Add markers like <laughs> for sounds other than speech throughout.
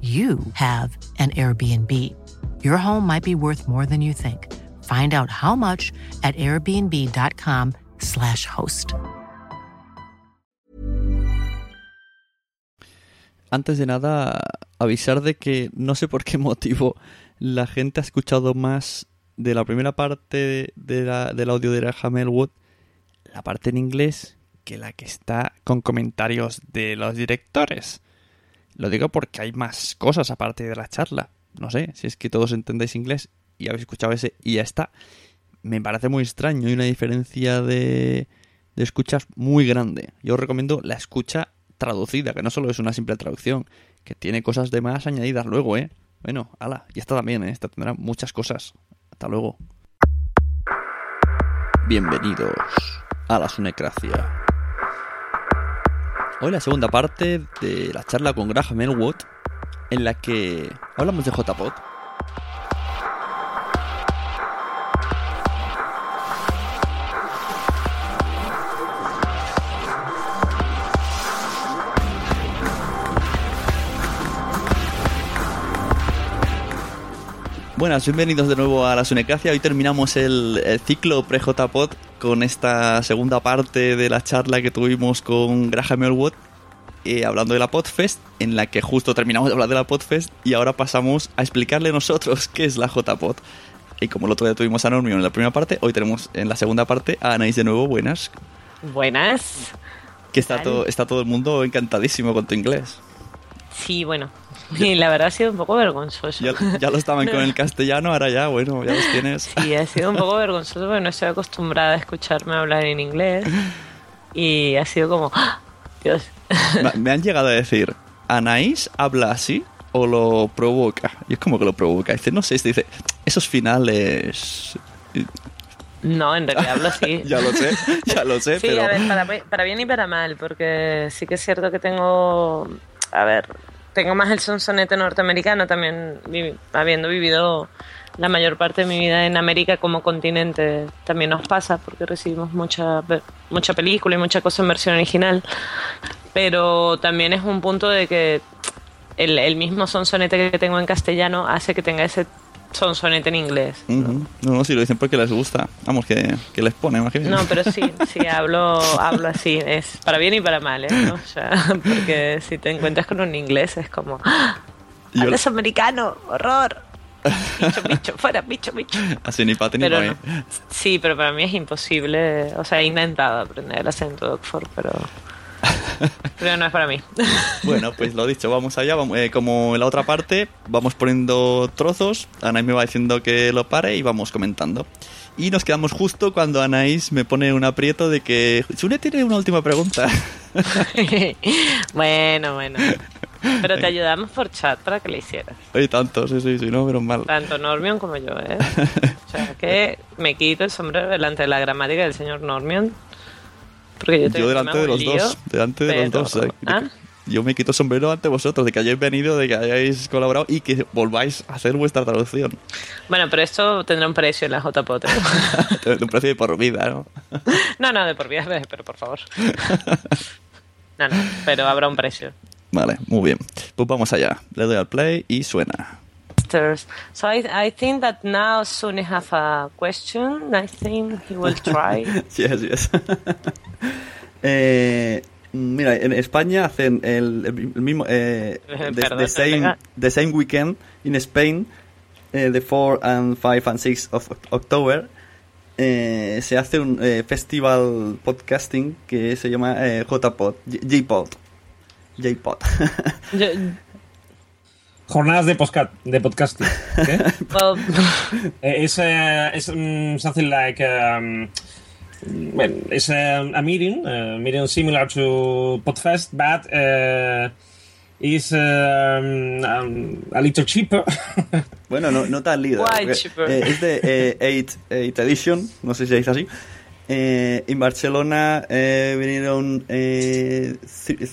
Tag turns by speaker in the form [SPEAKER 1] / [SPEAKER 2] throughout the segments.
[SPEAKER 1] you have an Airbnb. Your home might be worth more than you think. Find out how much at airbnb.com/slash host.
[SPEAKER 2] Antes de nada, avisar de que no sé por qué motivo la gente ha escuchado más de la primera parte de la, del audio de Graham Elwood, la parte en inglés, que la que está con comentarios de los directores. Lo digo porque hay más cosas aparte de la charla. No sé, si es que todos entendéis inglés y habéis escuchado ese y ya está. Me parece muy extraño y una diferencia de, de escuchas muy grande. Yo os recomiendo la escucha traducida, que no solo es una simple traducción, que tiene cosas de más añadidas luego, ¿eh? Bueno, ala, y esta también, ¿eh? Esta tendrá muchas cosas. Hasta luego. Bienvenidos a la Sunecracia. Hoy la segunda parte de la charla con Graham Elwood, en la que hablamos de JPod. Buenas, bienvenidos de nuevo a la Sunecracia. Hoy terminamos el, el ciclo pre-JPod con esta segunda parte de la charla que tuvimos con Graham Elwood, eh, hablando de la Podfest, en la que justo terminamos de hablar de la Podfest y ahora pasamos a explicarle nosotros qué es la JPod. Y como el otro día tuvimos a Normio en la primera parte, hoy tenemos en la segunda parte a Anaís de nuevo. Buenas.
[SPEAKER 3] Buenas.
[SPEAKER 2] Que está, todo, está todo el mundo encantadísimo con tu inglés.
[SPEAKER 3] Sí, bueno. Y la verdad ha sido un poco vergonzoso.
[SPEAKER 2] Ya, ya lo estaban con el <laughs> castellano, ahora ya, bueno, ya los tienes.
[SPEAKER 3] Sí, ha sido un poco vergonzoso porque no estoy acostumbrada a escucharme hablar en inglés. Y ha sido como, ¡ah! Dios.
[SPEAKER 2] Me- han llegado a decir, ¿Anaís habla así o lo provoca? Y es como que lo provoca. Dice, no sé, este dice, esos finales...
[SPEAKER 3] No, en realidad hablo así. <laughs>
[SPEAKER 2] ya lo sé, ya lo sé,
[SPEAKER 3] Sí,
[SPEAKER 2] pero...
[SPEAKER 3] a ver, para bien y para mal, porque sí que es cierto que tengo, a ver, tengo más el sonsonete norteamericano también, vi- habiendo vivido la mayor parte de mi vida en América como continente, también nos pasa porque recibimos mucha, mucha película y mucha cosa en versión original, pero también es un punto de que el, el mismo sonsonete que tengo en castellano hace que tenga ese sonsonete en inglés.
[SPEAKER 2] No, no, si lo dicen porque les gusta. Vamos, que, que les pone, imagínate.
[SPEAKER 3] No, pero sí, sí, <laughs> hablo, hablo así, es para bien y para mal, ¿eh? ¿no? <laughs> O sea, porque si te encuentras con un inglés es como, ¡Ah!
[SPEAKER 2] Yo-
[SPEAKER 3] hablas americano, horror. Bicho, bicho, fuera, bicho, bicho.
[SPEAKER 2] Así ni para ni para
[SPEAKER 3] no.
[SPEAKER 2] mí.
[SPEAKER 3] Sí, pero para mí es imposible, o sea, he intentado aprender el acento de Oxford, pero, <laughs> pero no es para mí. <laughs>
[SPEAKER 2] Bueno, pues lo dicho, vamos allá. Vamos, eh, como en la otra parte, vamos poniendo trozos. Anaís me va diciendo que lo pare y vamos comentando. Y nos quedamos justo cuando Anaís me pone un aprieto de que Sune tiene una última pregunta. <laughs>
[SPEAKER 3] bueno, bueno. Pero te ayudamos por chat para que le hicieras.
[SPEAKER 2] Oye, tanto, sí, sí, sí, no, menos mal.
[SPEAKER 3] Tanto Normion como yo, ¿eh? O sea, que me quito el sombrero delante de la gramática del señor Normion. Porque yo,
[SPEAKER 2] delante de los
[SPEAKER 3] lío,
[SPEAKER 2] dos, delante de los dos. eh, de
[SPEAKER 3] ¿Ah?
[SPEAKER 2] que- Yo me quito sombrero ante vosotros, de que hayáis venido, de que hayáis colaborado y que volváis a hacer vuestra traducción.
[SPEAKER 3] Bueno, pero esto tendrá un precio en la JPOT. <laughs>
[SPEAKER 2] De un precio de por vida, ¿no? <laughs>
[SPEAKER 3] no, no, de por vida, pero por favor. <laughs> No, no, pero habrá un precio.
[SPEAKER 2] Vale, muy bien. Pues vamos allá. Le doy al play y suena.
[SPEAKER 3] So I, I think that now Suni have a question. I think he will try. <laughs>
[SPEAKER 2] Yes, yes. <laughs> eh, mira, en España hacen el, el mismo. Eh, <laughs> the,
[SPEAKER 3] Perdón,
[SPEAKER 2] the same, the same weekend in Spain, eh, the 4 and 5 and 6 of October. eh, se hace un eh, festival podcasting que se llama eh, JPod, JPod. JPod.
[SPEAKER 4] Jornadas de, podcast, de podcasting. Okay? <laughs>
[SPEAKER 3] well,
[SPEAKER 4] it's uh, it's um, something like um, well, it's a, a meeting, a meeting similar to Podfest, but uh, is um, um, a little cheaper. <laughs>
[SPEAKER 2] Bueno, no, no tan líder.
[SPEAKER 3] Why cheaper?
[SPEAKER 2] eh, es de 8 edition, no sé si dice así. Eh, en Barcelona eh, vinieron eh, th-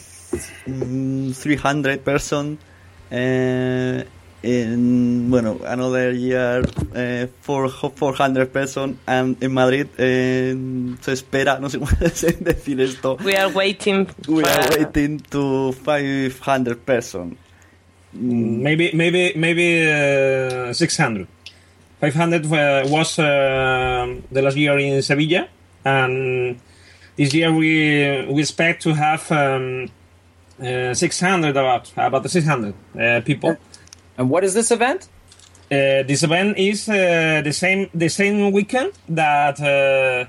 [SPEAKER 2] mm, 300 person. Eh, en, bueno, another year eh, four- 400 person. And in Madrid eh, se espera, no sé cómo <laughs> decir esto.
[SPEAKER 3] we are waiting.
[SPEAKER 2] We
[SPEAKER 3] for-
[SPEAKER 2] are waiting to 500 person.
[SPEAKER 4] maybe maybe maybe uh, 600. 500 uh, was uh, the last year in Sevilla, and this year we we expect to have um, uh, 600 about about the 600 uh, people.
[SPEAKER 5] And what is this event?
[SPEAKER 4] Uh, this event is uh, the same the same weekend that uh,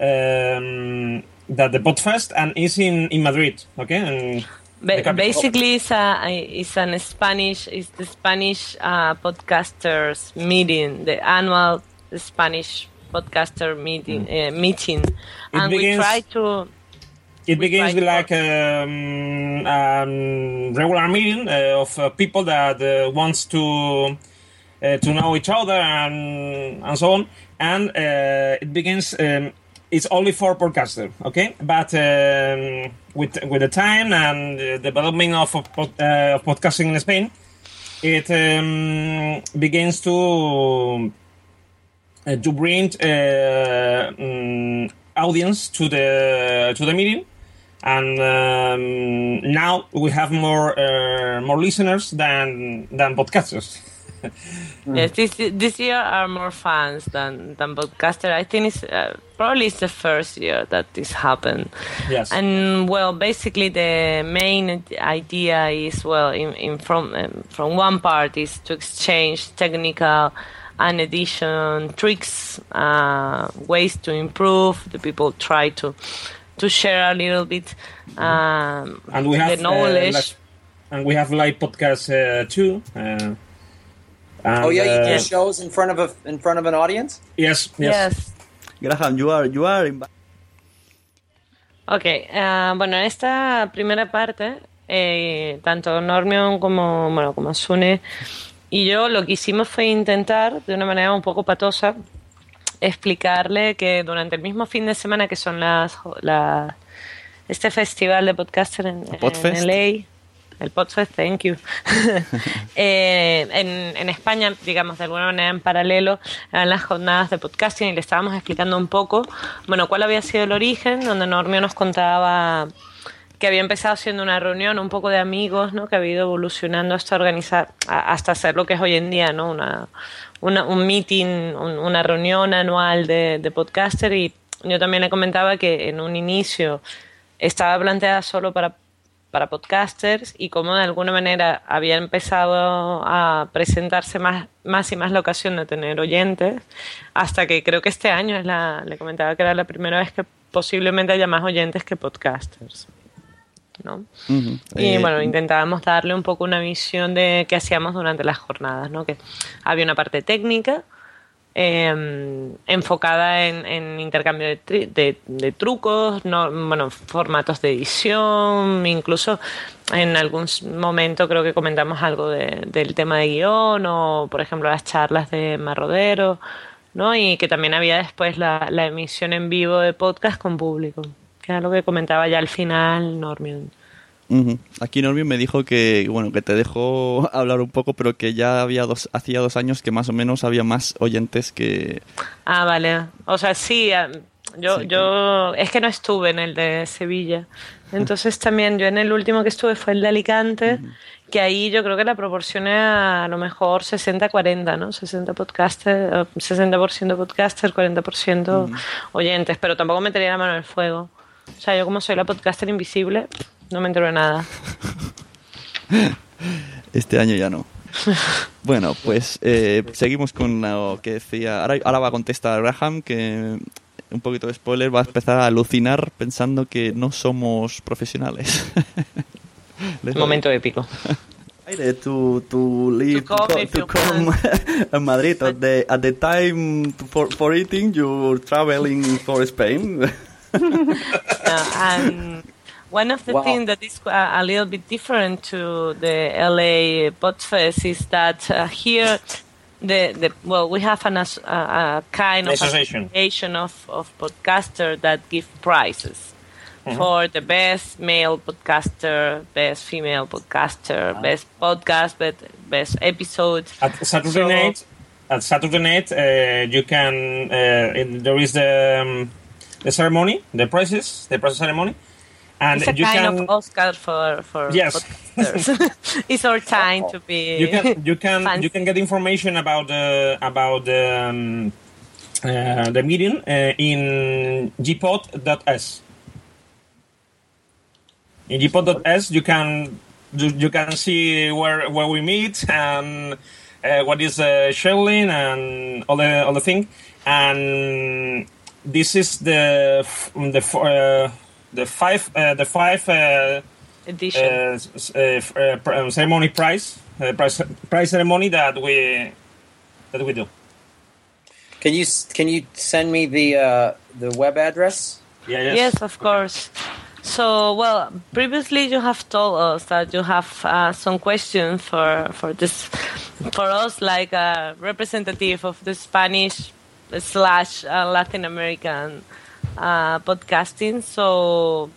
[SPEAKER 4] um, that the Podfest and is in, in Madrid. Okay, and
[SPEAKER 3] Ba- basically, it's a it's an Spanish it's the Spanish uh, podcasters meeting, the annual Spanish podcaster meeting uh, meeting, and we try to
[SPEAKER 4] It begins with like um, um, regular meeting uh, of uh, people that uh, wants to uh, to know each other and and so on. And uh, it begins. Um, it's only for podcaster, okay? But um, with with the time and the development of pod, uh, podcasting in Spain, it um, begins to to bring uh, mm, audience to the to the meeting, and um, now we have more uh, more listeners than than podcasters. <laughs>
[SPEAKER 3] Yes, this this year are more fans than than podcaster. I think it's uh, probably it's the first year that this happened.
[SPEAKER 4] Yes.
[SPEAKER 3] And well, basically the main idea is well, in, in from um, from one part is to exchange technical and edition tricks, uh, ways to improve. The people try to to share a little bit um,
[SPEAKER 4] and we have
[SPEAKER 3] the knowledge.
[SPEAKER 4] uh, like- and we have live podcasts uh, too. Uh, and,
[SPEAKER 5] Oh yeah, you
[SPEAKER 4] uh,
[SPEAKER 5] do shows in front of a in front of an audience.
[SPEAKER 4] yes, yes.
[SPEAKER 3] yes.
[SPEAKER 2] Graham, you are, you are in-
[SPEAKER 3] Ok, eh, bueno, en esta primera parte, eh, tanto Normion como, bueno, como Sune y yo lo que hicimos fue intentar, de una manera un poco patosa, explicarle que durante el mismo fin de semana que son las, las este festival de podcaster en, en. LA, el Podfest, thank you. <laughs> Eh, en, en España, digamos, de alguna manera en paralelo, eran las jornadas de podcasting y le estábamos explicando un poco, bueno, cuál había sido el origen, donde Normio nos contaba que había empezado siendo una reunión un poco de amigos, ¿no? Que ha ido evolucionando hasta organizar, hasta hacer lo que es hoy en día, ¿no? Una, una un meeting, una reunión anual de, de podcaster y yo también le comentaba que en un inicio estaba planteada solo para para podcasters y cómo de alguna manera había empezado a presentarse más, más y más la ocasión de tener oyentes, hasta que creo que este año es la, le comentaba que era la primera vez que posiblemente haya más oyentes que podcasters. ¿No? Y
[SPEAKER 2] Eh,
[SPEAKER 3] bueno, intentábamos darle un poco una visión de qué hacíamos durante las jornadas, ¿no? Que había una parte técnica, eh, enfocada en, en intercambio de, tri- de- de trucos, no, bueno, formatos de edición, incluso en algún momento creo que comentamos algo de- del tema de guion o, por ejemplo, las charlas de Marrodero, ¿no? Y que también había después la, la emisión en vivo de podcast con público, que era lo que comentaba ya al final Normion.
[SPEAKER 2] Ujú. Aquí Normi me dijo que, bueno, que te dejó <laughs> hablar un poco, pero que ya había dos, hacía dos años que más o menos había más oyentes que...
[SPEAKER 3] Ah, vale. O sea, sí, ah, yo,
[SPEAKER 2] Sí,
[SPEAKER 3] yo es que no estuve en el de Sevilla. <laughs> Entonces también yo en el último que estuve fue el de Alicante, que ahí yo creo que la proporción era a lo mejor 60-40, ¿no? 60 podcaster, eh, 60% podcaster, 40% oyentes, pero tampoco metería la mano en el fuego. O sea, yo como soy la podcaster invisible, no me entero de nada. <laughs>
[SPEAKER 2] Este año ya no. <laughs> Bueno, pues eh, seguimos con lo que decía. Ahora, ahora va a contestar Graham, que un poquito de spoiler, va a empezar a alucinar pensando que no somos profesionales. <laughs>
[SPEAKER 3] Momento épico.
[SPEAKER 2] Aire, to to leave
[SPEAKER 3] To come
[SPEAKER 2] to come Madrid at the at the time for for eating you're traveling for Spain.
[SPEAKER 3] And one of the
[SPEAKER 5] Wow.
[SPEAKER 3] things that is uh, a little bit different to the LA Podfest is that uh, here, the, the well, we have an, a, a kind of
[SPEAKER 4] Association.
[SPEAKER 3] association of, of podcasters that give prizes. For the best male podcaster, best female podcaster, best podcast, best, best episode.
[SPEAKER 4] At Saturday
[SPEAKER 3] So-
[SPEAKER 4] night, at Saturday night, uh, you can. Uh, in, there is the um, the ceremony, the prizes, the prize ceremony, and
[SPEAKER 3] It's a
[SPEAKER 4] you
[SPEAKER 3] kind
[SPEAKER 4] can.
[SPEAKER 3] of Oscar for, for
[SPEAKER 4] Yes. <laughs>
[SPEAKER 3] it's our time to be.
[SPEAKER 4] you can you can
[SPEAKER 3] fancy.
[SPEAKER 4] you can get information about the about the um, uh, the meeting uh, in gpod.s. In gpod.s, you can you, you can see where where we meet and uh, what is uh, scheduling and all the all the thing. And this is the the uh, the five uh, the five. Uh,
[SPEAKER 3] edition.
[SPEAKER 4] uh, uh, f- uh, pr- ceremony prize, uh, prize prize ceremony that we that we do.
[SPEAKER 5] Can you can you send me the uh, the web address?
[SPEAKER 4] Yeah, yes.
[SPEAKER 3] Yes, of course. So, well, previously you have told us that you have uh, some questions for for this for us, like a representative of the Spanish slash uh, Latin American uh, podcasting. So,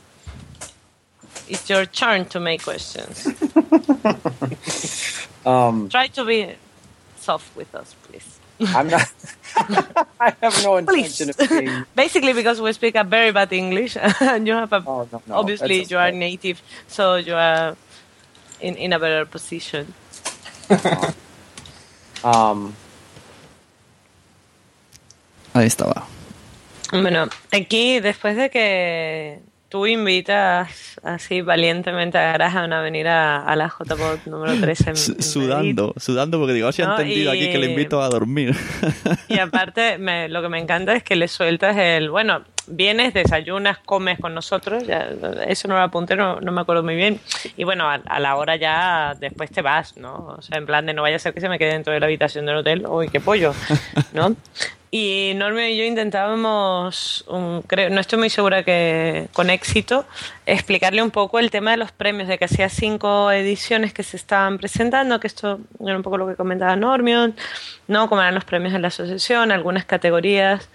[SPEAKER 3] it's your turn to make questions. <laughs>
[SPEAKER 5] Um,
[SPEAKER 3] Try to be soft with us, please.
[SPEAKER 5] I'm not. <laughs> I have no
[SPEAKER 3] Please.
[SPEAKER 5] intention of being. <laughs>
[SPEAKER 3] Basically, because we speak a very bad English, and you have a
[SPEAKER 5] Oh no, no.
[SPEAKER 3] obviously you are
[SPEAKER 5] okay.
[SPEAKER 3] native, so you are in, in a better position.
[SPEAKER 5] Um,
[SPEAKER 2] Ahí estaba.
[SPEAKER 3] Bueno, aquí después de que tú invitas así valientemente a Graham a venir a, a la JPod número 3 en, <laughs>
[SPEAKER 2] Su-
[SPEAKER 3] en
[SPEAKER 2] sudando,
[SPEAKER 3] Madrid,
[SPEAKER 2] sudando porque digo, si ha
[SPEAKER 3] No,
[SPEAKER 2] entendido aquí que le invito a dormir.
[SPEAKER 3] Y aparte, me- lo que me encanta es que le sueltas el, bueno, vienes, desayunas, comes con nosotros, ya, eso no lo apunté, no, no me acuerdo muy bien. Y bueno, a, a la hora ya después te vas, ¿no? O sea, en plan de no vaya a ser que se me quede dentro de la habitación del hotel, uy, qué pollo, ¿no? <laughs> Y Normio y yo intentábamos, um, creo, no estoy muy segura que con éxito, explicarle un poco el tema de los premios, de que hacía cinco ediciones que se estaban presentando, que esto era un poco lo que comentaba Normion, ¿no? Cómo eran los premios de la asociación, algunas categorías,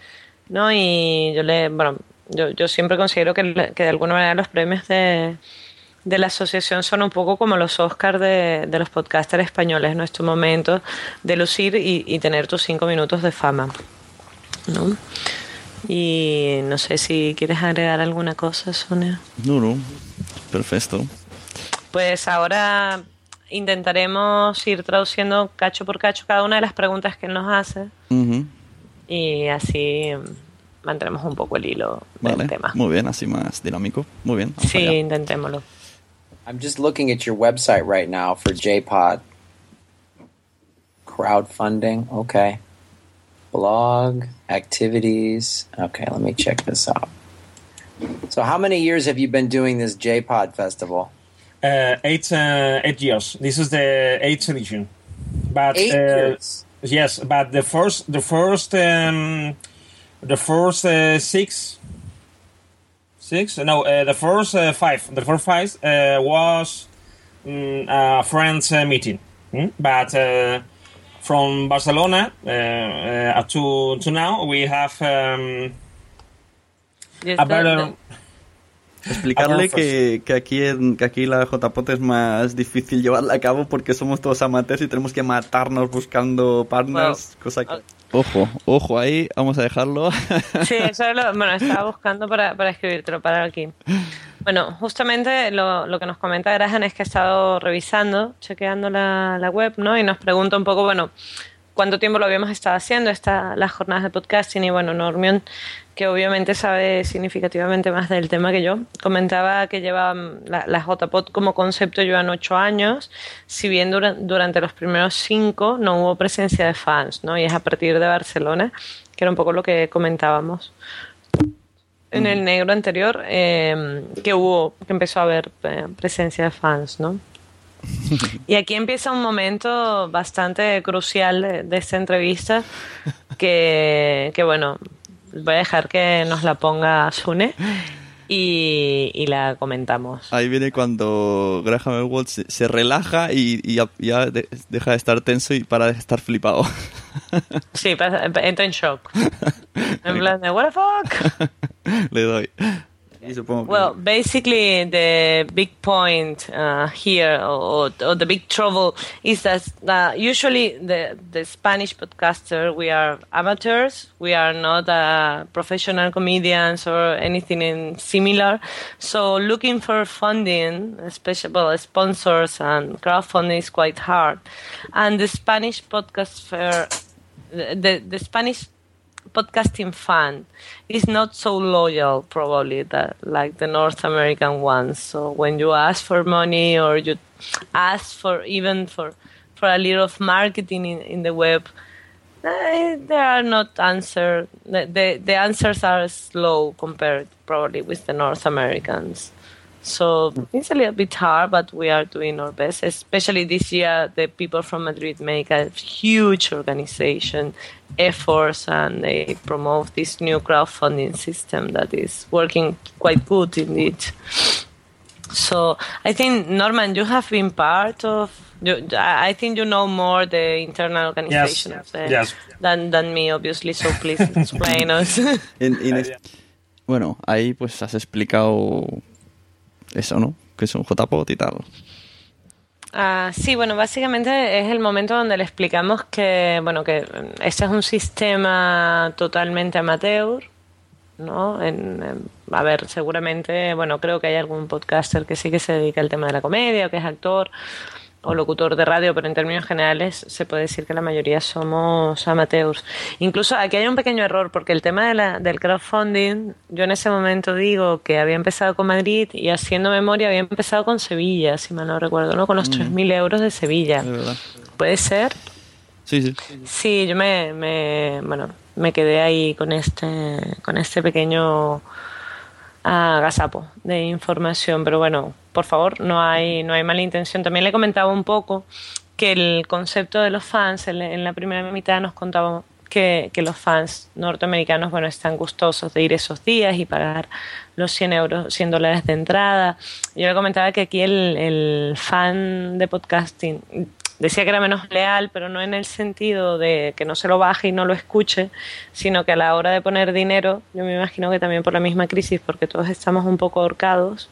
[SPEAKER 3] ¿no? Y yo le, bueno, yo, yo siempre considero que, de alguna manera los premios de, la asociación son un poco como los Oscars de, de los podcasters españoles, ¿no? Estos momentos de lucir y, y tener tus cinco minutos de fama, ¿no? Y no sé si quieres agregar alguna cosa, Sonia.
[SPEAKER 2] No, no. Perfecto.
[SPEAKER 3] Pues ahora intentaremos ir traduciendo cacho por cacho cada una de las preguntas que él nos hace y así mantendremos un poco el hilo del tema.
[SPEAKER 2] Muy bien, así más dinámico. Muy bien.
[SPEAKER 3] Sí,
[SPEAKER 2] allá.
[SPEAKER 3] intentémoslo.
[SPEAKER 5] I'm just looking at your website right now for JPod. Crowdfunding, okay. Blog, activities. Okay, let me check this out. So, how many years have you been doing this JPod festival?
[SPEAKER 4] Uh, eight uh, eight years. This is the eighth edition. But
[SPEAKER 5] Eight
[SPEAKER 4] uh, yes, but the first the first um, the first uh, six six no uh, the first uh, five the first five uh, was mm, a friends uh, meeting, mm? but uh, from Barcelona uh, uh, to to now we have um,
[SPEAKER 3] Yes,
[SPEAKER 4] a
[SPEAKER 3] the-
[SPEAKER 4] better.
[SPEAKER 2] Explicarle que, que aquí en, que aquí la JPOT es más difícil llevarla a cabo porque somos todos amateurs y tenemos que matarnos buscando partners, cosa que... Ojo, ojo ahí, vamos a dejarlo.
[SPEAKER 3] Sí, <laughs> eso es lo, bueno, estaba buscando para, para escribírtelo, para aquí. Bueno, justamente lo, lo que nos comenta Graham es que ha estado revisando, chequeando la, la web, ¿no? Y nos pregunta un poco, bueno, cuánto tiempo lo habíamos estado haciendo, esta, las jornadas de podcasting, y bueno, Normion, que obviamente sabe significativamente más del tema que yo, comentaba que lleva mm, la, la JPod como concepto llevan ocho años, si bien dura- durante los primeros cinco no hubo presencia de fans, ¿no? Y es a partir de Barcelona, que era un poco lo que comentábamos. En el negro anterior eh, que hubo que empezó a haber eh, presencia de fans no <laughs> y aquí empieza un momento bastante crucial de, de esta entrevista que, que bueno voy a dejar que nos la ponga Sune y, y la comentamos
[SPEAKER 2] Ahí viene cuando Graham Elwood se, se relaja y, y ya, ya de- deja de estar tenso y para de estar flipado. <laughs>
[SPEAKER 3] sí pasa- entra en shock <laughs> en plan de what the fuck <laughs>
[SPEAKER 2] Le doy. Y supongo que-
[SPEAKER 3] Well, basically, the big point uh, here, or, or the big trouble, is that uh, usually the the Spanish podcaster we are amateurs. We are not uh, professional comedians or anything in similar. So looking for funding, especially well, sponsors and crowdfunding is quite hard. And the Spanish podcast fair, the the Spanish podcasting fan is not so loyal probably that like the North American ones. So when you ask for money or you ask for even for for a little of marketing in, in the web, eh, they are not answer. The, the the answers are slow compared probably with the North Americans. So it's a little bit hard, but we are doing our best. Especially this year, the people from Madrid make a huge organization efforts and they promote this new crowdfunding system that is working quite good indeed. So I think Norman, you have been part of. You, I I think you know more the internal organization of the,
[SPEAKER 4] yes.
[SPEAKER 3] than than me, obviously. So please explain us. <laughs>
[SPEAKER 2] En- en <laughs> es- Bueno, ahí pues has explicado eso, ¿no? Que es un JPOT y.
[SPEAKER 3] Ah, sí, bueno, básicamente es el momento donde le explicamos que, bueno, que este es un sistema totalmente amateur, ¿no? En- a ver, seguramente, bueno, creo que hay algún podcaster que sí que se dedica al tema de la comedia, o que es actor o locutor de radio, pero en términos generales se puede decir que la mayoría somos amateurs. Incluso aquí hay un pequeño error, porque el tema de la, del crowdfunding, yo en ese momento digo que había empezado con Madrid y haciendo memoria había empezado con Sevilla, si mal no recuerdo, ¿no? Con los 3.000 euros de Sevilla.
[SPEAKER 2] Verdad.
[SPEAKER 3] ¿Puede ser?
[SPEAKER 2] Sí, sí.
[SPEAKER 3] Sí, yo me, me, bueno, me quedé ahí con este, con este pequeño gazapo de información, pero bueno, por favor, no hay, no hay mala intención. También le comentaba un poco que el concepto de los fans, en, la primera mitad nos contaba que, que los fans norteamericanos, bueno, están gustosos de ir esos días y pagar los 100 euros, 100 dólares de entrada. Yo le comentaba que aquí el, el fan de podcasting decía que era menos leal, pero no en el sentido de que no se lo baje y no lo escuche, sino que a la hora de poner dinero, yo me imagino que también por la misma crisis, porque todos estamos un poco ahorcados,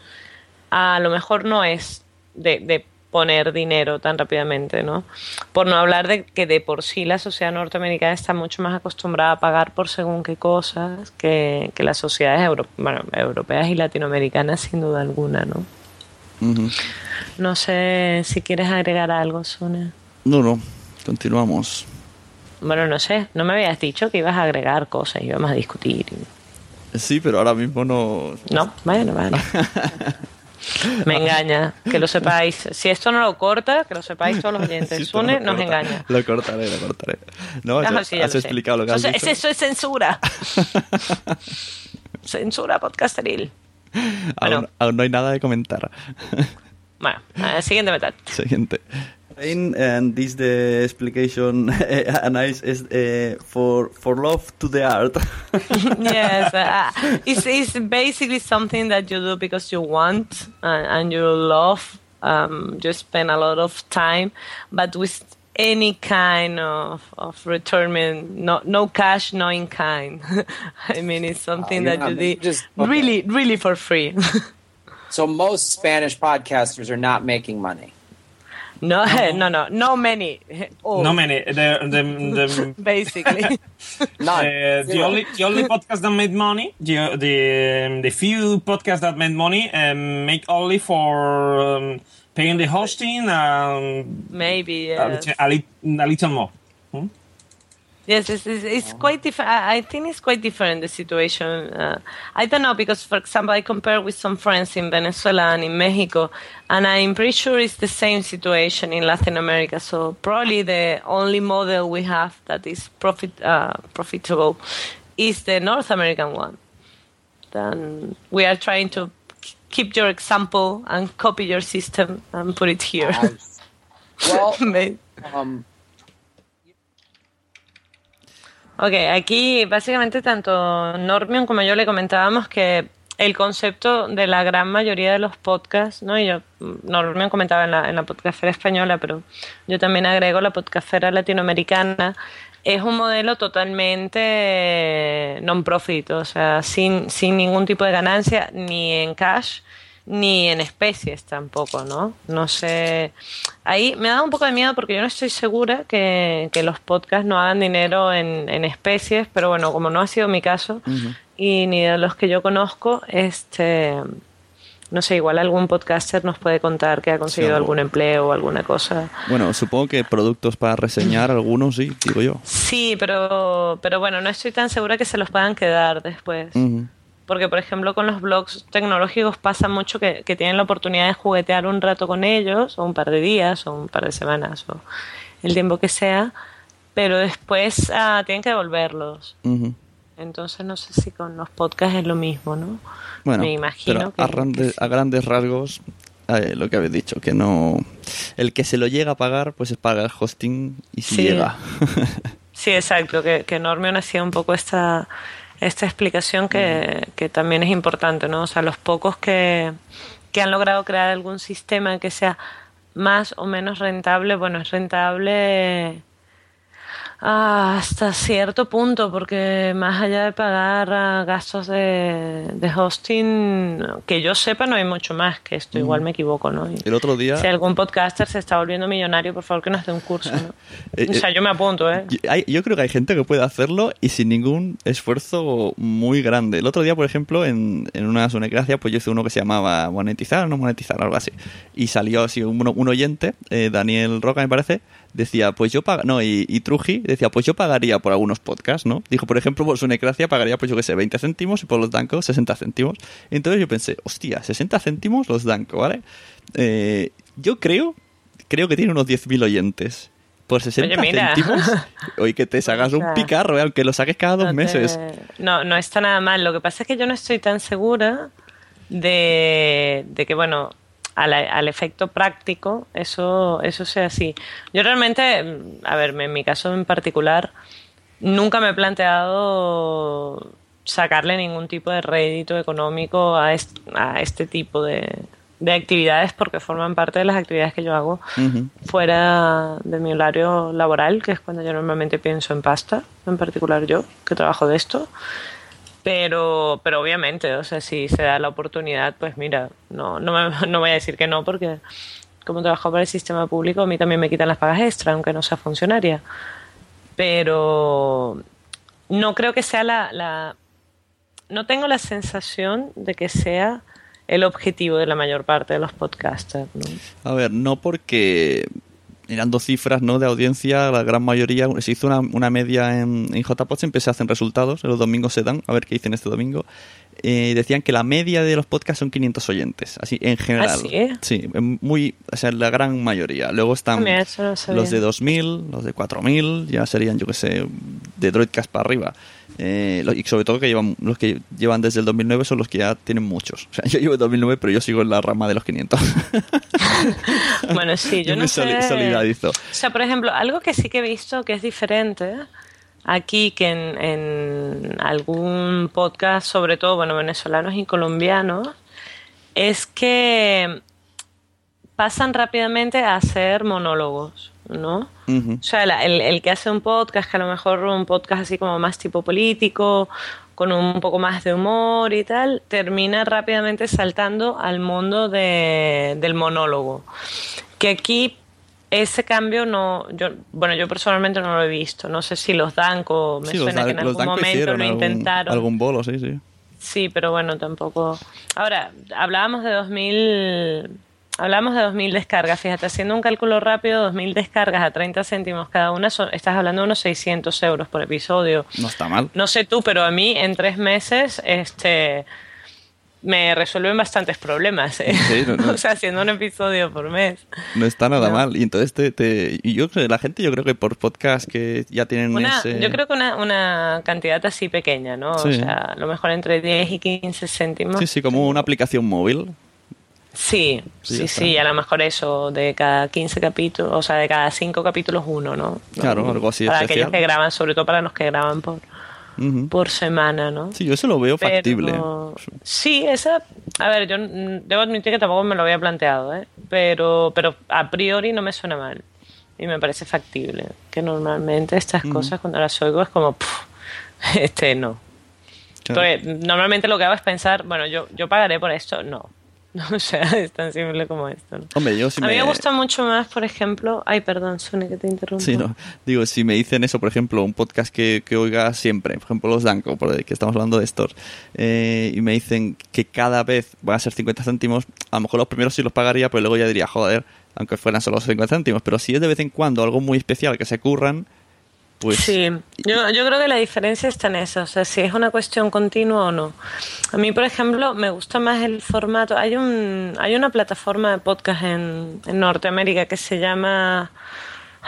[SPEAKER 3] a lo mejor no es de, de poner dinero tan rápidamente, ¿no? Por no hablar de que de por sí la sociedad norteamericana está mucho más acostumbrada a pagar por según qué cosas que, que las sociedades euro- bueno, europeas y latinoamericanas sin duda alguna, ¿no?
[SPEAKER 2] Ujú.
[SPEAKER 3] No sé si quieres agregar algo, Sune.
[SPEAKER 2] No, no, continuamos.
[SPEAKER 3] Bueno, no sé, no me habías dicho que ibas a agregar cosas, íbamos a discutir.
[SPEAKER 2] Sí, pero ahora mismo no...
[SPEAKER 3] No, bueno, vale. <laughs> Me engaña, que lo sepáis. Si esto no lo corta, que lo sepáis todos los oyentes. <laughs>
[SPEAKER 2] Sí,
[SPEAKER 3] Sune nos
[SPEAKER 2] corta-
[SPEAKER 3] engaña.
[SPEAKER 2] Lo cortaré, lo cortaré. No,
[SPEAKER 3] Ah,
[SPEAKER 2] has,
[SPEAKER 3] sí, ya
[SPEAKER 2] has
[SPEAKER 3] lo sé.
[SPEAKER 2] explicado lo que has
[SPEAKER 3] Eso,
[SPEAKER 2] dicho.
[SPEAKER 3] es- eso es censura. <laughs> censura podcasteril.
[SPEAKER 2] Aún,
[SPEAKER 3] bueno.
[SPEAKER 2] aún no hay nada de comentar.
[SPEAKER 3] Bueno, eh, siguiente metal.
[SPEAKER 2] Siguiente. And this the explication <laughs> uh, nice is uh, for for love to the art. <laughs>
[SPEAKER 3] yes, uh, it's, it's basically something that you do because you want uh, and you love. Um, you spend a lot of time, but with any kind of, of return, no no cash, no in kind. <laughs> I mean, it's something
[SPEAKER 5] you're
[SPEAKER 3] that you
[SPEAKER 5] not-
[SPEAKER 3] did
[SPEAKER 5] just- okay.
[SPEAKER 3] really, really for free.
[SPEAKER 5] So most Spanish podcasters are not making money.
[SPEAKER 3] No, no, <laughs> no, no many. Oh,
[SPEAKER 4] No many. The, the, the, <laughs>
[SPEAKER 3] basically. <laughs>
[SPEAKER 5] None.
[SPEAKER 4] Uh, the only the only podcast that made money, the the, the few podcasts that made money, um, make only for um, paying the hosting and
[SPEAKER 3] Maybe
[SPEAKER 4] a,
[SPEAKER 3] yes.
[SPEAKER 4] lit- a, lit- a little more. Hmm?
[SPEAKER 3] Yes, it's, it's, it's quite different. I I think it's quite different the situation. Uh, I don't know because, for example, I compare with some friends in Venezuela and in Mexico, and I'm pretty sure it's the same situation in Latin America. So probably the only model we have that is profit uh, profitable is the North American one. Then we are trying to keep your example and copy your system and put it here.
[SPEAKER 5] Well, <laughs> um,
[SPEAKER 3] Ok, aquí básicamente tanto Normion como yo le comentábamos que el concepto de la gran mayoría de los podcasts, ¿no? Y yo, Normion comentaba en la, en la podcastera española, pero yo también agrego la podcastera latinoamericana, es un modelo totalmente non-profit, o sea, sin, sin ningún tipo de ganancia, ni en cash, ni en especies tampoco, ¿no? No sé. Ahí me da un poco de miedo porque yo no estoy segura que, que los podcasts no hagan dinero en, en especies, pero bueno, como no ha sido mi caso y ni de los que yo conozco, este. No sé, igual algún podcaster nos puede contar que ha conseguido
[SPEAKER 2] Sí,
[SPEAKER 3] algún empleo o alguna cosa.
[SPEAKER 2] Bueno, supongo que productos para reseñar algunos, sí, digo yo.
[SPEAKER 3] Sí, pero, pero bueno, no estoy tan segura que se los puedan quedar después. Porque, por ejemplo, con los blogs tecnológicos pasa mucho que, que tienen la oportunidad de juguetear un rato con ellos, o un par de días, o un par de semanas, o el tiempo que sea, pero después ah, tienen que devolverlos. Entonces, no sé si con los podcasts es lo mismo, ¿no?
[SPEAKER 2] Bueno,
[SPEAKER 3] Me imagino
[SPEAKER 2] pero
[SPEAKER 3] que-
[SPEAKER 2] a, grandes,
[SPEAKER 3] que sí.
[SPEAKER 2] a grandes rasgos, eh, lo que habéis dicho, que no... El que se lo llega a pagar, pues es paga el hosting y si
[SPEAKER 3] Sí.
[SPEAKER 2] llega. <laughs>
[SPEAKER 3] Sí, exacto, que, que Normion hacía un poco esta, esta explicación que, que también es importante, ¿no? O sea, los pocos que, que han logrado crear algún sistema que sea más o menos rentable, bueno, es rentable ah, hasta cierto punto, porque más allá de pagar ah, gastos de, de hosting, que yo sepa no hay mucho más que esto, igual me equivoco, ¿no? Y
[SPEAKER 2] El otro día...
[SPEAKER 3] si algún podcaster se está volviendo millonario, por favor que nos dé un curso, ¿no? <laughs>
[SPEAKER 2] Eh,
[SPEAKER 3] O sea,
[SPEAKER 2] eh,
[SPEAKER 3] yo me apunto, ¿eh?
[SPEAKER 2] Yo- hay- yo creo que hay gente que puede hacerlo y sin ningún esfuerzo muy grande. El otro día, por ejemplo, en, en una sonecracia, pues yo hice uno que se llamaba monetizar o no monetizar, algo así. Y salió así un, un oyente, eh, Daniel Roca me parece, decía, pues yo pag no, y, y Truji decía, pues yo pagaría por algunos podcasts, ¿no? Dijo, por ejemplo, por Sonecracia pagaría, pues yo que sé, 20 céntimos y por los Danco 60 céntimos. Entonces yo pensé, hostia, 60 céntimos los Danco, ¿vale? Eh, yo creo, creo que tiene unos 10.000 oyentes. Por 60
[SPEAKER 3] Oye, mira.
[SPEAKER 2] céntimos, <laughs> oye, que te sacas
[SPEAKER 3] O
[SPEAKER 2] un picarro, eh, aunque lo saques cada dos
[SPEAKER 3] No te-
[SPEAKER 2] meses.
[SPEAKER 3] No, no está nada mal. Lo que pasa es que yo no estoy tan segura de, de que, bueno, al, al efecto práctico eso, eso sea así. Yo realmente, mm, a ver, en mi caso en particular, nunca me he planteado sacarle ningún tipo de rédito económico a, est- a este tipo de, de actividades porque forman parte de las actividades que yo hago fuera de mi horario laboral, que es cuando yo normalmente pienso en pasta, en particular yo, que trabajo de esto. Pero, pero obviamente, o sea, si se da la oportunidad, pues mira, no, no, me, <laughs> no voy a decir que no porque como trabajo para el sistema público, a mí también me quitan las pagas extra, aunque no sea funcionaria. Pero no creo que sea la, la no tengo la sensación de que sea el objetivo de la mayor parte de los podcasters.
[SPEAKER 2] A ver, no porque mirando cifras ¿no? de audiencia, la gran mayoría, se hizo una, una media en, en JPod, siempre se hacen resultados, los domingos se dan, a ver qué dicen este domingo. Eh, decían que la media de los podcasts son 500 oyentes, así en general.
[SPEAKER 3] ¿Ah, sí?
[SPEAKER 2] Sí, muy, o sea, la gran mayoría. Luego están
[SPEAKER 3] Ah, mira, no
[SPEAKER 2] los de 2000, los de 4000, ya serían, yo que sé, de Droidcast para arriba. Eh, y sobre todo que llevan los que llevan desde el 2009 son los que ya tienen muchos. <laughs> O sea, yo llevo 2009, pero yo sigo en la rama de los 500. <laughs>
[SPEAKER 3] Bueno, sí, <laughs> yo no sé.
[SPEAKER 2] solidarizo.
[SPEAKER 3] O sea, por ejemplo, algo que sí que he visto que es diferente aquí que en, en algún podcast, sobre todo, bueno, venezolanos y colombianos, es que pasan rápidamente a hacer monólogos, ¿no? O sea, la- el, el que hace un podcast, que a lo mejor un podcast así como más tipo político, con un poco más de humor y tal, termina rápidamente saltando al mundo de- del monólogo. Que aquí ese cambio no, yo, bueno, yo personalmente no lo he visto. No sé si los Danco, me
[SPEAKER 2] Sí, los,
[SPEAKER 3] suena que en algún momento lo
[SPEAKER 2] algún,
[SPEAKER 3] intentaron.
[SPEAKER 2] algún bolo, sí, sí.
[SPEAKER 3] Sí, pero bueno, tampoco. Ahora, hablábamos de 2000. Hablamos de 2.000 descargas. Fíjate, haciendo un cálculo rápido, 2.000 descargas a 30 céntimos cada una, son, estás hablando de unos 600 euros por episodio.
[SPEAKER 2] No está mal.
[SPEAKER 3] No sé tú, pero a mí en tres meses este, me resuelven bastantes problemas. ¿eh?
[SPEAKER 2] Sí, no, no. <laughs>
[SPEAKER 3] o sea, haciendo un episodio por mes.
[SPEAKER 2] No está nada
[SPEAKER 3] No.
[SPEAKER 2] mal. Y entonces te, te- y yo la gente, yo creo que por podcast que ya tienen
[SPEAKER 3] Una,
[SPEAKER 2] ese...
[SPEAKER 3] Yo creo que una, una cantidad así pequeña, ¿no?
[SPEAKER 2] Sí.
[SPEAKER 3] O sea, a lo mejor entre 10 y 15 céntimos.
[SPEAKER 2] Sí, sí, como una aplicación móvil.
[SPEAKER 3] Sí,
[SPEAKER 2] Sí,
[SPEAKER 3] sí, sí, a lo mejor eso, de cada 15 capítulos, o sea, de cada 5 capítulos uno, ¿no?
[SPEAKER 2] Claro, algo así
[SPEAKER 3] Para
[SPEAKER 2] especial.
[SPEAKER 3] aquellos que graban, sobre todo para los que graban por, por semana, ¿no?
[SPEAKER 2] Sí, yo eso lo veo
[SPEAKER 3] Pero-
[SPEAKER 2] factible.
[SPEAKER 3] Sí, esa, a ver, yo debo admitir que tampoco me lo había planteado, ¿eh? Pero, pero a priori no me suena mal y me parece factible, que normalmente estas cosas cuando las oigo es como, "Puf, este no.
[SPEAKER 2] Claro.
[SPEAKER 3] Porque normalmente lo que hago es pensar, bueno, yo, yo pagaré por esto, <laughs> no. O sea, es tan simple como esto. ¿no?
[SPEAKER 2] Hombre, yo si
[SPEAKER 3] a mí
[SPEAKER 2] me...
[SPEAKER 3] me gusta mucho más, por ejemplo, ay, perdón, Sony, que te interrumpo.
[SPEAKER 2] Sí, no. Digo, si me dicen eso, por ejemplo, un podcast que, que oiga siempre, por ejemplo, los Danco, por el que estamos hablando de estos, eh, y me dicen que cada vez van a ser 50 céntimos, a lo mejor los primeros sí los pagaría, pero luego ya diría, joder, aunque fueran solo 50 céntimos, pero si es de vez en cuando algo muy especial que se curran, pues...
[SPEAKER 3] Sí, yo, yo creo que la diferencia está en eso, o sea, si es una cuestión continua o no. A mí, por ejemplo, me gusta más el formato. Hay un hay una plataforma de podcast en, en Norteamérica que se llama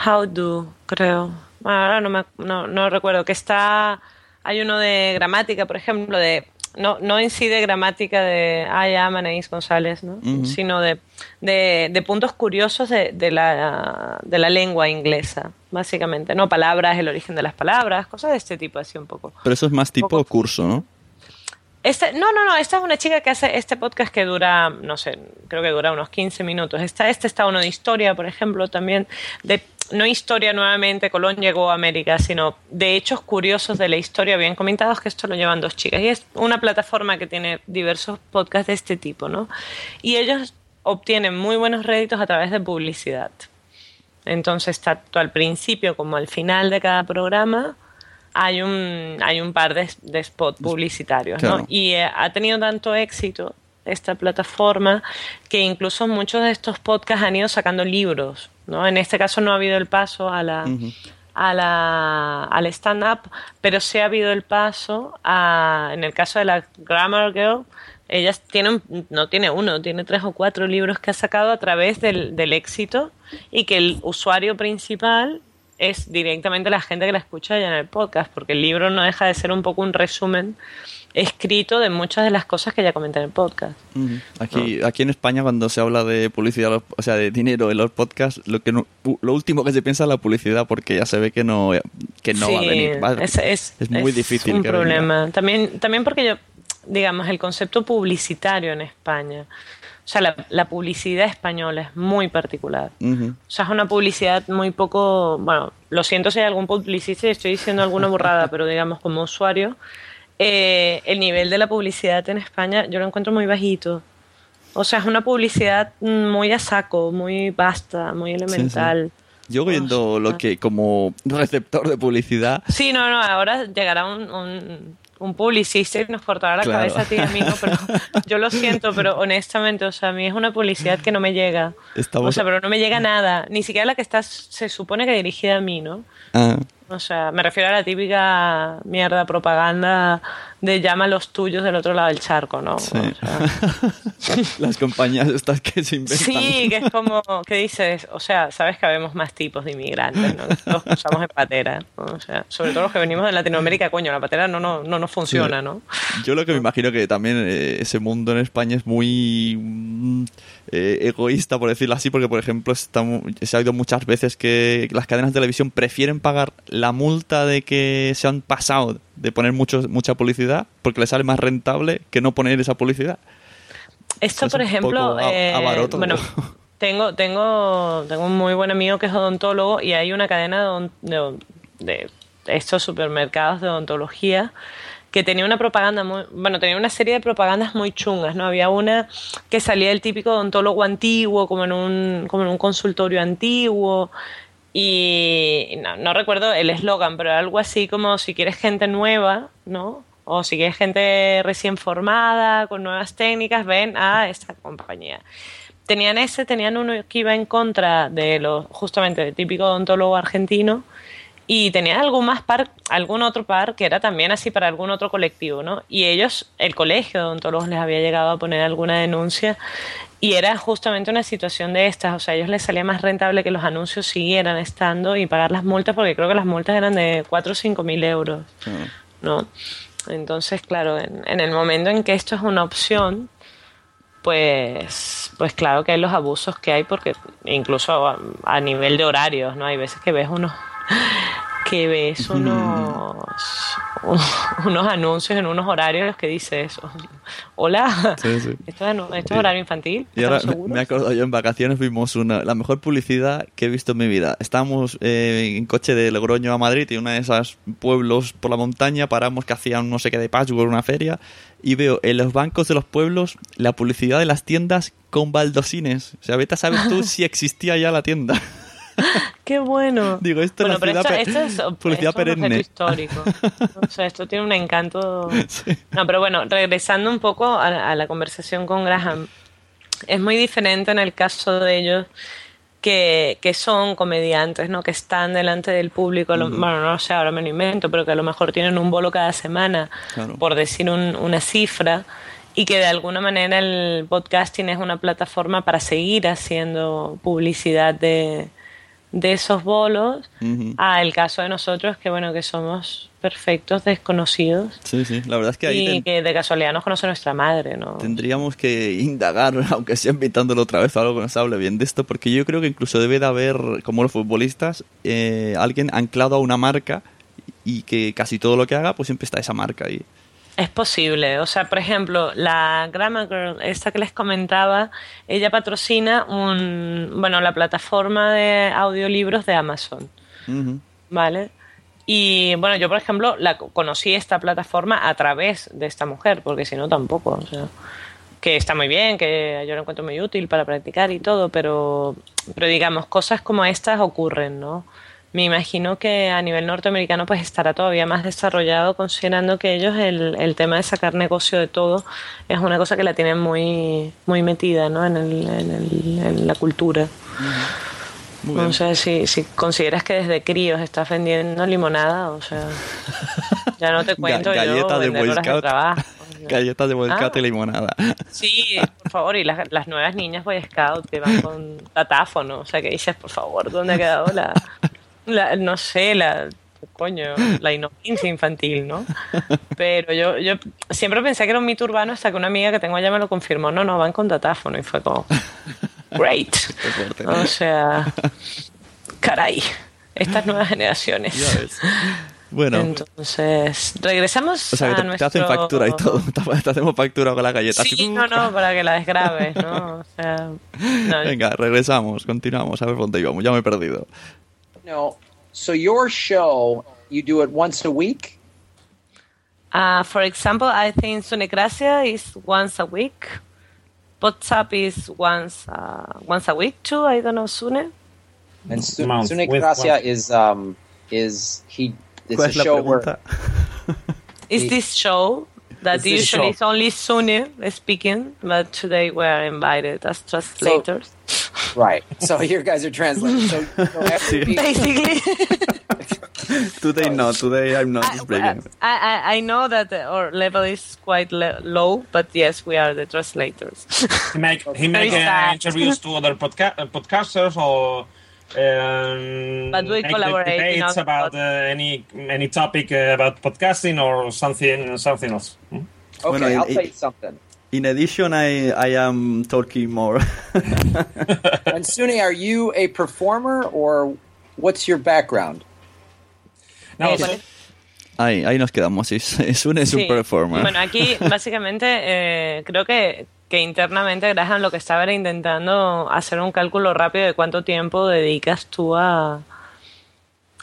[SPEAKER 3] How Do, creo. Ahora no, me, no, no recuerdo, que está... Hay uno de gramática, por ejemplo, de... No, no en sí de gramática de am Anaís González, ¿no? Sino de, de, de puntos curiosos de, de, la, de la lengua inglesa, básicamente, ¿no? Palabras, el origen de las palabras, cosas de este tipo, así un poco.
[SPEAKER 2] Pero eso es más tipo
[SPEAKER 3] Poco.
[SPEAKER 2] curso, ¿no?
[SPEAKER 3] Este, no, no, no, esta es una chica que hace este podcast que dura, no sé, creo que dura unos 15 minutos. Está, este está uno de historia, por ejemplo, también, de no historia nuevamente, Colón llegó a América, sino de hechos curiosos de la historia bien comentados, que esto lo llevan dos chicas. Y es una plataforma que tiene diversos podcasts de este tipo, ¿no? Y ellos obtienen muy buenos réditos a través de publicidad. Entonces, tanto al principio como al final de cada programa hay un, hay un par de, de spots publicitarios,
[SPEAKER 2] Claro.
[SPEAKER 3] ¿no? Y eh, ha tenido tanto éxito esta plataforma que incluso muchos de estos podcasts han ido sacando libros, ¿no? En este caso no ha habido el paso a la, a la, al stand-up, pero sí ha habido el paso a, en el caso de la Grammar Girl, ella tiene, no tiene uno, tiene tres o cuatro libros que ha sacado a través del, del éxito y que el usuario principal es directamente la gente que la escucha ya en el podcast, porque el libro no deja de ser un poco un resumen escrito de muchas de las cosas que ella comenta en el podcast.
[SPEAKER 2] Aquí, aquí en España cuando se habla de publicidad, o sea, de dinero en los podcasts, lo que no- lo último que se piensa es la publicidad porque ya se ve que no que no va a
[SPEAKER 3] Sí,
[SPEAKER 2] venir. Va-
[SPEAKER 3] Es, es-
[SPEAKER 2] es muy
[SPEAKER 3] es
[SPEAKER 2] difícil
[SPEAKER 3] un
[SPEAKER 2] que venga.
[SPEAKER 3] problema. También, también porque yo, digamos, el concepto publicitario en España, o sea, la, la publicidad española es muy particular. O sea, es una publicidad muy poco. Bueno, lo siento si hay algún publicista y estoy diciendo alguna burrada, <laughs> pero digamos, como usuario, eh, el nivel de la publicidad en España yo lo encuentro muy bajito. O sea, es una publicidad muy a saco, muy vasta, muy elemental.
[SPEAKER 2] Yo viendo lo que como receptor de publicidad.
[SPEAKER 3] Sí, no, no, ahora llegará un, un, un publicista y nos cortará la
[SPEAKER 2] Claro.
[SPEAKER 3] cabeza a ti y a mí, ¿no? pero <laughs> yo lo siento, pero honestamente, o sea, a mí es una publicidad que no me llega.
[SPEAKER 2] Estamos-
[SPEAKER 3] O sea, pero no me llega nada, ni siquiera la que está, se supone que dirigida a mí, ¿no?
[SPEAKER 2] Ah,
[SPEAKER 3] O sea, me refiero a la típica mierda propaganda de llama a los tuyos del otro lado del charco, ¿no?
[SPEAKER 2] sí.
[SPEAKER 3] O sea, <laughs>
[SPEAKER 2] Las compañías estas que se inventan.
[SPEAKER 3] Sí, que es como, ¿qué dices? O sea, sabes que habemos más tipos de inmigrantes, ¿no? Que Todos usamos en patera, ¿no? O sea, sobre todo los que venimos de Latinoamérica, coño, la patera no, no, no nos funciona, ¿no?
[SPEAKER 2] Yo lo que me imagino que también eh, ese mundo en España es muy mm, eh, egoísta, por decirlo así, porque, por ejemplo, está se ha oído muchas veces que las cadenas de televisión prefieren pagar la multa de que se han pasado de poner mucho, mucha publicidad porque les sale más rentable que no poner esa publicidad.
[SPEAKER 3] Esto,
[SPEAKER 2] Es
[SPEAKER 3] por ejemplo, eh, bueno, <laughs> tengo, tengo, tengo un muy buen amigo que es odontólogo y hay una cadena de, de- de estos supermercados de odontología que tenía una propaganda muy, bueno, tenía una serie de propagandas muy chungas, ¿no? Había una que salía el típico odontólogo antiguo, como en un, como en un consultorio antiguo, y no, recuerdo el eslogan, pero algo así como si quieres gente nueva, ¿no? O si quieres gente recién formada, con nuevas técnicas, ven a esta compañía. Tenían ese, tenían uno que iba en contra de los, justamente, del típico odontólogo argentino, y tenían algún más par, algún otro par que era también así para algún otro colectivo, ¿no? Y ellos, el colegio de odontólogos les había llegado a poner alguna denuncia y era justamente una situación de estas, o sea, a ellos les salía más rentable que los anuncios siguieran estando y pagar las multas porque creo que las multas eran de 4 o 5 mil euros, ¿no? Entonces, claro, en, el momento en que esto es una opción, pues, pues claro que hay los abusos que hay porque incluso a, a nivel de horarios, ¿no? Hay veces que ves unos <laughs> que ves unos <laughs> unos anuncios en unos horarios que dices hola
[SPEAKER 2] Sí, sí. <laughs>
[SPEAKER 3] esto es, esto es horario infantil
[SPEAKER 2] Y ahora
[SPEAKER 3] ¿estamos
[SPEAKER 2] me,
[SPEAKER 3] seguros?
[SPEAKER 2] me he acordado yo en vacaciones vimos una, la mejor publicidad que he visto en mi vida. Estábamos eh, en coche de Logroño a Madrid y una de esos pueblos por la montaña paramos que hacían no sé qué de patchwork, una feria y veo en los bancos de los pueblos la publicidad de las tiendas con baldosines. O sea, vete a saber tú si existía ya la tienda. <laughs>
[SPEAKER 3] qué bueno
[SPEAKER 2] Digo, esto es
[SPEAKER 3] bueno,
[SPEAKER 2] la
[SPEAKER 3] pero esto,
[SPEAKER 2] publicidad
[SPEAKER 3] esto
[SPEAKER 2] pe-
[SPEAKER 3] es, <laughs>
[SPEAKER 2] publicidad
[SPEAKER 3] esto es un histórico <laughs> o sea esto tiene un encanto
[SPEAKER 2] Sí.
[SPEAKER 3] No, pero bueno, regresando un poco a, a la conversación con Graham, es muy diferente en el caso de ellos que, que son comediantes, ¿no? Que están delante del público, lo- bueno, no sé, ahora me lo invento, pero que a lo mejor tienen un bolo cada semana,
[SPEAKER 2] Claro.
[SPEAKER 3] por decir un- una cifra, y que de alguna manera el podcasting es una plataforma para seguir haciendo publicidad de, de esos bolos,
[SPEAKER 2] Ujú.
[SPEAKER 3] a el caso de nosotros, que bueno, que somos perfectos desconocidos
[SPEAKER 2] Sí, sí, la verdad es que ahí
[SPEAKER 3] y
[SPEAKER 2] ten-
[SPEAKER 3] que de casualidad nos conoce nuestra madre, ¿no?
[SPEAKER 2] tendríamos que indagar, <laughs> aunque sea invitándolo otra vez o algo que nos hable bien de esto, porque yo creo que incluso debe de haber, como los futbolistas, eh, alguien anclado a una marca y que casi todo lo que haga, pues siempre está esa marca ahí.
[SPEAKER 3] Es posible. O sea, por ejemplo, la Grammar Girl, esta que les comentaba, ella patrocina un, bueno, la plataforma de audiolibros de Amazon. ¿vale? Y bueno, yo por ejemplo la co- conocí esta plataforma a través de esta mujer, porque si no tampoco, o sea, que está muy bien, que yo lo encuentro muy útil para practicar y todo, pero, pero digamos, cosas como estas ocurren, ¿no? Me imagino que a nivel norteamericano pues estará todavía más desarrollado considerando que ellos el, el tema de sacar negocio de todo es una cosa que la tienen muy, muy metida ¿no? en, el, en, el- en la cultura.
[SPEAKER 2] Muy bien.
[SPEAKER 3] O sea, si, si consideras que desde críos estás vendiendo limonada, o sea, ya no te
[SPEAKER 2] Ga-
[SPEAKER 3] cuento yo
[SPEAKER 2] galleta de Boy. <laughs> Galletas de
[SPEAKER 3] Ah.
[SPEAKER 2] y limonada.
[SPEAKER 3] Sí, por favor, y las, las nuevas niñas Boy Scout que van con datáfono, o sea, que dices, por favor, ¿dónde ha quedado la, la no sé, la, coño, la inocencia infantil, ¿no? Pero yo, yo siempre pensé que era un mito urbano hasta que una amiga que tengo allá me lo confirmó, no, no, van con datáfono, y fue como, great. <laughs>
[SPEAKER 2] Fuerte.
[SPEAKER 3] O sea, caray, estas nuevas generaciones.
[SPEAKER 2] Bueno,
[SPEAKER 3] Entonces, regresamos
[SPEAKER 2] o sea que
[SPEAKER 3] a
[SPEAKER 2] te, te
[SPEAKER 3] nuestro...
[SPEAKER 2] hacen factura y todo. <laughs> Te, te hacemos factura con la galleta.
[SPEAKER 3] Sí,
[SPEAKER 2] Así,
[SPEAKER 3] no, no, para que la desgrabes, ¿no? O sea, no,
[SPEAKER 2] Venga, regresamos, continuamos. A ver dónde íbamos. Ya me he perdido.
[SPEAKER 6] No. So your show, you do it once a week?
[SPEAKER 3] Uh, for example, I think Sunecracia is once a week. WhatsApp is once uh, once a week too. I don't know, Sune.
[SPEAKER 6] And Su-
[SPEAKER 4] Month,
[SPEAKER 6] Sune Gracia
[SPEAKER 4] month.
[SPEAKER 6] is um is he it's
[SPEAKER 2] ¿Cuál
[SPEAKER 6] a
[SPEAKER 2] es
[SPEAKER 6] show where
[SPEAKER 2] pregunta? <laughs>
[SPEAKER 3] Is this show that
[SPEAKER 6] Is this
[SPEAKER 3] usually
[SPEAKER 6] show-
[SPEAKER 3] is only Sune speaking, but today we are invited as translators.
[SPEAKER 6] Right. So <laughs> you guys are translating. So, so after we-
[SPEAKER 3] Basically,
[SPEAKER 2] Today no, today I'm not
[SPEAKER 3] I,
[SPEAKER 2] speaking.
[SPEAKER 3] I, I- I know that our level is quite le- low, but yes, we are the translators. <laughs>
[SPEAKER 4] He make he make uh, interviews to other podca- uh, podcasters or um,
[SPEAKER 3] But we collaborate in
[SPEAKER 4] debates
[SPEAKER 3] other
[SPEAKER 4] about uh, any any topic uh, about podcasting or something something else. Hmm?
[SPEAKER 6] okay,
[SPEAKER 2] Bueno,
[SPEAKER 6] I'll
[SPEAKER 2] y-
[SPEAKER 6] tell you something.
[SPEAKER 2] In addition, I I am talking more. <laughs>
[SPEAKER 6] And Sune, are you a performer or what's your background?
[SPEAKER 4] No,
[SPEAKER 3] Eh,
[SPEAKER 2] ahí, ahí nos quedamos. Es, es un, es un
[SPEAKER 3] Sí.
[SPEAKER 2] performer.
[SPEAKER 3] Bueno, aquí <laughs> básicamente eh, creo que, que internamente Graham lo que estaba era intentando hacer un cálculo rápido de cuánto tiempo dedicas tú a,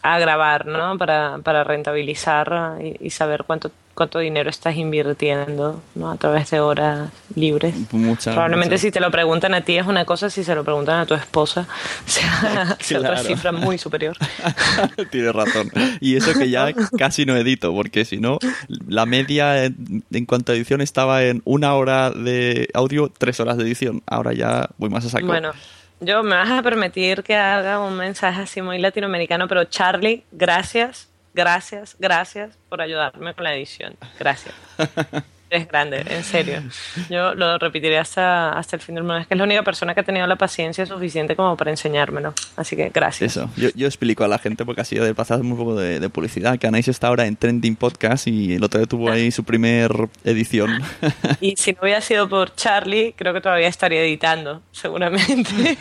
[SPEAKER 3] a grabar, ¿no? Para, para rentabilizar y, y saber cuánto, cuánto dinero estás invirtiendo, ¿no? A través de horas libres.
[SPEAKER 2] Mucha-
[SPEAKER 3] Probablemente si te lo preguntan a ti es una cosa, si se lo preguntan a tu esposa, <laughs> <laughs> sea, otra cifra muy superior. <laughs>
[SPEAKER 2] Tienes razón. Y eso que ya casi no edito, porque si no, la media en, en cuanto a edición estaba en una hora de audio, tres horas de edición. Ahora ya voy más a saco.
[SPEAKER 3] Bueno, yo me vas a permitir que haga un mensaje así muy latinoamericano, pero Charlie, gracias, gracias, gracias por ayudarme con la edición. Gracias. <laughs> Eres grande, en serio. Yo lo repetiré hasta, hasta el fin del mundo. Es que es la única persona que ha tenido la paciencia suficiente como para enseñármelo. Así que gracias.
[SPEAKER 2] Eso, yo, yo explico a la gente porque así de pasar un poco de, de publicidad, que Anais está ahora en Trending Podcast y el otro día tuvo ahí su primer edición.
[SPEAKER 3] Y si no hubiera sido por Charlie, creo que todavía estaría editando, seguramente.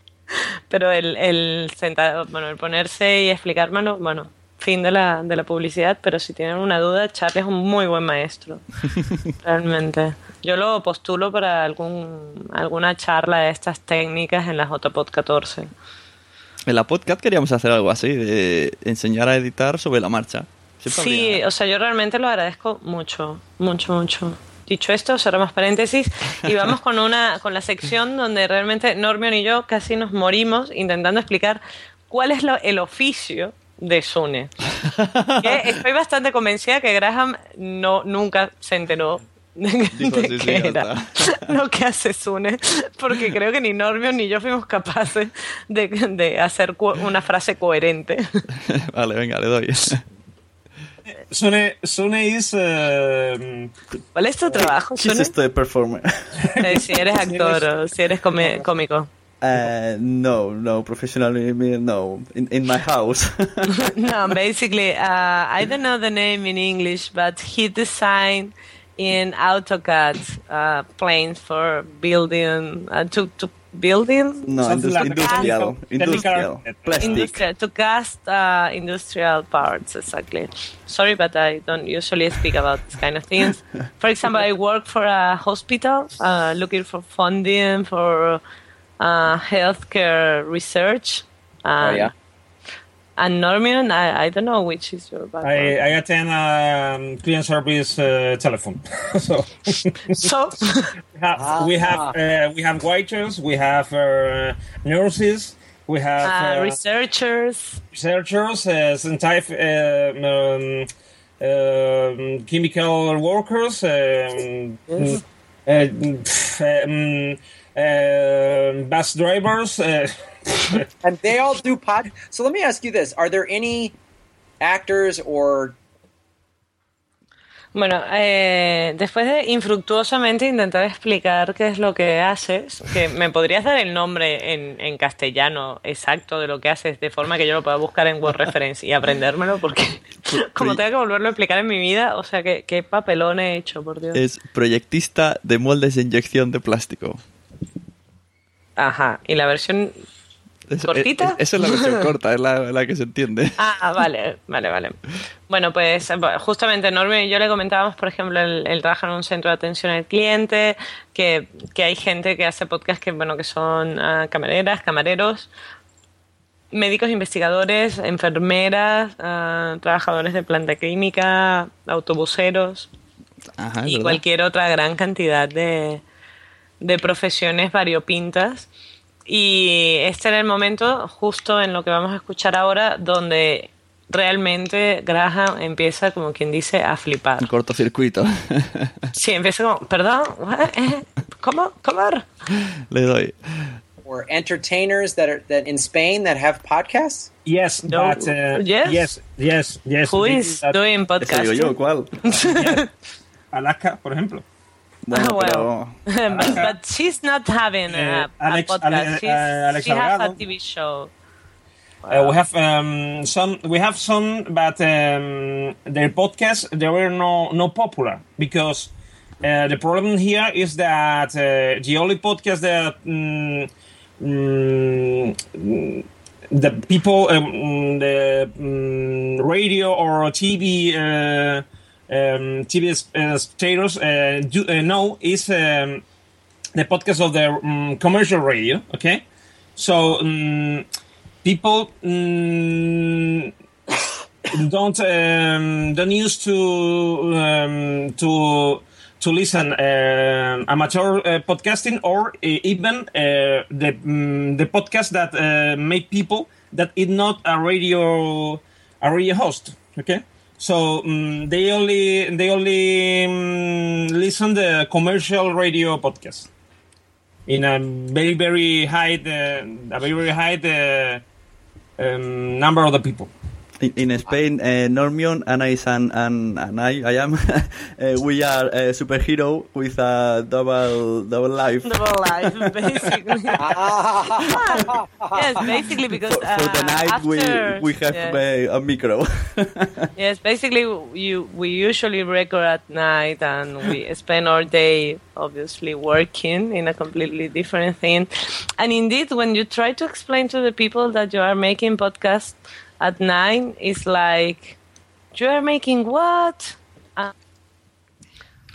[SPEAKER 3] <laughs> Pero el, el sentado, bueno, el ponerse y explicármelo, bueno, fin de la, de la publicidad, pero si tienen una duda, Charlie es un muy buen maestro. <laughs> Realmente. Yo lo postulo para algún, alguna charla de estas técnicas en la JPod 14.
[SPEAKER 2] En la podcast queríamos hacer algo así, de enseñar a editar sobre la marcha. Siempre
[SPEAKER 3] Sí,
[SPEAKER 2] habría-
[SPEAKER 3] o sea, yo realmente lo agradezco mucho, mucho, mucho. Dicho esto, cerramos paréntesis y vamos con una con la sección donde realmente Normion y yo casi nos morimos intentando explicar cuál es lo- el oficio de Sune. Que <laughs> estoy bastante convencida que Graham no nunca se enteró de,
[SPEAKER 2] Dijo,
[SPEAKER 3] de
[SPEAKER 2] sí, sí,
[SPEAKER 3] qué
[SPEAKER 2] ya
[SPEAKER 3] era <laughs> lo que hace Sune, porque creo que ni Normion ni yo fuimos capaces de, de hacer una frase coherente. <laughs>
[SPEAKER 2] vale, venga, le doy.
[SPEAKER 4] Sune, Sune is um,
[SPEAKER 3] ¿Cuál es tu trabajo,
[SPEAKER 2] ¿Qué es
[SPEAKER 3] Sune?
[SPEAKER 2] performer?
[SPEAKER 3] Eh, si eres actor o si eres come- cómico.
[SPEAKER 2] Uh, no, no, professionally, no. In, in my house. <laughs>
[SPEAKER 3] No, basically, uh, I don't know the name in English, but he designed in AutoCAD uh, planes for building, uh, to, to building,
[SPEAKER 2] no,
[SPEAKER 4] Something
[SPEAKER 2] indus-
[SPEAKER 4] like
[SPEAKER 2] industrial.
[SPEAKER 4] technical- technical
[SPEAKER 2] Industrial. Plastic.
[SPEAKER 3] industrial, to cast uh, industrial parts, exactly. Sorry, but I don't usually speak about this kind of things. <laughs> For example, I work for a hospital uh, looking for funding for uh, healthcare research.
[SPEAKER 6] Oh
[SPEAKER 3] And-
[SPEAKER 6] yeah.
[SPEAKER 3] And Norman, I, I don't know which is your background.
[SPEAKER 4] I, I attend um, client service uh, telephone. <laughs> so
[SPEAKER 3] So, <laughs>
[SPEAKER 4] we have we have uh, we have waiters, we have uh, nurses, we have
[SPEAKER 3] uh,
[SPEAKER 4] uh,
[SPEAKER 3] researchers,
[SPEAKER 4] researchers, uh, scientific, uh, um, um, chemical workers, um,
[SPEAKER 3] Yes.
[SPEAKER 4] uh, pff, um, uh, bus drivers. Uh, <laughs>
[SPEAKER 6] And they all do pod. So let me ask you this: Are there any actors or
[SPEAKER 3] Bueno, eh, después de infructuosamente intentar explicar qué es lo que haces, que me podrías dar el nombre en, en castellano exacto de lo que haces, de forma que yo lo pueda buscar en Word Reference y aprendérmelo, porque <laughs> como tengo que volverlo a explicar en mi vida, o sea, que qué papelón he hecho, por Dios.
[SPEAKER 2] Es proyectista de moldes de inyección de plástico.
[SPEAKER 3] Ajá, y la versión...
[SPEAKER 2] Es-
[SPEAKER 3] ¿Cortita?
[SPEAKER 2] es- esa es la versión <laughs> corta, es la, la que se entiende.
[SPEAKER 3] Ah, vale, vale, vale. Bueno, pues eh, justamente Norme y yo le comentábamos, por ejemplo, él, él trabaja en un centro de atención al cliente, que, que hay gente que hace podcast que, bueno, que son ah, camareras, camareros, médicos investigadores, enfermeras, ah, trabajadores de planta clínica, autobuseros
[SPEAKER 2] Ajá,
[SPEAKER 3] y
[SPEAKER 2] verdad.
[SPEAKER 3] cualquier otra gran cantidad de, de profesiones variopintas. Y este era el momento, justo en lo que vamos a escuchar ahora, donde realmente Graham empieza, como quien dice, a flipar.
[SPEAKER 2] Un cortocircuito. <laughs>
[SPEAKER 3] Sí, empieza como, perdón, what? Eh, ¿cómo? ¿Cómo?
[SPEAKER 2] Le doy.
[SPEAKER 6] Or entertainers that are that in Spain that have podcasts?
[SPEAKER 4] Yes,
[SPEAKER 3] No,
[SPEAKER 4] but uh,
[SPEAKER 3] yes.
[SPEAKER 4] yes, yes, yes.
[SPEAKER 3] Who is
[SPEAKER 4] that-
[SPEAKER 3] doing
[SPEAKER 2] digo yo? ¿cuál? <laughs>
[SPEAKER 4] Alaska, por ejemplo.
[SPEAKER 2] Bueno,
[SPEAKER 3] Ah, well.
[SPEAKER 2] pero- <laughs>
[SPEAKER 3] but, but she's not having
[SPEAKER 4] Eh,
[SPEAKER 3] a, a
[SPEAKER 4] Alex-
[SPEAKER 3] podcast.
[SPEAKER 4] Ale-
[SPEAKER 3] She's,
[SPEAKER 4] Alex
[SPEAKER 3] she has a TV show.
[SPEAKER 4] Uh, we have um, some. We have some, but um, their podcasts they were no no popular because uh, the problem here is that uh, the only podcast that mm, mm, mm, the people um, the mm, radio or TV uh, um, TV spectators do know is um, the podcast of the um, commercial radio. Okay, so. Um, people mm, <coughs> don't um, don't used to um, to to listen uh, amateur uh, podcasting or uh, even uh, the mm, the podcast that uh, make people that is not a radio a radio host. Okay. So mm they only they only mm, listen the commercial radio podcast in a very very high uh, a very high uh, um, number of the people.
[SPEAKER 2] In, in Spain, uh, Normion, Anais, and, and, and I, I am, uh, <laughs> we are a superhero with a double double life. <laughs>
[SPEAKER 3] Double life, basically. <laughs> yes, basically because
[SPEAKER 2] For
[SPEAKER 3] uh,
[SPEAKER 2] the night,
[SPEAKER 3] after,
[SPEAKER 2] we we have
[SPEAKER 3] yes,
[SPEAKER 2] uh, a micro.
[SPEAKER 3] yes, basically you we usually record at night and we spend our day obviously working in a completely different thing. And indeed, when you try to explain to the people that you are making podcast at night, it's like you are making what? Ah.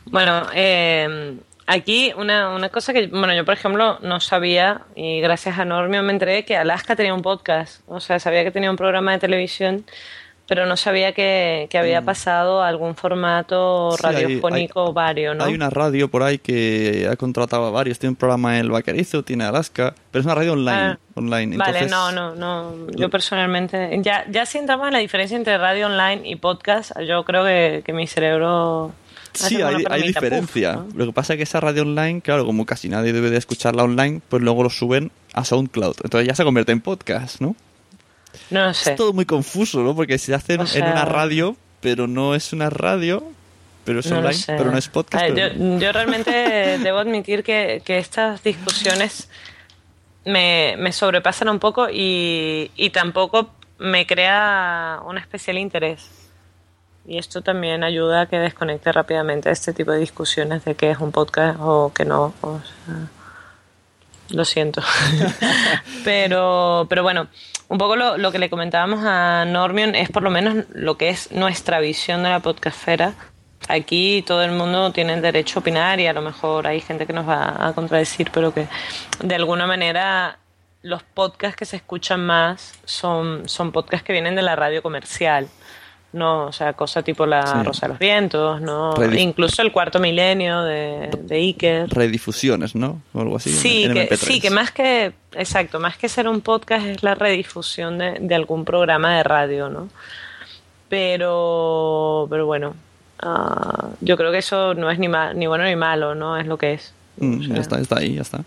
[SPEAKER 3] Bueno, eh, aquí una, una cosa que, bueno, yo por ejemplo no sabía y gracias a Normio me enteré que Alaska tenía un podcast, o sea, sabía que tenía un programa de televisión, pero no sabía que, que había pasado a algún formato
[SPEAKER 2] Mm. Sí, hay-
[SPEAKER 3] radiofónico vario, ¿no?
[SPEAKER 2] Hay una radio por ahí que ha contratado a varios. Tiene un programa en el Vaquerizo, tiene Alaska, pero es una radio online.
[SPEAKER 3] Ah,
[SPEAKER 2] online.
[SPEAKER 3] Vale, no, no, no. Yo personalmente, ya, ya si entramos en la diferencia entre radio online y podcast, yo creo que, que mi cerebro...
[SPEAKER 2] Sí, hay, hay
[SPEAKER 3] puff,
[SPEAKER 2] diferencia.
[SPEAKER 3] ¿no?
[SPEAKER 2] Lo que pasa es que esa radio online, claro, como casi nadie debe de escucharla online, pues luego lo suben a SoundCloud. Entonces ya se convierte en podcast, ¿no?
[SPEAKER 3] No sé.
[SPEAKER 2] Es todo muy confuso, ¿no? Porque se hace
[SPEAKER 3] O
[SPEAKER 2] en
[SPEAKER 3] sea-
[SPEAKER 2] una radio, pero no es una radio, pero es
[SPEAKER 3] No
[SPEAKER 2] online,
[SPEAKER 3] sé.
[SPEAKER 2] pero no es podcast. Pero-
[SPEAKER 3] yo, yo realmente <laughs> debo admitir que, que estas discusiones me, me sobrepasan un poco y, y tampoco me crea un especial interés. Y esto también ayuda a que desconecte rápidamente este tipo de discusiones de qué es un podcast o que no. O sea, lo siento. <laughs> pero, pero bueno, un poco lo, lo que le comentábamos a Normion es por lo menos lo que es nuestra visión de la podcastfera. Aquí todo el mundo tiene el derecho a opinar y a lo mejor hay gente que nos va a contradecir, pero que de alguna manera los podcasts que se escuchan más son, son podcasts que vienen de la radio comercial. No, o sea, cosa tipo La
[SPEAKER 2] Sí.
[SPEAKER 3] Rosa de los Vientos, ¿no?
[SPEAKER 2] Redif-
[SPEAKER 3] Incluso el cuarto milenio de, de Iker.
[SPEAKER 2] Redifusiones, ¿no? O algo así.
[SPEAKER 3] Sí,
[SPEAKER 2] en
[SPEAKER 3] que,
[SPEAKER 2] MP3.
[SPEAKER 3] sí, que más que, exacto, más que ser un podcast es la redifusión de, de algún programa de radio, ¿no? Pero, pero bueno, ah, yo creo que eso no es ni, ma- ni bueno ni malo, ¿no? Es lo que es.
[SPEAKER 2] Mm,
[SPEAKER 3] O sea,
[SPEAKER 2] ya está, está ahí, ya está.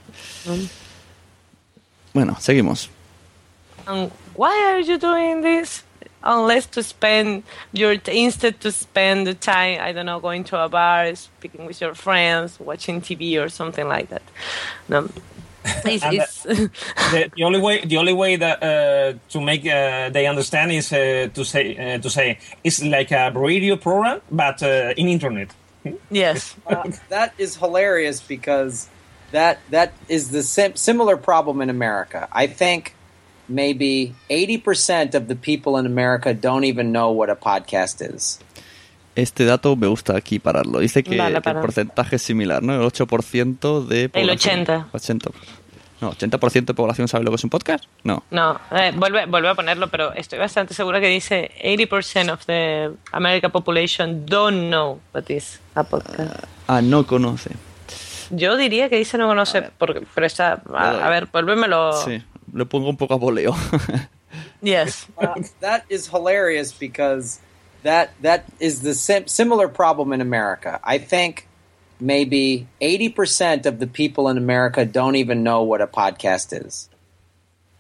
[SPEAKER 2] Bueno, seguimos.
[SPEAKER 3] um, why are you doing this? Unless to spend your instead to spend the time, I don't know, going to a bar, speaking with your friends, watching TV or something like that. No. <laughs> It's,
[SPEAKER 4] uh,
[SPEAKER 3] it's, <laughs>
[SPEAKER 4] the, the only way the only way that uh, to make uh, they understand is uh, to say uh, to say it's like a radio program but uh, in internet.
[SPEAKER 3] yes. <laughs>
[SPEAKER 6] Uh, that is hilarious because that that is the sim- similar problem in America. I think maybe 80% of the people in America don't even know what a podcast is.
[SPEAKER 2] Este dato me gusta aquí pararlo. Dice que,
[SPEAKER 3] Vale,
[SPEAKER 2] que el porcentaje es similar, ¿no? El 8% de población.
[SPEAKER 3] 80.
[SPEAKER 2] 80. No, 80% de población sabe lo que es un podcast. No.
[SPEAKER 3] No, eh, vuelve, vuelve a ponerlo, pero estoy bastante segura que dice 80% of the American population don't know what is a podcast.
[SPEAKER 2] Ah, no conoce.
[SPEAKER 3] Yo diría que dice no conoce, porque, pero está. A, a ver, vuélvemelo.
[SPEAKER 2] Sí, le pongo un poco a voleo. <laughs>
[SPEAKER 3] Yes.
[SPEAKER 6] Uh, that is hilarious because that that is the sim- similar problem in America. I think maybe 80% of the people in America don't even know what a podcast is.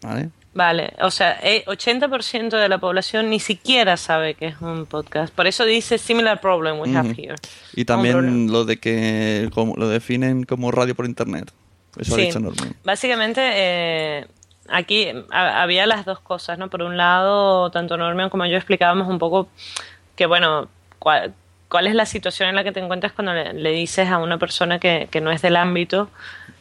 [SPEAKER 2] ¿Vale?
[SPEAKER 3] Vale, o sea, eh, 80% de la población ni siquiera sabe que es un podcast. Por eso dice similar problem we have
[SPEAKER 2] Ujú.
[SPEAKER 3] here.
[SPEAKER 2] Y también lo de que como, lo definen como radio por internet. Eso ha
[SPEAKER 3] Sí.
[SPEAKER 2] dicho Norman.
[SPEAKER 3] Básicamente, eh, aquí ha- había las dos cosas, ¿no? Por un lado, tanto Norman como yo explicábamos un poco que, bueno, cuál, cuál es la situación en la que te encuentras cuando le, le dices a una persona que, que no es del ámbito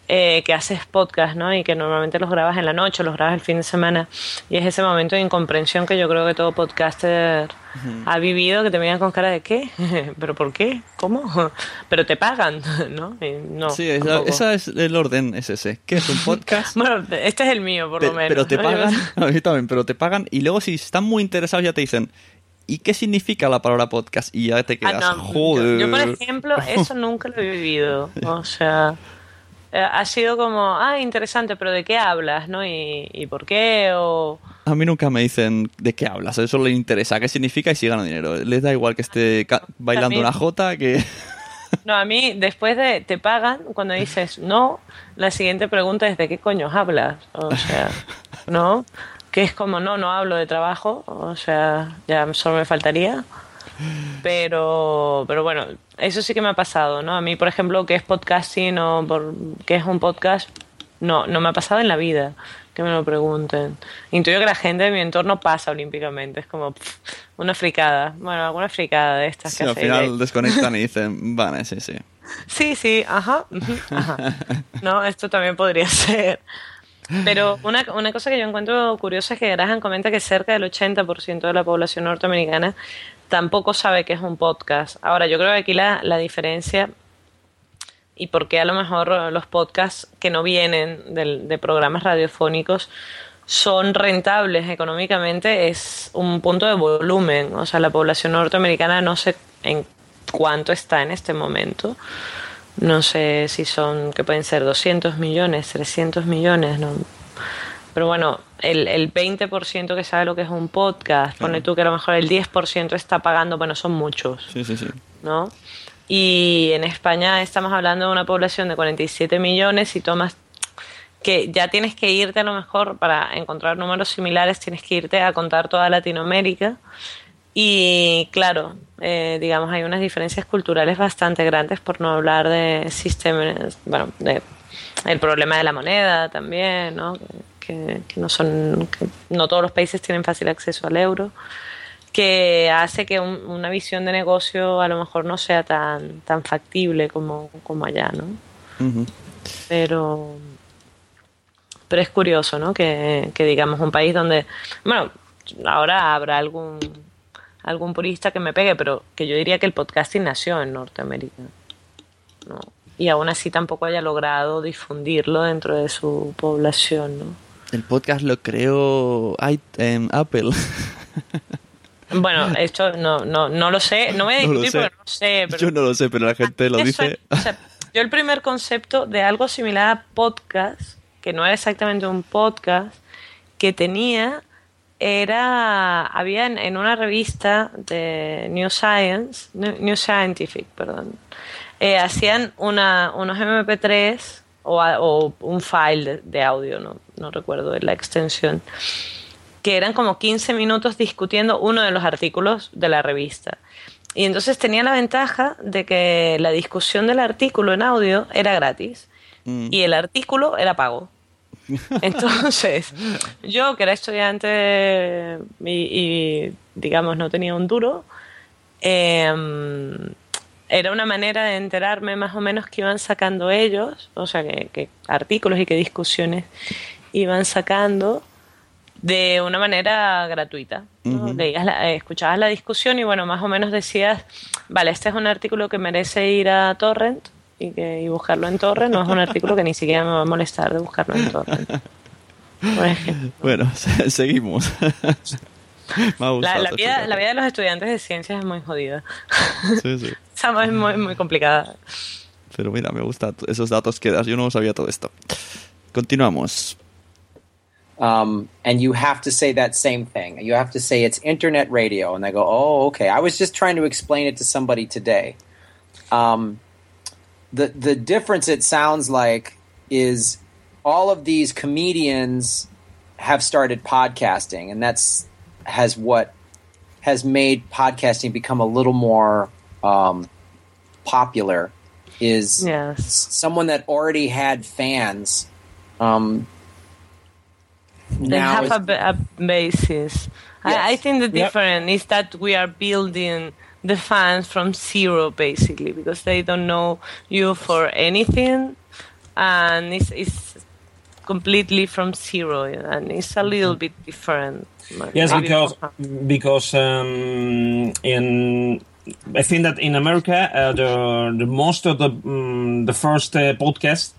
[SPEAKER 3] eh, que haces podcast, ¿no? Y que normalmente los grabas en la noche, los grabas el fin de semana. Y es ese momento de incomprensión que yo creo que todo podcaster ha vivido, que te miran con cara de ¿qué? <laughs> ¿Pero por qué? ¿Cómo? <laughs> Pero te pagan, <laughs> ¿no? Y no
[SPEAKER 2] sí, esa, esa es el orden, es ese. ¿Qué es un podcast?
[SPEAKER 3] Bueno, este es el mío, por
[SPEAKER 2] Pe-
[SPEAKER 3] lo menos.
[SPEAKER 2] pero te pagan, a mí también, pero te pagan y luego si están muy interesados ya te dicen, ¿y qué significa la palabra podcast? Y ya te
[SPEAKER 3] Ah,
[SPEAKER 2] quedas,
[SPEAKER 3] no,
[SPEAKER 2] joder.
[SPEAKER 3] Yo, yo, por ejemplo, eso nunca lo he vivido. O sea, ha sido como, ah, interesante, pero ¿de qué hablas? ¿No? ¿Y, y por qué? O...
[SPEAKER 2] A mí nunca me dicen de qué hablas, eso le interesa, qué significa y si gano dinero. Les da igual que esté bailando una jota que... <laughs>
[SPEAKER 3] No, a mí, después de te pagan, cuando dices no, la siguiente pregunta es ¿de qué coño hablas? O sea, ¿no? Que es como, no, no hablo de trabajo, o sea, ya solo me faltaría. Pero, pero bueno, eso sí que me ha pasado, ¿no? A mí, por ejemplo, que es podcasting o por, que es un podcast, no, no me ha pasado en la vida que me lo pregunten. Intuyo que la gente de mi entorno pasa olímpicamente, es como pff, una fricada, bueno, alguna fricada de estas
[SPEAKER 2] Sí,
[SPEAKER 3] que
[SPEAKER 2] al final desconectan y <laughs> dicen, vale, sí, sí.
[SPEAKER 3] Sí, sí, ajá. No, esto también podría ser. Pero una, una cosa que yo encuentro curiosa es que Graham comenta que cerca del 80% de la población norteamericana tampoco sabe qué es un podcast. Ahora, yo creo que aquí la, la diferencia y por qué a lo mejor los podcasts que no vienen del- de programas radiofónicos son rentables económicamente es un punto de volumen. O sea, la población norteamericana no sé en cuánto está en este momento. No sé si son, que pueden ser 200 millones, 300 millones, no. Pero bueno, el, el 20% que sabe lo que es un podcast, pone tú que a lo mejor el 10% está pagando, bueno, son muchos.
[SPEAKER 2] Sí, sí, sí.
[SPEAKER 3] ¿no? Y en España estamos hablando de una población de 47 millones y tomas que ya tienes que irte a lo mejor para encontrar números similares, tienes que irte a contar toda Latinoamérica. Y claro, eh, digamos, hay unas diferencias culturales bastante grandes, por no hablar de sistemas, bueno, de el problema de la moneda también, ¿no? Que, no son, que no todos los países tienen fácil acceso al euro que hace que un- una visión de negocio a lo mejor no sea tan, tan factible como, como allá, ¿no? Pero, pero es curioso, ¿no? Que, que digamos un país donde, bueno, ahora habrá algún algún purista que me pegue, pero que yo diría que el podcasting nació en Norteamérica, ¿no? Y aún así tampoco haya logrado difundirlo dentro de su población, ¿no?
[SPEAKER 2] El podcast lo creó em, Apple. <laughs>
[SPEAKER 3] Bueno, esto no, no, no lo sé, no me voy a
[SPEAKER 2] No lo
[SPEAKER 3] discutir
[SPEAKER 2] sé.
[SPEAKER 3] porque no sé, pero
[SPEAKER 2] Yo no lo sé, pero la gente lo dice.
[SPEAKER 3] es, o sea, yo el primer concepto de algo similar a podcast, que no era exactamente un podcast, que tenía era había en, en una revista de New Science, New, New Scientific, perdón, eh, hacían una, unos MP3 o, a- o un file de, de audio, no, no recuerdo la extensión, que eran como 15 minutos discutiendo uno de los artículos de la revista. Y entonces tenía la ventaja de que la discusión del artículo en audio era gratis
[SPEAKER 2] Mm.
[SPEAKER 3] y el artículo era pago. <laughs> Entonces, yo que era estudiante y, y, digamos no tenía un duro, eh, era una manera de enterarme más o menos que iban sacando ellos, o sea, que, que artículos y qué discusiones iban sacando de una manera gratuita. ¿no? Leías la- eh, escuchabas la discusión y bueno, más o menos decías, vale, este es un artículo que merece ir a Torrent y, que, y buscarlo en Torrent, no es un artículo que ni siquiera me va a molestar de buscarlo en Torrent. Por.
[SPEAKER 2] Bueno, se- <laughs> seguimos. <laughs> Me
[SPEAKER 3] La, la vida, la vida de los estudiantes de ciencias es muy jodida. <laughs>
[SPEAKER 2] Sí, sí.
[SPEAKER 3] Esa es muy, muy complicada.
[SPEAKER 2] Pero mira, me gustan esos datos que das. Yo no sabía todo esto. Continuamos.
[SPEAKER 6] um, and you have to say that same thing. You have to say it's internet radio, and they go, "Oh, okay." I was just trying to explain it to somebody today. Um, the the difference it sounds like is all of these comedians have started podcasting, and that's has what has made podcasting become a little more um, popular. Is
[SPEAKER 3] Yes.
[SPEAKER 6] someone that already had fans. Um,
[SPEAKER 3] They
[SPEAKER 6] now
[SPEAKER 3] have
[SPEAKER 6] is-
[SPEAKER 3] a, ba- a basis. I, I think the
[SPEAKER 4] Yep.
[SPEAKER 3] difference is that we are building the fans from zero, basically, because they don't know you for anything, and it's, it's completely from zero, and it's a little bit different.
[SPEAKER 4] Yes, because because um, in I think that in America uh, the the most of the um, the first uh, podcast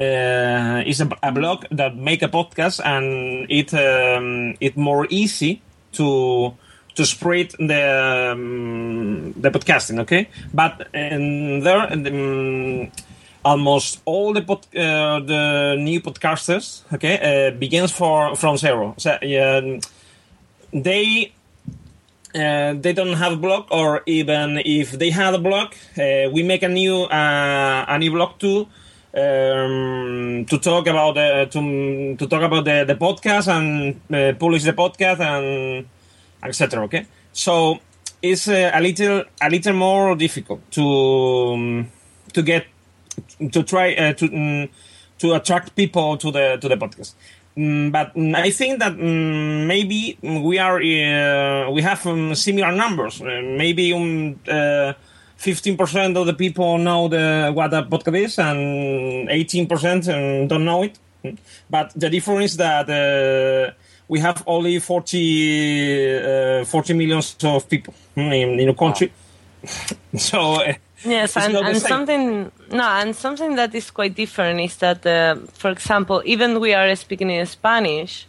[SPEAKER 4] uh, is a, a blog that make a podcast and it um, it more easy to to spread the um, the podcasting. Okay, but in there. Um, almost all the pod, uh, the new podcasters okay uh, begins for from zero. So, um, they uh, they don't have a blog or even if they had a blog uh, we make a new uh, a new blog too um, to talk about uh, to, to talk about the, the podcast and uh, publish the podcast and etc okay? So it's a little a little more difficult to um, to get to try uh, to mm, to attract people to the to the podcast. Mm, but mm, I think that maybe we are uh, we have um, similar numbers. Uh, maybe um, uh, 15% of the people know the what a podcast is, and 18% um, don't know it. But the difference is that uh, we have only 40, uh, 40 millions of people in, in a country. <laughs> so.
[SPEAKER 3] Yes,
[SPEAKER 4] It's
[SPEAKER 3] and, and something no, and something that is quite different is that, uh, for example, even we are speaking in Spanish,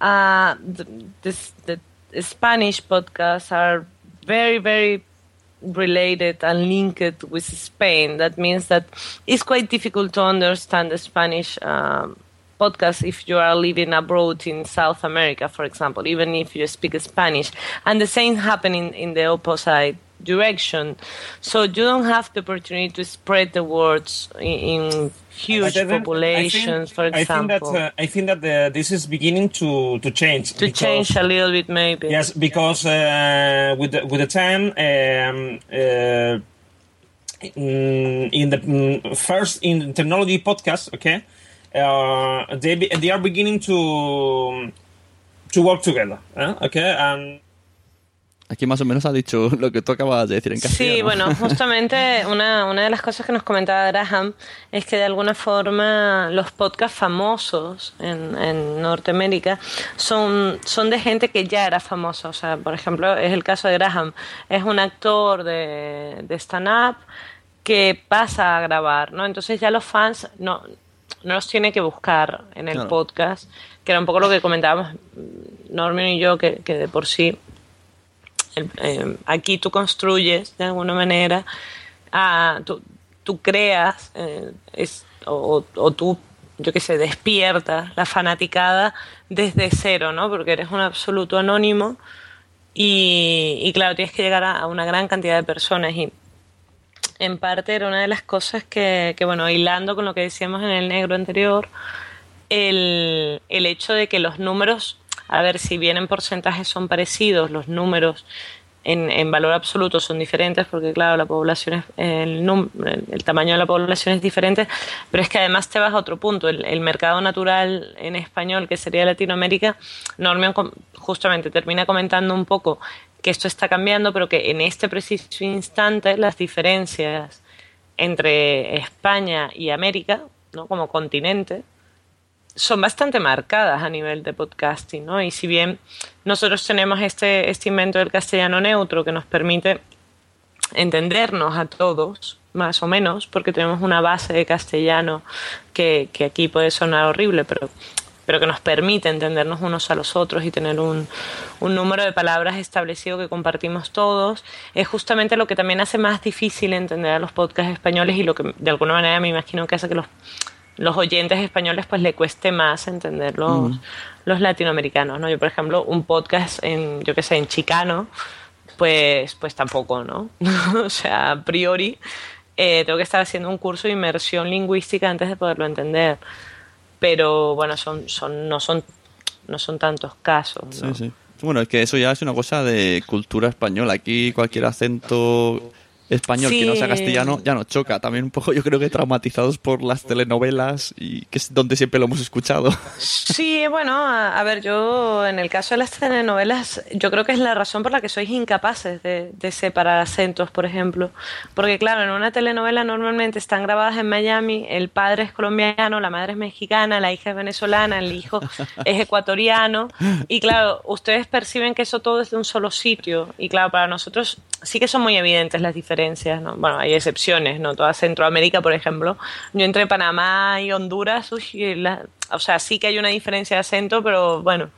[SPEAKER 3] uh, the, this, the Spanish podcasts are very, very related and linked with Spain. That means that it's quite difficult to understand the Spanish um, podcast if you are living abroad in South America, for example, even if you speak Spanish. And the same happening in the opposite direction. So you don't have the opportunity to spread the words in, in huge
[SPEAKER 4] I think-
[SPEAKER 3] populations, for example.
[SPEAKER 4] I think that uh, I think that the, this is beginning to to change.
[SPEAKER 3] to
[SPEAKER 4] because-
[SPEAKER 3] change a little bit, maybe.
[SPEAKER 4] Yes, because uh, with the, with the time, um, uh, in in the mm, first in technology podcast, okay, uh, they they are beginning to to work together, eh, okay, and
[SPEAKER 2] Aquí más o menos ha dicho <laughs> lo que tú acabas de decir en castellano.
[SPEAKER 3] Sí, bueno, <laughs> justamente una, una de las cosas que nos comentaba Graham es que de alguna forma los podcasts famosos en, en Norteamérica son, son de gente que ya era famosa. O sea, por ejemplo, es el caso de Graham. Es un actor de, de stand-up que pasa a grabar, ¿no? Entonces ya los fans no, no los tiene que buscar en el
[SPEAKER 2] Claro.
[SPEAKER 3] podcast, que era un poco lo que comentábamos Norman y yo, que, que de por sí el- eh, aquí tú construyes de alguna manera, ah, tú, tú creas eh, es, o, o tú, yo qué sé, despiertas la fanaticada desde cero, ¿no? Porque eres un absoluto anónimo y, y claro, tienes que llegar a, a una gran cantidad de personas y en parte era una de las cosas que, que, bueno, hilando con lo que decíamos en el negro anterior, el, el hecho de que los números, a ver, si bien en porcentajes son parecidos, los números en, en valor absoluto son diferentes, porque claro, la población es, el, el, tamaño de la población es diferente, pero es que además te vas a otro punto, el, el mercado natural en español, que sería Latinoamérica, Norman justamente termina comentando un poco que esto está cambiando, pero que en este preciso instante las diferencias entre España y América, ¿no? como continente, son bastante marcadas a nivel de podcasting, ¿no? Y si bien nosotros tenemos este, este invento del castellano neutro que nos permite entendernos a todos, más o menos, porque tenemos una base de castellano que, aquí puede sonar horrible, pero pero que nos permite entendernos unos a los otros y tener un, un número de palabras establecido que compartimos todos, es justamente lo que también hace más difícil entender a los podcasts españoles y lo que de alguna manera me imagino que hace que los, los oyentes españoles pues le cueste más entender los, los latinoamericanos, ¿no? Yo, por ejemplo, un podcast en, yo qué sé, en chicano, pues, pues tampoco, ¿no? <laughs> o sea, a priori eh, tengo que estar haciendo un curso de inmersión lingüística antes de poderlo entender pero bueno, son, son, no, son, no son tantos casos. ¿no?
[SPEAKER 2] Sí, sí. Bueno, es que eso ya es una cosa de cultura española. Aquí cualquier acento español que no sea
[SPEAKER 3] Sí.
[SPEAKER 2] castellano ya nos choca. También un poco yo creo que traumatizados por las telenovelas y que es donde siempre lo hemos escuchado.
[SPEAKER 3] Sí, bueno, a, a ver, yo en el caso de las telenovelas, yo creo que es la razón por la que sois incapaces de, de separar acentos, por ejemplo. Porque claro, en una telenovela normalmente están grabadas en Miami, el padre es colombiano, la madre es mexicana, la hija es venezolana, el hijo es ecuatoriano. Y claro, ustedes perciben que eso todo es de un solo sitio. Y claro, para nosotros sí que son muy evidentes las diferencias, ¿no? Bueno, hay excepciones, ¿no? Toda Centroamérica, por ejemplo. Yo entre Panamá y Honduras, uy, la- o sea, sí que hay una diferencia de acento, pero bueno,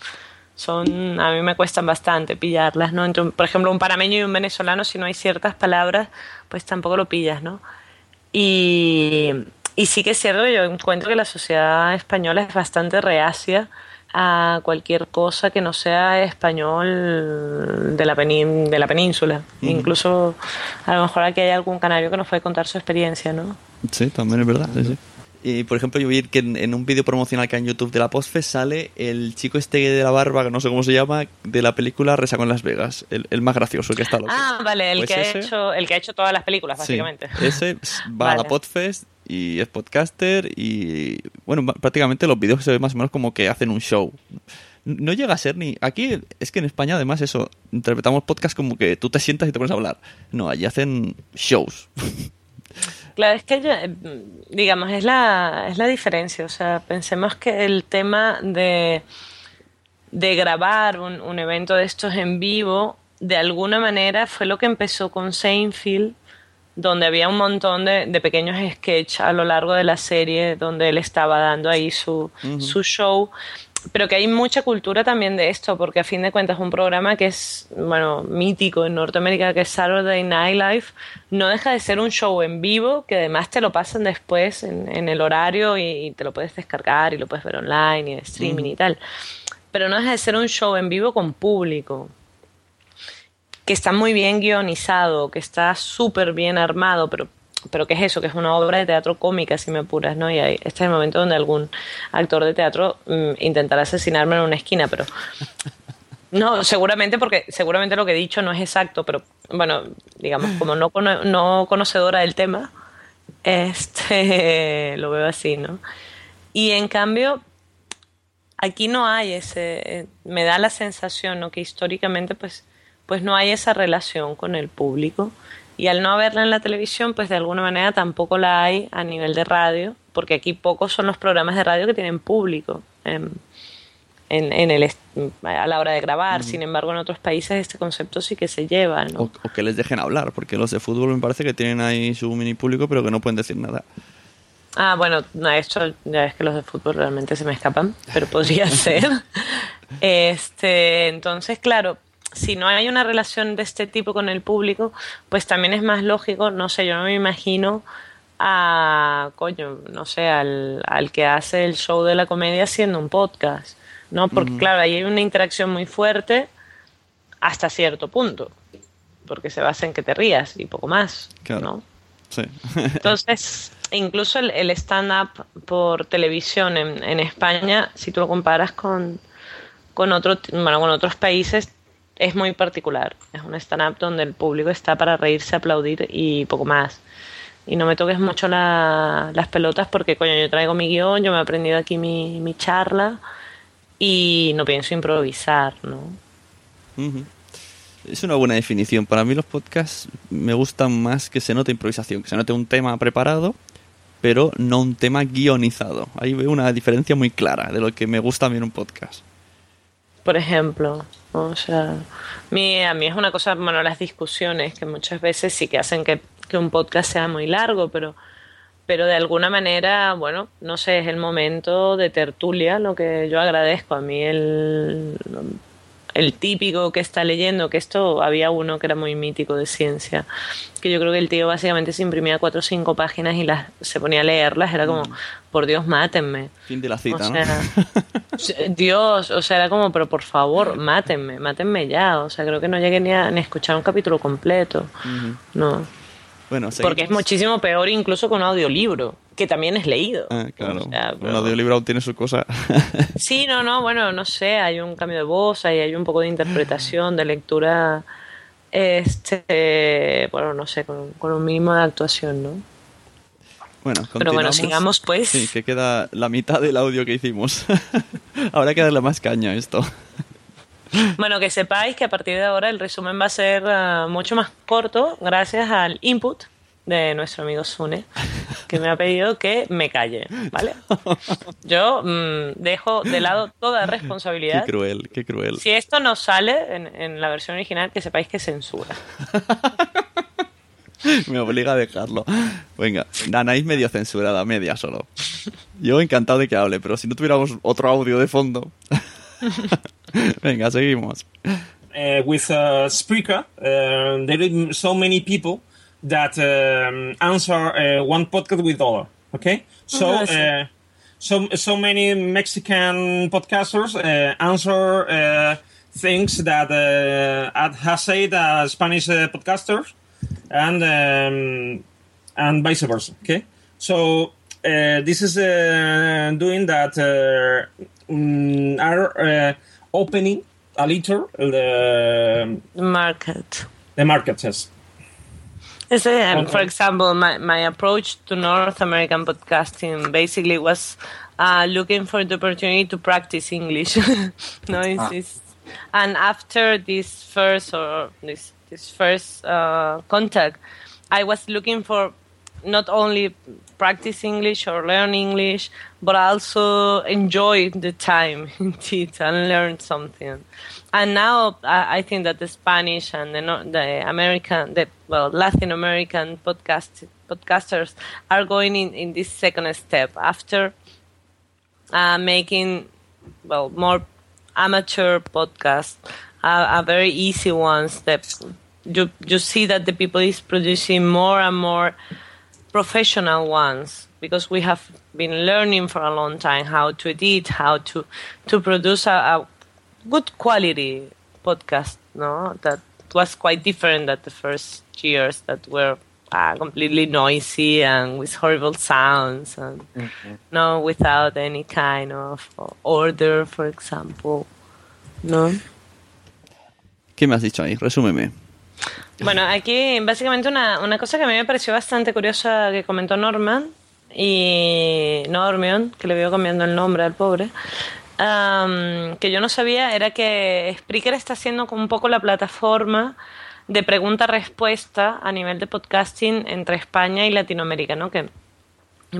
[SPEAKER 3] son a mí me cuestan bastante pillarlas, ¿no? Entre, por ejemplo, un panameño y un venezolano, si no hay ciertas palabras, pues tampoco lo pillas, ¿no? Y, y sí que es cierto yo encuentro que la sociedad española es bastante reacia a cualquier cosa que no sea español de la, penin- de la península. Incluso a lo mejor aquí hay algún canario que nos puede contar su experiencia, ¿no?
[SPEAKER 2] Sí, también es verdad. sí, sí. Y por ejemplo, yo vi que en, en un vídeo promocional que hay en YouTube de la Postfest sale el chico este de la barba, que no sé cómo se llama, de la película Resaco en Las Vegas. El, el más gracioso, el que está loco.
[SPEAKER 3] Ah, vale, el,
[SPEAKER 2] Pues
[SPEAKER 3] que
[SPEAKER 2] ese-
[SPEAKER 3] ha hecho, el que ha hecho todas las películas,
[SPEAKER 2] Sí,
[SPEAKER 3] básicamente.
[SPEAKER 2] ese <laughs> va a la. Podfest y es podcaster y bueno, prácticamente los vídeos se ven más o menos como que hacen un show. No llega a ser ni... Aquí es que en España además eso, interpretamos podcast como que tú te sientas y te pones a hablar. No, allí hacen shows. <laughs>
[SPEAKER 3] Claro, es que eh, digamos, es la, es la diferencia. O sea, pensemos que el tema de, de grabar un, un evento de estos en vivo, de alguna manera fue lo que empezó con Seinfeld, donde había un montón de, de pequeños sketches a lo largo de la serie, donde él estaba dando ahí su, su show. Pero que hay mucha cultura también de esto, porque a fin de cuentas un programa que es, bueno, mítico en Norteamérica, que es Saturday Night Live, no deja de ser un show en vivo, que además te lo pasan después en, en el horario y, y te lo puedes descargar y lo puedes ver online y en streaming y tal. Pero no deja de ser un show en vivo con público que está muy bien guionizado, que está súper bien armado, pero, pero ¿qué es eso? Que es una obra de teatro cómica, si me apuras, ¿no? Y ahí, este es el momento donde algún actor de teatro mm, intentará asesinarme en una esquina, pero... <laughs> No, seguramente porque seguramente lo que he dicho no es exacto, pero bueno, digamos, como no, no conocedora del tema, este <laughs> lo veo así, ¿no? Y en cambio, aquí no hay ese, eh, me da la sensación, ¿no? Que históricamente, pues, pues no hay esa relación con el público. Y al no haberla en la televisión, pues de alguna manera tampoco la hay a nivel de radio, porque aquí pocos son los programas de radio que tienen público en, en, en el, a la hora de grabar. Sin embargo, en otros países este concepto sí que se lleva, ¿no?
[SPEAKER 2] O, o que les dejen hablar, porque los de fútbol me parece que tienen ahí su mini público, pero que no pueden decir nada.
[SPEAKER 3] Ah, bueno, no, esto ya es que los de fútbol realmente se me escapan, pero podría <laughs> ser. Este, entonces, claro, si no hay una relación de este tipo con el público, pues también es más lógico, no sé, yo no me imagino a, coño, no sé, al, al que hace el show de la comedia haciendo un podcast, ¿no? Porque, claro, ahí hay una interacción muy fuerte hasta cierto punto, porque se basa en que te rías y poco más,
[SPEAKER 2] Claro.
[SPEAKER 3] ¿no?
[SPEAKER 2] Sí. <laughs>
[SPEAKER 3] Entonces, incluso el, el stand-up por televisión en, en España, si tú lo comparas con, con, otro, bueno, con otros países, es muy particular. Es un stand-up donde el público está para reírse, aplaudir y poco más. Y no me toques mucho la- las pelotas porque, coño, yo traigo mi guion, yo me he aprendido aquí mi, mi charla y no pienso improvisar, ¿no?
[SPEAKER 2] Es una buena definición. Para mí los podcasts me gustan más que se note improvisación, que se note un tema preparado, pero no un tema guionizado. Ahí veo una diferencia muy clara de lo que me gusta a mí en un podcast.
[SPEAKER 3] por ejemplo. O sea, mi, a mí es una cosa, bueno, las discusiones que muchas veces sí que hacen que, que un podcast sea muy largo, pero, pero de alguna manera, bueno, no sé, es el momento de tertulia, lo que yo agradezco. A mí el el típico que está leyendo, que esto había uno que era muy mítico de ciencia, que yo creo que el tío básicamente se imprimía cuatro o cinco páginas y las se ponía a leerlas, era como, por Dios, mátenme.
[SPEAKER 2] Fin de la cita,
[SPEAKER 3] O
[SPEAKER 2] ¿no?
[SPEAKER 3] sea, <laughs> Dios, o sea, era como, pero por favor, mátenme, mátenme ya. O sea, creo que no llegué ni a, ni a escuchar un capítulo completo.
[SPEAKER 2] Ujú.
[SPEAKER 3] No.
[SPEAKER 2] Bueno,
[SPEAKER 3] Porque es muchísimo peor incluso con un audiolibro, que también es leído.
[SPEAKER 2] Ah, claro.
[SPEAKER 3] O sea,
[SPEAKER 2] Un
[SPEAKER 3] pero-
[SPEAKER 2] audiolibro aún tiene su cosa. <laughs>
[SPEAKER 3] Sí, no, no, bueno, no sé, hay un cambio de voz, hay, hay un poco de interpretación, de lectura, este, bueno, no sé, con, con un mínimo de actuación, ¿no?
[SPEAKER 2] Bueno,
[SPEAKER 3] Pero bueno,
[SPEAKER 2] continuamos.
[SPEAKER 3] sigamos pues.
[SPEAKER 2] Sí, que queda la mitad del audio que hicimos. <laughs> Ahora hay que darle más caña a esto. <laughs>
[SPEAKER 3] Bueno, que sepáis que a partir de ahora el resumen va a ser ah, mucho más corto gracias al input de nuestro amigo Sune, que me ha pedido que me calle, ¿vale? Yo mm, dejo de lado toda
[SPEAKER 2] Qué
[SPEAKER 3] responsabilidad.
[SPEAKER 2] cruel, qué cruel.
[SPEAKER 3] Si esto no sale en, en la versión original, que sepáis que censura. <laughs>
[SPEAKER 2] Me obliga a dejarlo. Venga, Anaís medio censurada, media solo. Yo encantado de que hable, pero si no tuviéramos otro audio de fondo. <laughs> <laughs> Venga, seguimos.
[SPEAKER 4] uh, with uh, Spreaker, uh, there are so many people that um, answer uh, one podcast with dollar. Okay, so
[SPEAKER 3] Oh, I see.
[SPEAKER 4] uh, so so many Mexican podcasters uh, answer uh, things that uh, has said uh, Spanish uh, podcasters, and um, and vice versa. Okay, so uh, this is uh, doing that uh, mm, are uh, opening a little the
[SPEAKER 3] Market.
[SPEAKER 4] the market. Yes. Okay.
[SPEAKER 3] For example, my, my approach to North American podcasting basically was uh, looking for the opportunity to practice English. <laughs> no, it's,
[SPEAKER 6] Ah.
[SPEAKER 3] it's- and after this first or this this first uh, contact, I was looking for not only practice English or learn English, but also enjoy the time <laughs> in indeed and learn something. And now I, think that the Spanish and the, the American, the well Latin American podcast podcasters are going in, in this second step after uh, making well more amateur podcasts are, are very easy ones step you you see that the people is producing more and more professional ones because we have been learning for a long time how to edit how to to produce a, a good quality podcast no that was quite different than the first years that were uh, completely noisy and with horrible sounds and no without any kind of order for example no
[SPEAKER 2] ¿Qué me has dicho ahí? Resúmeme.
[SPEAKER 3] Bueno, aquí básicamente una, una cosa que a mí me pareció bastante curiosa que comentó Norman y Normion, que le veo cambiando el nombre al pobre, am, que yo no sabía era que Spreaker está siendo como un poco la plataforma de pregunta-respuesta a nivel de podcasting entre España y Latinoamérica, ¿no? Que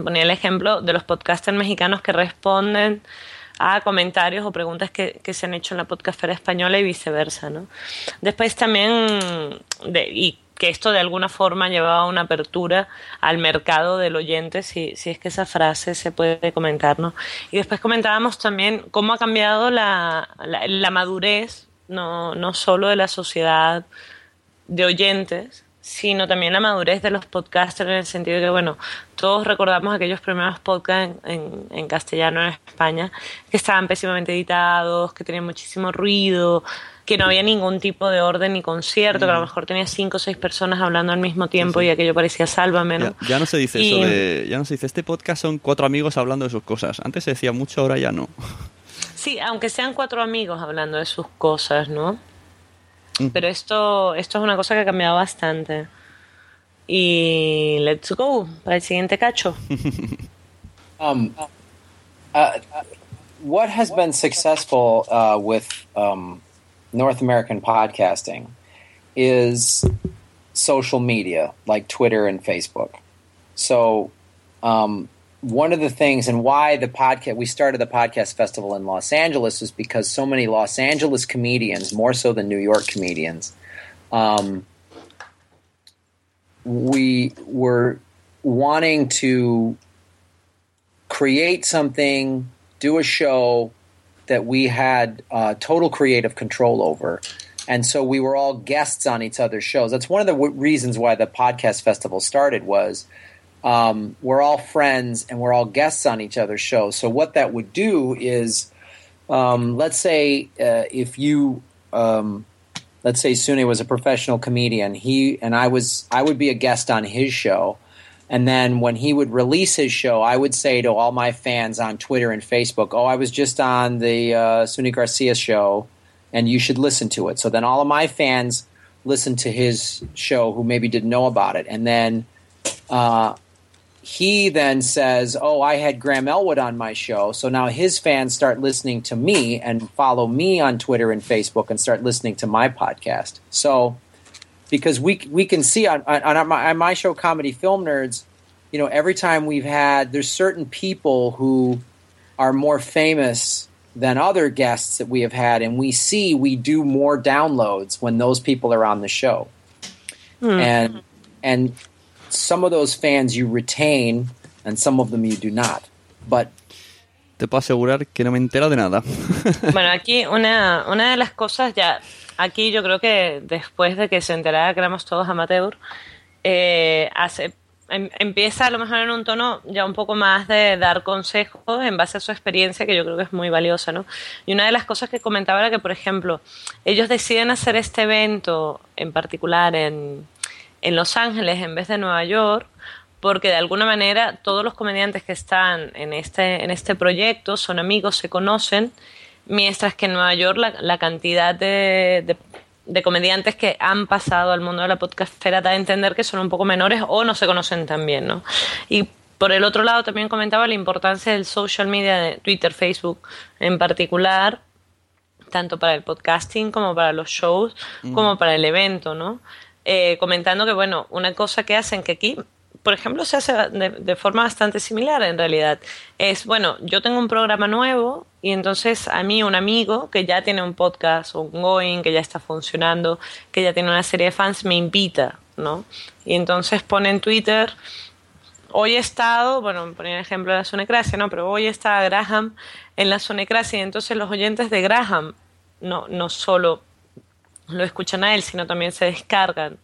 [SPEAKER 3] ponía el ejemplo de los podcasters mexicanos que responden a comentarios o preguntas que, que se han hecho en la podcastera española y viceversa, ¿no? Después también, de, y que esto de alguna forma llevaba una apertura al mercado del oyente, si, si es que esa frase se puede comentar, ¿no? Y después comentábamos también cómo ha cambiado la, la, la madurez, no, no solo de la sociedad de oyentes, sino también la madurez de los podcasters en el sentido de que, bueno, todos recordamos aquellos primeros podcasts en, en, en castellano en España que estaban pésimamente editados, que tenían muchísimo ruido, que no había ningún tipo de orden ni concierto, mm. que a lo mejor tenía cinco o seis personas hablando al mismo tiempo sí, sí. y aquello parecía sálvame, ¿no?
[SPEAKER 2] Ya, ya no se dice y... eso de, ya no se dice, este podcast son cuatro amigos hablando de sus cosas. Antes se decía mucho, ahora ya no.
[SPEAKER 3] Sí, aunque sean cuatro amigos hablando de sus cosas, ¿no? Pero esto, esto es una cosa que ha cambiado bastante. Y let's go para el siguiente cacho. <laughs>
[SPEAKER 6] um, uh, what has been successful uh, with um, North American podcasting is social media like Twitter and Facebook. So, um, one of the things and why the podcast we started the podcast festival in Los Angeles is because so many Los Angeles comedians, more so than New York comedians, um, we were wanting to create something, do a show that we had uh, total creative control over. And so we were all guests on each other's shows. That's one of the w- reasons why the podcast festival started was um, we're all friends and we're all guests on each other's shows. So what that would do is, um, let's say uh, if you, um, let's say Sune was a professional comedian, he and I was, I would be a guest on his show. And then when he would release his show, I would say to all my fans on Twitter and Facebook, "Oh, I was just on the uh, Suni Garcia show, and you should listen to it." So then all of my fans listened to his show who maybe didn't know about it, and then uh, he then says, "Oh, I had Graham Elwood on my show." So now his fans start listening to me and follow me on Twitter and Facebook and start listening to my podcast. So because we we can see on on, on, my, on my show, Comedy Film Nerds, you know, every time we've had there's certain people who are more famous than other guests that we have had, and we see we do more downloads when those people are on the show, hmm. and and some of those fans you retain, and some of them you do not, but.
[SPEAKER 2] Te puedo asegurar que no me entero de nada. <laughs>
[SPEAKER 3] Bueno, aquí una, una de las cosas ya, aquí yo creo que después de que se enterara que éramos todos amateur, eh, hace, em- empieza a lo mejor en un tono ya un poco más de dar consejos en base a su experiencia, que yo creo que es muy valiosa, ¿no? Y una de las cosas que comentaba era que, por ejemplo, ellos deciden hacer este evento en particular en, en Los Ángeles en vez de Nueva York, porque de alguna manera todos los comediantes que están en este, en este proyecto son amigos, se conocen, mientras que en Nueva York la, la cantidad de, de- de comediantes que han pasado al mundo de la podcastfera da a entender que son un poco menores o no se conocen tan bien, ¿no? Y por el otro lado también comentaba la importancia del social media de Twitter, Facebook en particular, tanto para el podcasting como para los shows, como para el evento, ¿no? Eh, comentando que, bueno, una cosa que hacen que aquí, por ejemplo, se hace de, de forma bastante similar en realidad, es, bueno, yo tengo un programa nuevo y entonces a mí un amigo que ya tiene un podcast ongoing, que ya está funcionando, que ya tiene una serie de fans, me invita, ¿no? Y entonces pone en Twitter, hoy he estado, bueno, ponía el ejemplo de la Sonecracia, ¿no? Pero hoy está Graham en la Sonecracia y entonces los oyentes de Graham no, no solo lo escuchan a él, sino también se descargan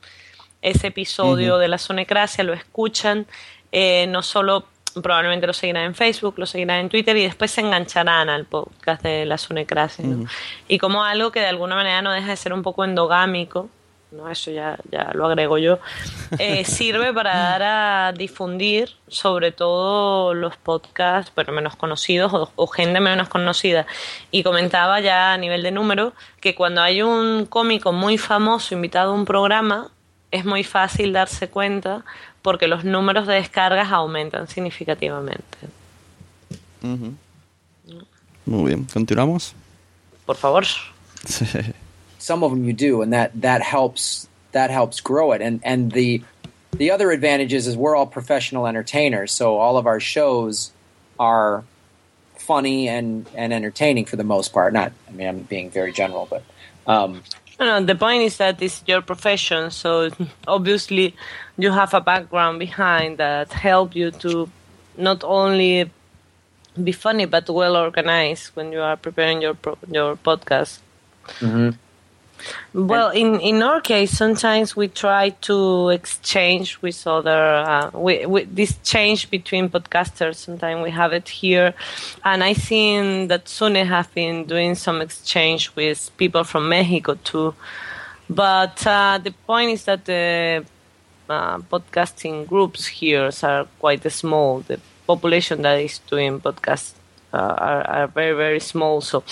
[SPEAKER 3] ese episodio de la Sonecracia, lo escuchan, eh, no solo probablemente lo seguirán en Facebook, lo seguirán en Twitter y después se engancharán al podcast de la Sonecracia. ¿no? Y como algo que de alguna manera no deja de ser un poco endogámico, no eso ya, ya lo agrego yo, eh, <laughs> sirve para dar a difundir sobre todo los podcasts, pero menos conocidos o, o gente menos conocida. Y comentaba ya a nivel de número que cuando hay un cómico muy famoso invitado a un programa, es muy fácil darse cuenta porque los números de descargas aumentan significativamente.
[SPEAKER 2] Muy bien, continuamos.
[SPEAKER 3] Por favor. <laughs>
[SPEAKER 6] some of them you do and that that helps that helps grow it. And and the the other advantage is, is we're all professional entertainers so all of our shows are funny and and entertaining for the most part. Not i mean i'm being very general but um
[SPEAKER 3] No, the point is that it's your profession, so <laughs> obviously you have a background behind that help you to not only be funny but well organized when you are preparing your pro- your podcast. Well, in, in our case, sometimes we try to exchange with other, uh, we, we, this change between podcasters. Sometimes we have it here, and I think that Sune have been doing some exchange with people from Mexico too. But uh, the point is that the uh, podcasting groups here are quite small. The population that is doing podcasts uh, are, are very very small. So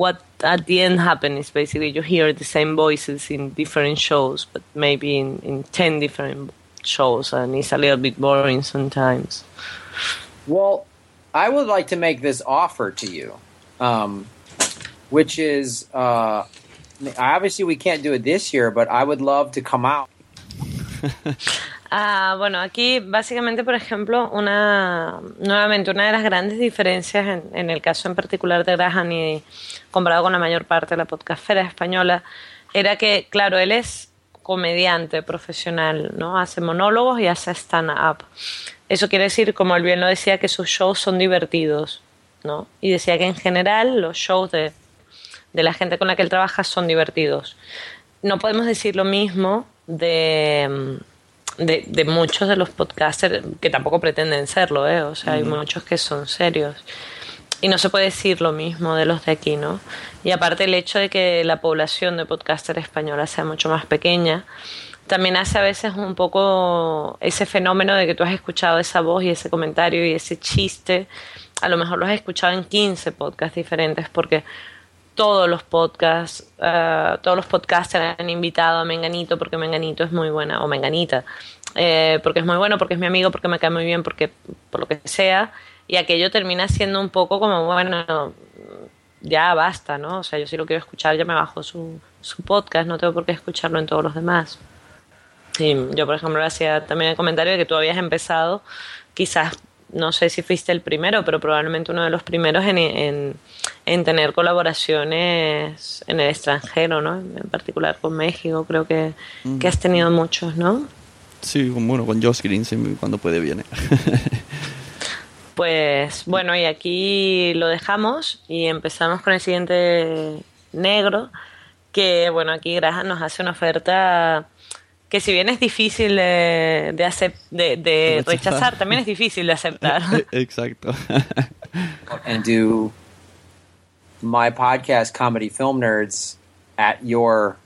[SPEAKER 3] what at the end happen is basically you hear the same voices in different shows, but maybe in, in 10 different shows, and it's a little bit boring sometimes.
[SPEAKER 6] Well, I would like to make this offer to you, um, which is uh, obviously we can't do it this year, but I would love to come out. <laughs>
[SPEAKER 3] Ah, bueno, aquí básicamente, por ejemplo, una nuevamente una de las grandes diferencias en, el caso en particular de Graham y comparado con la mayor parte de la podcastfera española era que, claro, él es comediante profesional, ¿no? Hace monólogos y hace stand-up. Eso quiere decir, como él bien lo decía, que sus shows son divertidos, ¿no? Y decía que en general los shows de, de la gente con la que él trabaja son divertidos. No podemos decir lo mismo de, de, de muchos de los podcasters que tampoco pretenden serlo, ¿eh? O sea, hay muchos que son serios. Y no se puede decir lo mismo de los de aquí, ¿no? Y aparte el hecho de que la población de podcaster española sea mucho más pequeña, también hace a veces un poco ese fenómeno de que tú has escuchado esa voz y ese comentario y ese chiste, a lo mejor lo has escuchado en 15 podcasts diferentes porque todos los podcasts, eh, todos los podcasters han invitado a Menganito porque Menganito es muy buena, o Menganita, eh, porque es muy bueno, porque es mi amigo, porque me cae muy bien, porque por lo que sea, y aquello termina siendo un poco como, bueno, ya basta, ¿no? O sea, yo si lo quiero escuchar, ya me bajo su, su podcast, no tengo por qué escucharlo en todos los demás. Y yo, por ejemplo, hacía también el comentario de que tú habías empezado, quizás, no sé si fuiste el primero, pero probablemente uno de los primeros en, en, en tener colaboraciones en el extranjero, ¿no? En particular con México, creo que, que has tenido muchos, ¿no?
[SPEAKER 2] Sí, bueno, con Josh Green cuando puede viene. <laughs>
[SPEAKER 3] Pues bueno, y aquí lo dejamos y empezamos con el siguiente negro, que bueno, aquí Graham nos hace una oferta que si bien es difícil de, de, acep- de, de
[SPEAKER 2] Rechazar.
[SPEAKER 3] rechazar, también es difícil de aceptar. <laughs>
[SPEAKER 2] Exacto. <laughs>
[SPEAKER 6] and do my podcast, Comedy Film Nerds, at your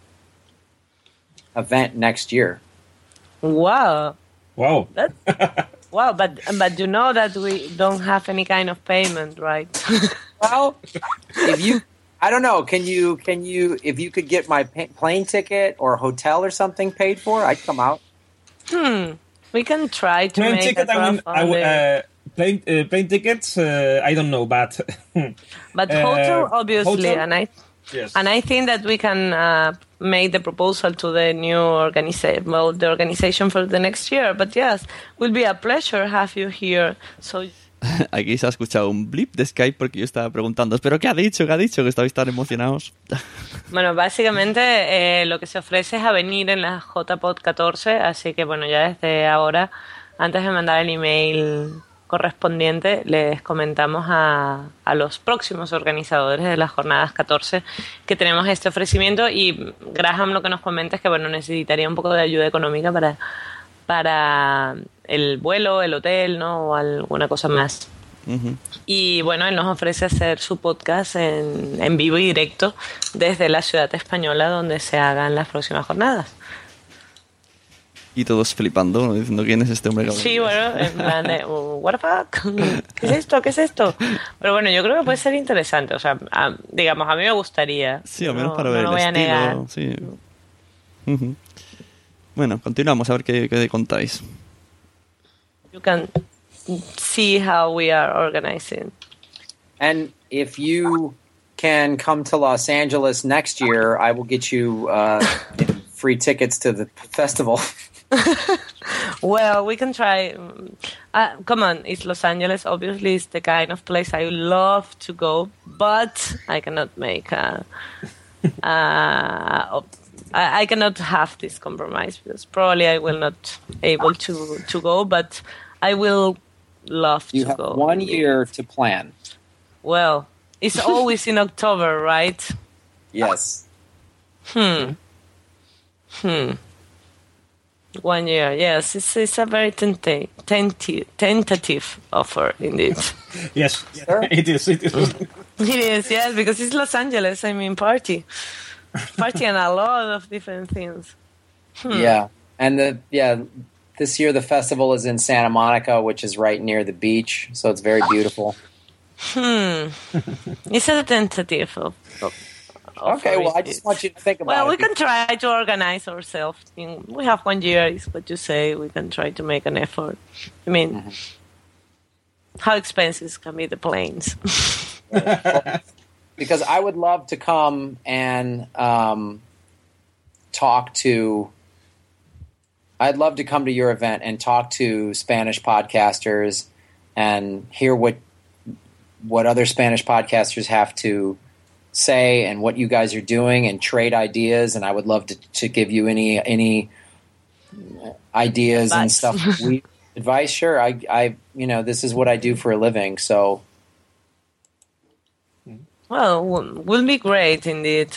[SPEAKER 6] event next year.
[SPEAKER 3] wow.
[SPEAKER 4] Wow.
[SPEAKER 3] That, <laughs> wow, but but you know that we don't have any kind of payment, right?
[SPEAKER 6] Well, if you, I don't know, can you, can you, if you could get my pa- plane ticket or hotel or something paid for, I'd come out.
[SPEAKER 3] hmm. We can try to
[SPEAKER 4] Plane
[SPEAKER 3] make
[SPEAKER 4] ticket,
[SPEAKER 3] a
[SPEAKER 4] I mean, I w- uh, plane, uh, plane tickets, uh, I don't know, but <laughs>
[SPEAKER 3] but
[SPEAKER 4] uh,
[SPEAKER 3] hotel, obviously,
[SPEAKER 4] hotel?
[SPEAKER 3] and I
[SPEAKER 4] yes.
[SPEAKER 3] and I think that we can uh, make the proposal to the new organization, well, the organization for the next year. But yes, will be a pleasure have you here. So <laughs>
[SPEAKER 2] Aquí se ha escuchado un blip de Skype porque yo estaba preguntando, ¿pero qué ha dicho? ¿Qué ha dicho? Que estabais tan emocionados. <laughs>
[SPEAKER 3] Bueno, básicamente eh, lo que se ofrece es a venir en la JPod 14, así que bueno, ya desde ahora, antes de mandar el email correspondiente, les comentamos a, a los próximos organizadores de las jornadas 14 que tenemos este ofrecimiento y Graham lo que nos comenta es que bueno, necesitaría un poco de ayuda económica para, para el vuelo, el hotel, ¿no? O alguna cosa más.
[SPEAKER 2] Ujú.
[SPEAKER 3] Y bueno, él nos ofrece hacer su podcast en, en vivo y directo desde la ciudad española donde se hagan las próximas jornadas.
[SPEAKER 2] Y todos flipando, ¿no? diciendo quién es este hombre. habla
[SPEAKER 3] Sí, bueno, en plan de, "Oh, what the fuck? <laughs> ¿Qué es esto? ¿Qué es esto? Pero bueno, yo creo que puede ser interesante. O sea, a- digamos, a mí me gustaría.
[SPEAKER 2] Sí, al menos
[SPEAKER 3] No-
[SPEAKER 2] para
[SPEAKER 3] no
[SPEAKER 2] ver
[SPEAKER 3] lo
[SPEAKER 2] el
[SPEAKER 3] voy a negar.
[SPEAKER 2] estilo. Sí. Ujú. Bueno, continuamos a ver qué, qué contáis.
[SPEAKER 3] You can see how we are organizing.
[SPEAKER 6] And if you can come to Los Angeles next year, I will get you uh, <laughs> free tickets to the festival. <laughs>
[SPEAKER 3] Well, we can try. Uh, come on, it's Los Angeles. Obviously, it's the kind of place I love to go, but I cannot make a. <laughs> Uh, I, I cannot have this compromise because probably I will not able to to go, but I will love
[SPEAKER 6] You
[SPEAKER 3] to
[SPEAKER 6] have
[SPEAKER 3] go.
[SPEAKER 6] one year to plan.
[SPEAKER 3] Well, it's <laughs> always in October, right?
[SPEAKER 6] Yes.
[SPEAKER 3] Hmm. Hmm. One year, yes. It's, it's a very tenta- tenti- tentative offer, indeed. <laughs>
[SPEAKER 4] yes,
[SPEAKER 6] Sure. <laughs>
[SPEAKER 4] it is. It is.
[SPEAKER 3] it is, yes, because it's Los Angeles. I mean, party. Party and a lot of different things.
[SPEAKER 6] Yeah. And the yeah, this year the festival is in Santa Monica, which is right near the beach, so it's very beautiful.
[SPEAKER 3] Hmm. it's a tentative of. of
[SPEAKER 6] Okay, well, I just want you to think about
[SPEAKER 3] Well,
[SPEAKER 6] it.
[SPEAKER 3] we can try to organize ourselves. We have one year, is what you say. We can try to make an effort. I mean, how expensive can be the planes? <laughs>
[SPEAKER 6] because I would love to come and um, talk to. I'd love to come to your event and talk to Spanish podcasters and hear what what other Spanish podcasters have to say and what you guys are doing and trade ideas. And I would love to, to give you any any ideas and stuff. <laughs> We, advice, sure. I, I, you know, this is what I do for a living. So
[SPEAKER 3] Well, w- will be great indeed.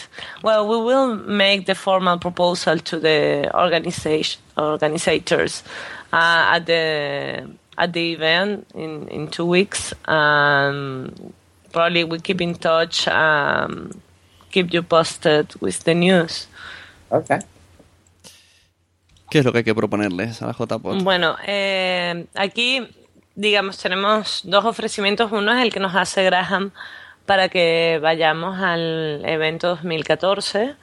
[SPEAKER 3] Well, we will make the formal proposal to the organization organizers uh, at the at the event in in two weeks. Um, probably we keep in touch. Um, keep you posted with the news.
[SPEAKER 6] okay.
[SPEAKER 2] ¿Qué es lo que hay que proponerles a la JPod?
[SPEAKER 3] Bueno, eh, aquí, digamos, tenemos dos ofrecimientos. Uno es el que nos hace Graham para que vayamos al evento 2014,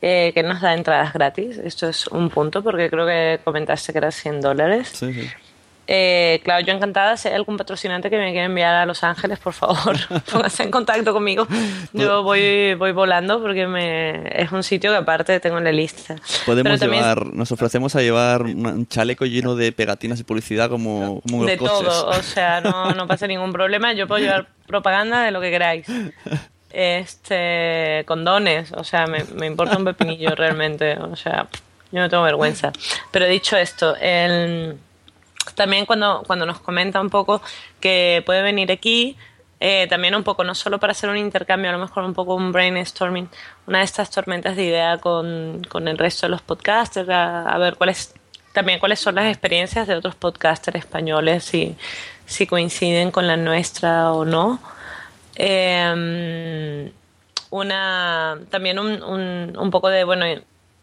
[SPEAKER 3] eh, que nos da entradas gratis. Esto es un punto, porque creo que comentaste que era 100 dólares.
[SPEAKER 2] Sí, sí.
[SPEAKER 3] Eh, claro, yo encantada. Si hay algún patrocinante que me quiera enviar a Los Ángeles, por favor, <laughs> <laughs> póngase en contacto conmigo. Yo voy, voy volando porque me, es un sitio que aparte tengo en la lista.
[SPEAKER 2] Podemos
[SPEAKER 3] también-
[SPEAKER 2] llevar, nos ofrecemos a llevar un chaleco lleno de pegatinas y publicidad como, como
[SPEAKER 3] de
[SPEAKER 2] los coches.
[SPEAKER 3] todo, o sea, no, no pasa ningún <laughs> problema. Yo puedo llevar propaganda de lo que queráis. Este, condones, o sea, me, me importa un pepinillo realmente, o sea, yo no tengo vergüenza. Pero dicho esto, el, también cuando, cuando nos comenta un poco que puede venir aquí, eh, también un poco, no solo para hacer un intercambio, a lo mejor un poco un brainstorming, una de estas tormentas de idea con, con el resto de los podcasters, a, ver cuáles también cuáles son las experiencias de otros podcasters españoles, si, si coinciden con la nuestra o no. Eh, una también un, un, un poco de bueno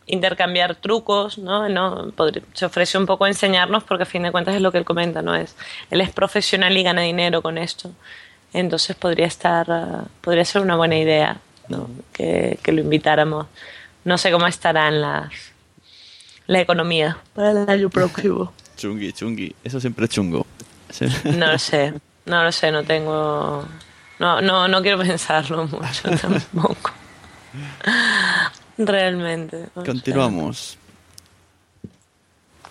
[SPEAKER 3] intercambiar trucos, ¿no? no se ofrece un poco enseñarnos porque a fin de cuentas es lo que él comenta, ¿no? Es, él es profesional y gana dinero con esto. Entonces podría estar, ah, podría ser una buena idea, ¿no? Que, que lo invitáramos. No sé cómo estarán las la economía para el año próximo. <laughs>
[SPEAKER 2] Chungui, chungui. Eso siempre es chungo. Sí.
[SPEAKER 3] No lo sé, no lo sé, no tengo... No, no, no quiero pensarlo mucho <laughs> tampoco. Realmente. o sea.
[SPEAKER 2] Continuamos.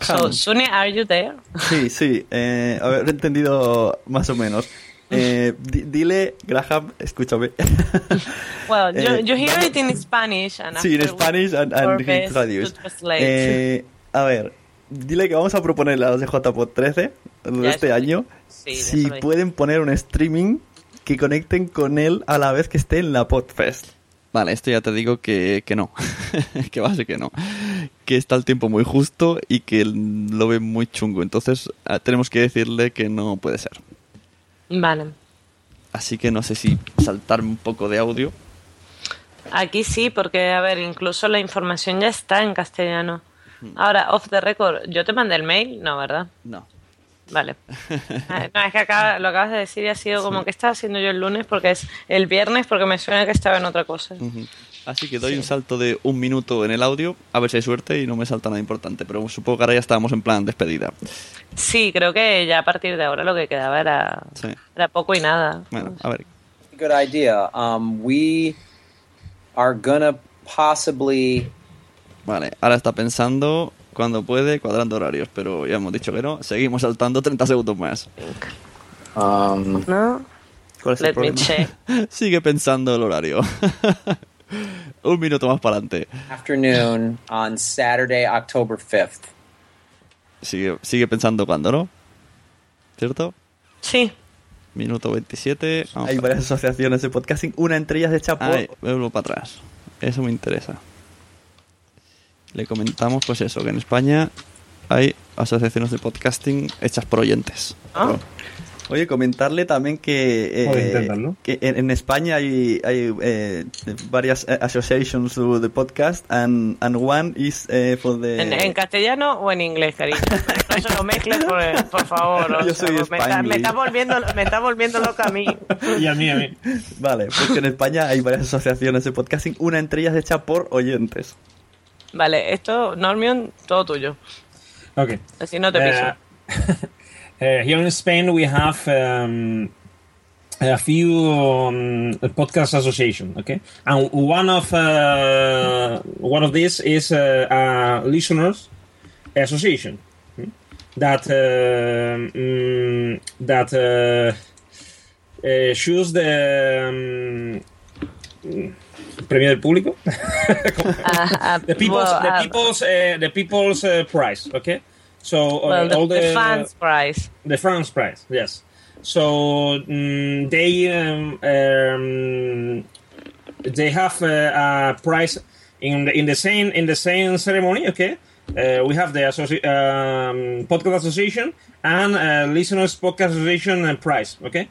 [SPEAKER 3] So, Suni, are you there?
[SPEAKER 2] Sí, sí. Eh, a ver, he entendido más o menos. Eh, di- dile, Graham, escúchame. <laughs>
[SPEAKER 3] Well, you,
[SPEAKER 2] Eh,
[SPEAKER 3] you hear it in Spanish. And
[SPEAKER 2] Sí, en Spanish and, and he traduce. Eh, a ver, dile que vamos a proponerle a los de JPod 13 de este año
[SPEAKER 3] sí,
[SPEAKER 2] si pueden poner un streaming que conecten con él a la vez que esté en la Podfest. Vale, esto ya te digo que, que no, <laughs> que va a ser que no, que está el tiempo muy justo y que lo ve muy chungo, entonces ah, tenemos que decirle que no puede ser.
[SPEAKER 3] Vale.
[SPEAKER 2] Así que no sé si saltarme un poco de audio.
[SPEAKER 3] Aquí sí, porque, a ver, incluso la información ya está en castellano.
[SPEAKER 2] Hmm.
[SPEAKER 3] Ahora, off the record, ¿yo te mandé el mail? No, ¿verdad?
[SPEAKER 2] No. <laughs>
[SPEAKER 3] Vale. No, es que acaba- lo acabas de decir y ha sido como que estaba haciendo yo el lunes porque es el viernes porque me suena que estaba en otra cosa.
[SPEAKER 2] Así que doy un salto de un minuto en el audio, a ver si hay suerte y no me salta nada importante, pero supongo que ahora ya estábamos en plan despedida.
[SPEAKER 3] Sí, creo que ya a partir de ahora lo que quedaba era,
[SPEAKER 2] Sí.
[SPEAKER 3] era poco y nada.
[SPEAKER 2] Bueno, a ver.
[SPEAKER 6] Good idea. Um, we are gonna possibly.
[SPEAKER 2] Vale, ahora está pensando cuando puede, cuadrando horarios, pero ya hemos dicho que no. Seguimos saltando 30 segundos más.
[SPEAKER 6] Um,
[SPEAKER 3] ¿No?
[SPEAKER 2] ¿Cuál es el
[SPEAKER 3] Let me
[SPEAKER 2] problema?
[SPEAKER 3] check. <laughs>
[SPEAKER 2] Sigue pensando el horario. <laughs> un minuto más para adelante.
[SPEAKER 6] afternoon on Saturday, October 5th.
[SPEAKER 2] Sigue, sigue pensando cuándo, ¿no? ¿Cierto?
[SPEAKER 3] Sí.
[SPEAKER 2] Minuto 27. Vamos
[SPEAKER 7] Hay varias asociaciones de podcasting. Una entre ellas hecha por.
[SPEAKER 2] Ay, vuelvo para atrás. Eso me interesa. Le comentamos, pues eso, que en España hay asociaciones de podcasting hechas por oyentes.
[SPEAKER 3] Ah.
[SPEAKER 7] Oye, comentarle también que, eh, que en, en España hay, hay eh, varias eh, associations to the podcast and, and one is eh, for the...
[SPEAKER 3] ¿En, en castellano o en inglés, cariño? No se lo mezcles, por, por favor. o <laughs>
[SPEAKER 7] Yo
[SPEAKER 3] sea,
[SPEAKER 7] soy
[SPEAKER 3] me, está, me,
[SPEAKER 7] Spanglish.
[SPEAKER 3] está volviendo, me está volviendo loca a mí.
[SPEAKER 4] Y a mí, a mí.
[SPEAKER 7] Vale, pues que en España hay varias asociaciones de podcasting, una entre ellas hecha por oyentes.
[SPEAKER 3] Vale, esto, Normion, todo tuyo.
[SPEAKER 4] Okay.
[SPEAKER 3] Así no te piso.
[SPEAKER 4] Uh, <laughs> here in Spain, we have um, a few um, podcast association. Okay, and one of uh, one of these is uh, a listeners association hmm, that uh, mm, that uh, uh, choose the um, premio del público.
[SPEAKER 3] Uh,
[SPEAKER 4] the people's
[SPEAKER 3] well,
[SPEAKER 4] the
[SPEAKER 3] uh,
[SPEAKER 4] people's uh, the people's uh, prize. Okay, so uh,
[SPEAKER 3] well, the,
[SPEAKER 4] all the,
[SPEAKER 3] the fans prize.
[SPEAKER 4] the fans prize. Yes. So mm, they um, um, they have uh, a prize in the, in the same in the same ceremony. Okay. Uh, we have the associ- um, podcast association and uh, listeners podcast association uh, prize. Okay.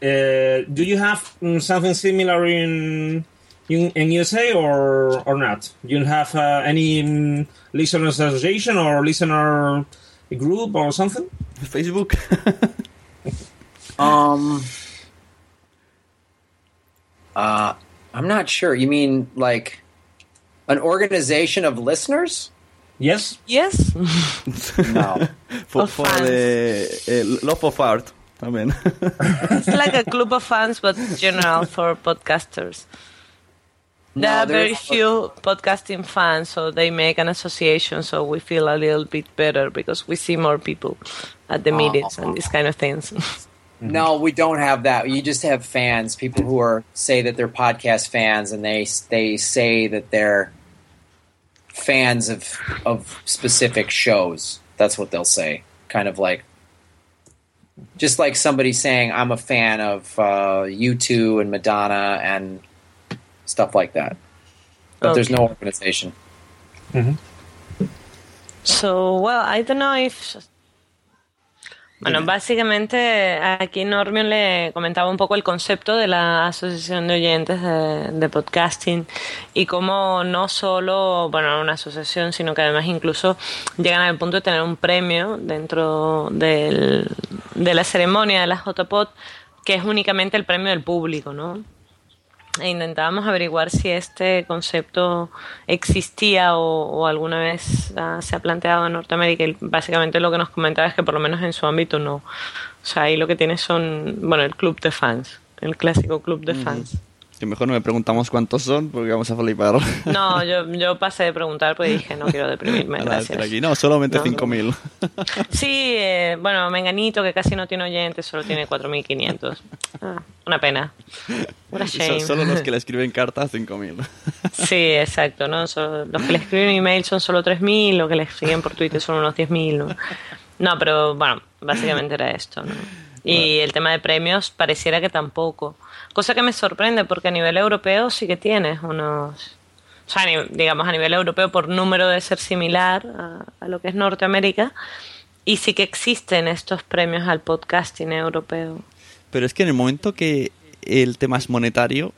[SPEAKER 4] Uh, do you have mm, something similar in in, in USA or or not? You have uh, any mm, listeners association or listener group or something?
[SPEAKER 7] Facebook. <laughs>
[SPEAKER 6] Um, uh, I'm not sure. You mean like an organization of listeners?
[SPEAKER 4] Yes.
[SPEAKER 3] Yes. <laughs>
[SPEAKER 6] No.
[SPEAKER 7] for,
[SPEAKER 3] Of
[SPEAKER 7] for
[SPEAKER 3] fans.
[SPEAKER 7] the uh, love of art también. <laughs>
[SPEAKER 3] it's like a club of fans, but general for podcasters. There are very few podcasting fans, so they make an association, so we feel a little bit better because we see more people at the meetings and these kind of things. <laughs>
[SPEAKER 6] No, we don't have that. You just have fans, people who are say that they're podcast fans, and they they say that they're fans of of specific shows. That's what they'll say. Kind of like, just like somebody saying, "I'm a fan of uh, U2 and Madonna and stuff like that." But there's no organization.
[SPEAKER 3] So, well, I don't know if. Bueno, básicamente aquí Normion le comentaba un poco el concepto de la Asociación de Oyentes de, de Podcasting y cómo no solo, bueno, una asociación, sino que además incluso llegan al punto de tener un premio dentro del- de la ceremonia de la JPod, que es únicamente el premio del público, ¿no? E intentábamos averiguar si este concepto existía o, o alguna vez ah, se ha planteado en Norteamérica y básicamente lo que nos comentaba es que por lo menos en su ámbito no. O sea, ahí lo que tiene son, bueno, el club de fans, el clásico club de fans.
[SPEAKER 2] Que mejor no me preguntamos cuántos son porque vamos a flipar.
[SPEAKER 3] No, yo, yo pasé de preguntar porque dije, no quiero deprimirme, <laughs>
[SPEAKER 2] Ahora,
[SPEAKER 3] gracias.
[SPEAKER 2] aquí no, solamente
[SPEAKER 3] No.
[SPEAKER 2] 5.000. <laughs>
[SPEAKER 3] Sí, eh, bueno, Menganito, que casi no tiene oyentes, solo tiene 4.500. Ah, una pena. What a
[SPEAKER 2] So-
[SPEAKER 3] shame.
[SPEAKER 2] Solo los que le <laughs> escriben cartas, 5.000.
[SPEAKER 3] Sí, exacto, ¿no? Solo- los que le escriben email son solo 3.000, los que le siguen por Twitter son unos 10.000, ¿no? No, pero bueno, básicamente era esto, ¿no? Y el tema de premios pareciera que tampoco. Cosa que me sorprende porque a nivel europeo sí que tienes unos... O sea, digamos a nivel europeo por número de ser similar a, a lo que es Norteamérica. Y sí que existen estos premios al podcasting europeo.
[SPEAKER 2] Pero es que en el momento que el tema es monetario,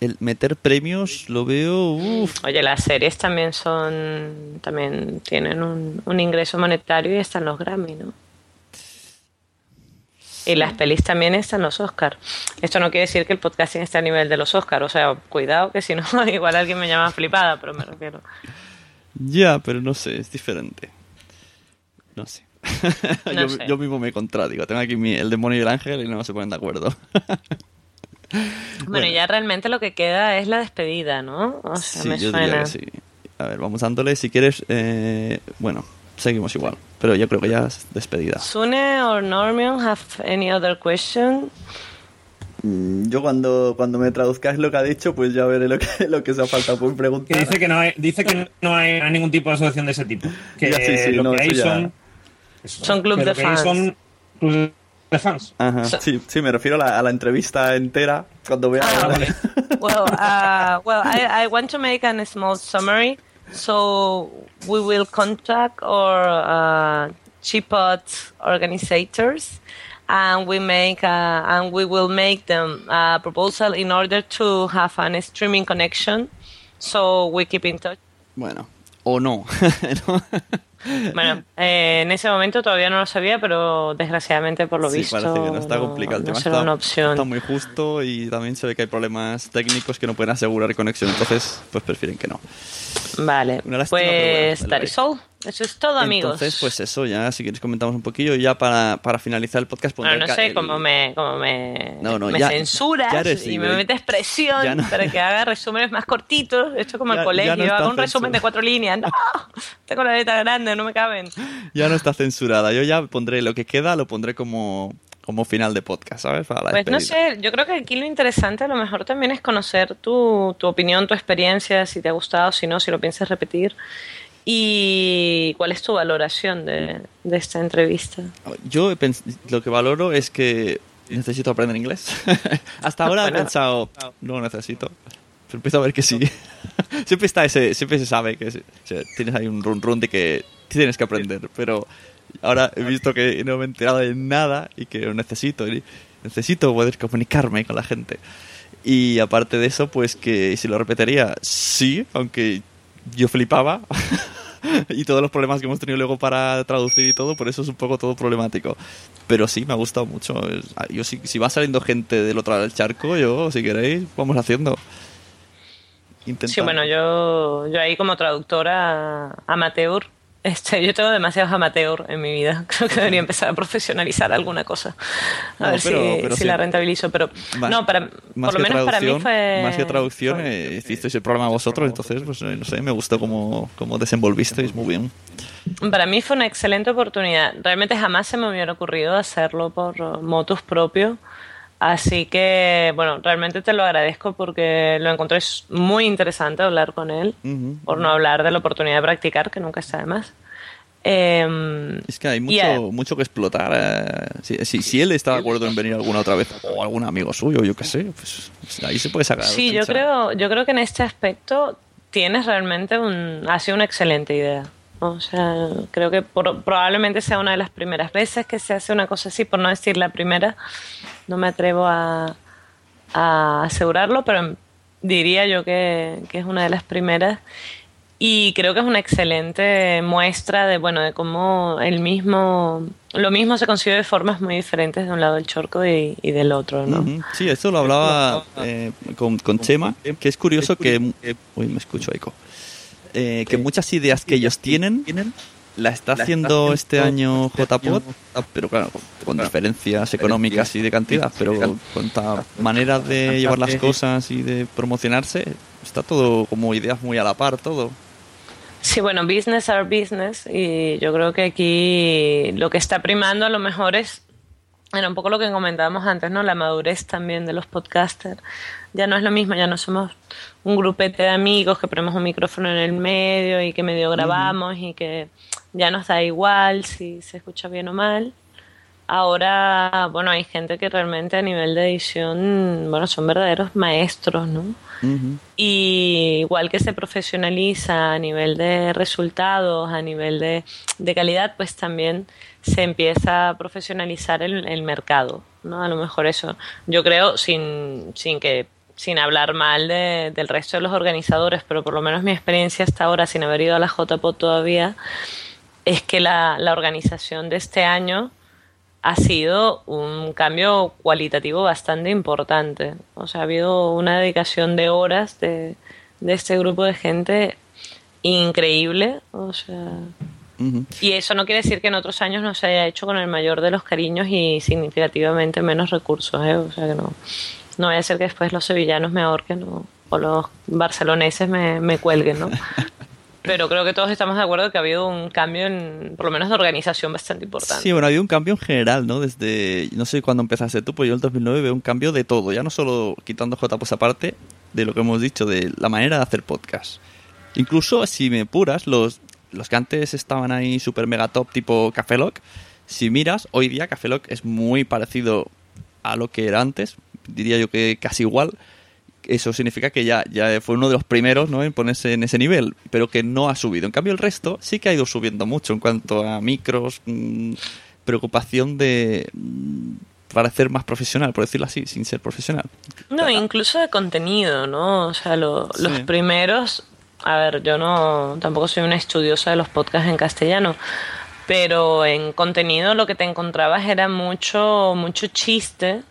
[SPEAKER 2] el meter premios lo veo... Uf,
[SPEAKER 3] Oye, las series también son, también tienen un, un ingreso monetario y están los Grammy, ¿no? Y las pelis también están los Oscar. Esto no quiere decir que el podcasting esté a nivel de los Oscar, o sea, cuidado que si no, <laughs> igual alguien me llama flipada, pero me refiero.
[SPEAKER 2] ya, pero no sé, es diferente. No sé. <laughs>
[SPEAKER 3] No
[SPEAKER 2] yo,
[SPEAKER 3] sé.
[SPEAKER 2] yo mismo me contradigo. Tengo aquí mi- el demonio y el ángel y no se ponen de acuerdo.
[SPEAKER 3] Bueno, ya realmente lo que queda es la despedida, ¿no? O sea,
[SPEAKER 2] sí,
[SPEAKER 3] me
[SPEAKER 2] yo diría
[SPEAKER 3] suena.
[SPEAKER 2] que sí. A ver, vamos dándole. Si quieres, eh, bueno, seguimos igual. Pero yo creo que ya es despedida.
[SPEAKER 3] Sune or Normion have any other question?
[SPEAKER 7] Mm, Yo cuando, cuando me traduzcáis lo que ha dicho, pues ya veré lo que, <laughs> lo que se ha faltado por
[SPEAKER 4] Que
[SPEAKER 7] preguntar.
[SPEAKER 4] dice que no hay, dice que no hay ningún tipo de asociación de ese tipo. Que
[SPEAKER 7] Ya, sí, sí,
[SPEAKER 4] lo
[SPEAKER 7] no,
[SPEAKER 4] que hay
[SPEAKER 7] eso ya-
[SPEAKER 4] son.
[SPEAKER 3] Son club
[SPEAKER 4] que
[SPEAKER 3] de
[SPEAKER 4] que
[SPEAKER 3] fans.
[SPEAKER 4] Son clubes de fans.
[SPEAKER 7] Ajá, sí, sí, me refiero a la, a la entrevista entera cuando vea...
[SPEAKER 3] Ah, <laughs> well, uh, well, I, I want to make a small summary. So we will contact our uh, Chipot organizers, and we make a, and we will make them a proposal in order to have an streaming connection. So we keep in touch.
[SPEAKER 2] Bueno, o no. <laughs> ¿no?
[SPEAKER 3] Bueno, eh, en ese momento todavía no lo sabía, pero desgraciadamente por lo
[SPEAKER 2] Sí,
[SPEAKER 3] visto
[SPEAKER 2] parece que no está complicado. El
[SPEAKER 3] no
[SPEAKER 2] tema
[SPEAKER 3] será
[SPEAKER 2] está,
[SPEAKER 3] una opción.
[SPEAKER 2] está muy justo y también se ve que hay problemas técnicos que no pueden asegurar conexión. Entonces, pues prefieren que no.
[SPEAKER 3] Vale,
[SPEAKER 2] Una lástima, pero bueno,
[SPEAKER 3] pues Eso es todo, amigos.
[SPEAKER 2] Entonces, pues eso, ya si queréis comentamos un poquillo. Ya para, para finalizar el podcast, pondré
[SPEAKER 3] Bueno, no sé
[SPEAKER 2] el-
[SPEAKER 3] cómo me, cómo me,
[SPEAKER 2] No, no,
[SPEAKER 3] me
[SPEAKER 2] ya-
[SPEAKER 3] censuras
[SPEAKER 2] ya eres
[SPEAKER 3] y me metes presión
[SPEAKER 2] no-
[SPEAKER 3] para que haga resúmenes más cortitos. Esto es como
[SPEAKER 2] Ya-
[SPEAKER 3] el colegio, hago un resumen
[SPEAKER 2] censurado.
[SPEAKER 3] de cuatro líneas. ¡No! <laughs> Tengo la letra grande, no me caben.
[SPEAKER 2] Ya no está censurada. Yo ya pondré lo que queda, lo pondré como, como final de podcast, ¿sabes? Para la
[SPEAKER 3] Pues no sé, yo creo que aquí lo interesante a lo mejor también es conocer tu, tu opinión, tu experiencia, si te ha gustado, si no, si lo piensas repetir. Y cuál es tu valoración de, de esta entrevista.
[SPEAKER 2] Yo he lo que valoro es que necesito aprender inglés. <laughs> Hasta ahora he
[SPEAKER 3] Bueno.
[SPEAKER 2] pensado, no lo necesito. Pero empiezo a ver que sí. <laughs> siempre está ese, siempre se sabe que se- se- tienes ahí un run run de que tienes que aprender. Pero ahora he visto que no me he enterado de nada y que lo necesito. y necesito poder comunicarme con la gente. Y aparte de eso, pues que si lo repetiría, sí, aunque yo flipaba. <laughs> <laughs> y todos los problemas que hemos tenido luego para traducir y todo, por eso es un poco todo problemático. Pero sí, me ha gustado mucho. Ah, Yo si, si va saliendo gente del otro lado del charco, yo, si queréis, vamos haciendo. Intentar.
[SPEAKER 3] Sí, bueno, yo, yo ahí como traductora amateur, este, yo tengo demasiados amateur en mi vida. <laughs> Creo que debería empezar a profesionalizar alguna cosa. A
[SPEAKER 2] No,
[SPEAKER 3] ver
[SPEAKER 2] pero-
[SPEAKER 3] si,
[SPEAKER 2] pero
[SPEAKER 3] si
[SPEAKER 2] sí.
[SPEAKER 3] la rentabilizo. Pero
[SPEAKER 2] Más-
[SPEAKER 3] no, para,
[SPEAKER 2] más
[SPEAKER 3] por lo menos para mí fue...
[SPEAKER 2] Más que traducción,
[SPEAKER 3] fue-
[SPEAKER 2] eh, hicisteis el programa vosotros, entonces, pues eh, no sé, me gustó cómo, cómo desenvolvisteis muy bien.
[SPEAKER 3] Para mí fue una excelente oportunidad. Realmente jamás se me hubiera ocurrido hacerlo por motus propio. Así que, bueno, realmente te lo agradezco porque lo encontré muy interesante hablar con él,
[SPEAKER 2] Ujú.
[SPEAKER 3] por no hablar de la oportunidad de practicar, que nunca está de más. Em,
[SPEAKER 2] Es que hay mucho,
[SPEAKER 3] eh,
[SPEAKER 2] mucho que explotar. eh. Si, si, si él está de acuerdo en venir alguna otra vez, o algún amigo suyo, yo qué sé, pues, pues ahí se puede sacar.
[SPEAKER 3] Sí, yo creo, yo creo que en este aspecto tienes realmente un, ha sido una excelente idea. O sea, creo que por- probablemente sea una de las primeras veces que se hace una cosa así, por no decir la primera. No me atrevo a, a asegurarlo, pero diría yo que, que es una de las primeras. Y creo que es una excelente muestra de, bueno, de cómo el mismo, lo mismo se concibe de formas muy diferentes de un lado del chorco y, y del otro, ¿no?
[SPEAKER 2] Ujú. Sí, esto lo hablaba eh, con, con Chema, que es curioso que... Uy, me escucho eco. Eh, que muchas ideas que ellos tienen la está haciendo este año JPod, pero claro, con diferencias económicas y de cantidad, pero con esta manera de llevar las cosas y de promocionarse, está todo como ideas muy a la par, todo.
[SPEAKER 3] Sí, bueno, business are business y yo creo que aquí lo que está primando a lo mejor es, era un poco lo que comentábamos antes, ¿no? La madurez también de los podcasters. Ya no es lo mismo, ya no somos un grupete de amigos que ponemos un micrófono en el medio y que medio grabamos y que ya nos da igual si se escucha bien o mal. Ahora, bueno, hay gente que realmente a nivel de edición, bueno, son verdaderos maestros, ¿no? Y igual que se profesionaliza a nivel de resultados, a nivel de, de calidad, pues también se empieza a profesionalizar el, el mercado, ¿no? A lo mejor eso, yo creo, sin, sin que sin hablar mal de- del resto de los organizadores, pero por lo menos mi experiencia hasta ahora, sin haber ido a la JPOT todavía, es que la, la organización de este año ha sido un cambio cualitativo bastante importante. O sea, ha habido una dedicación de horas de, de este grupo de gente increíble. O sea, y eso no quiere decir que en otros años no se haya hecho con el mayor de los cariños y significativamente menos recursos. ¿eh? O sea, que no, no vaya a ser que después los sevillanos me ahorquen o, o los barceloneses me, me cuelguen, ¿no? <laughs> Pero creo que todos estamos de acuerdo que ha habido un cambio, en, por lo menos de organización, bastante importante.
[SPEAKER 2] Sí, bueno, ha habido un cambio en general, ¿no? Desde, no sé cuándo empezaste tú, pues yo en el 2009 veo un cambio de todo, ya no solo quitando JPOS aparte de lo que hemos dicho, de la manera de hacer podcast. Incluso, si me puras, los, los que antes estaban ahí super mega top tipo Café Lock, si miras, hoy día Café Lock es muy parecido a lo que era antes, diría yo que casi igual. Eso significa que ya, ya fue uno de los primeros ¿no? en ponerse en ese nivel, pero que no ha subido. En cambio, el resto sí que ha ido subiendo mucho en cuanto a micros, mm, preocupación de mm, parecer más profesional, por decirlo así, sin ser profesional.
[SPEAKER 3] No, incluso de contenido, ¿no? O sea, lo-
[SPEAKER 2] Sí.
[SPEAKER 3] los primeros, a ver, yo no, tampoco soy una estudiosa de los podcasts en castellano, pero en contenido lo que te encontrabas era mucho, mucho chiste,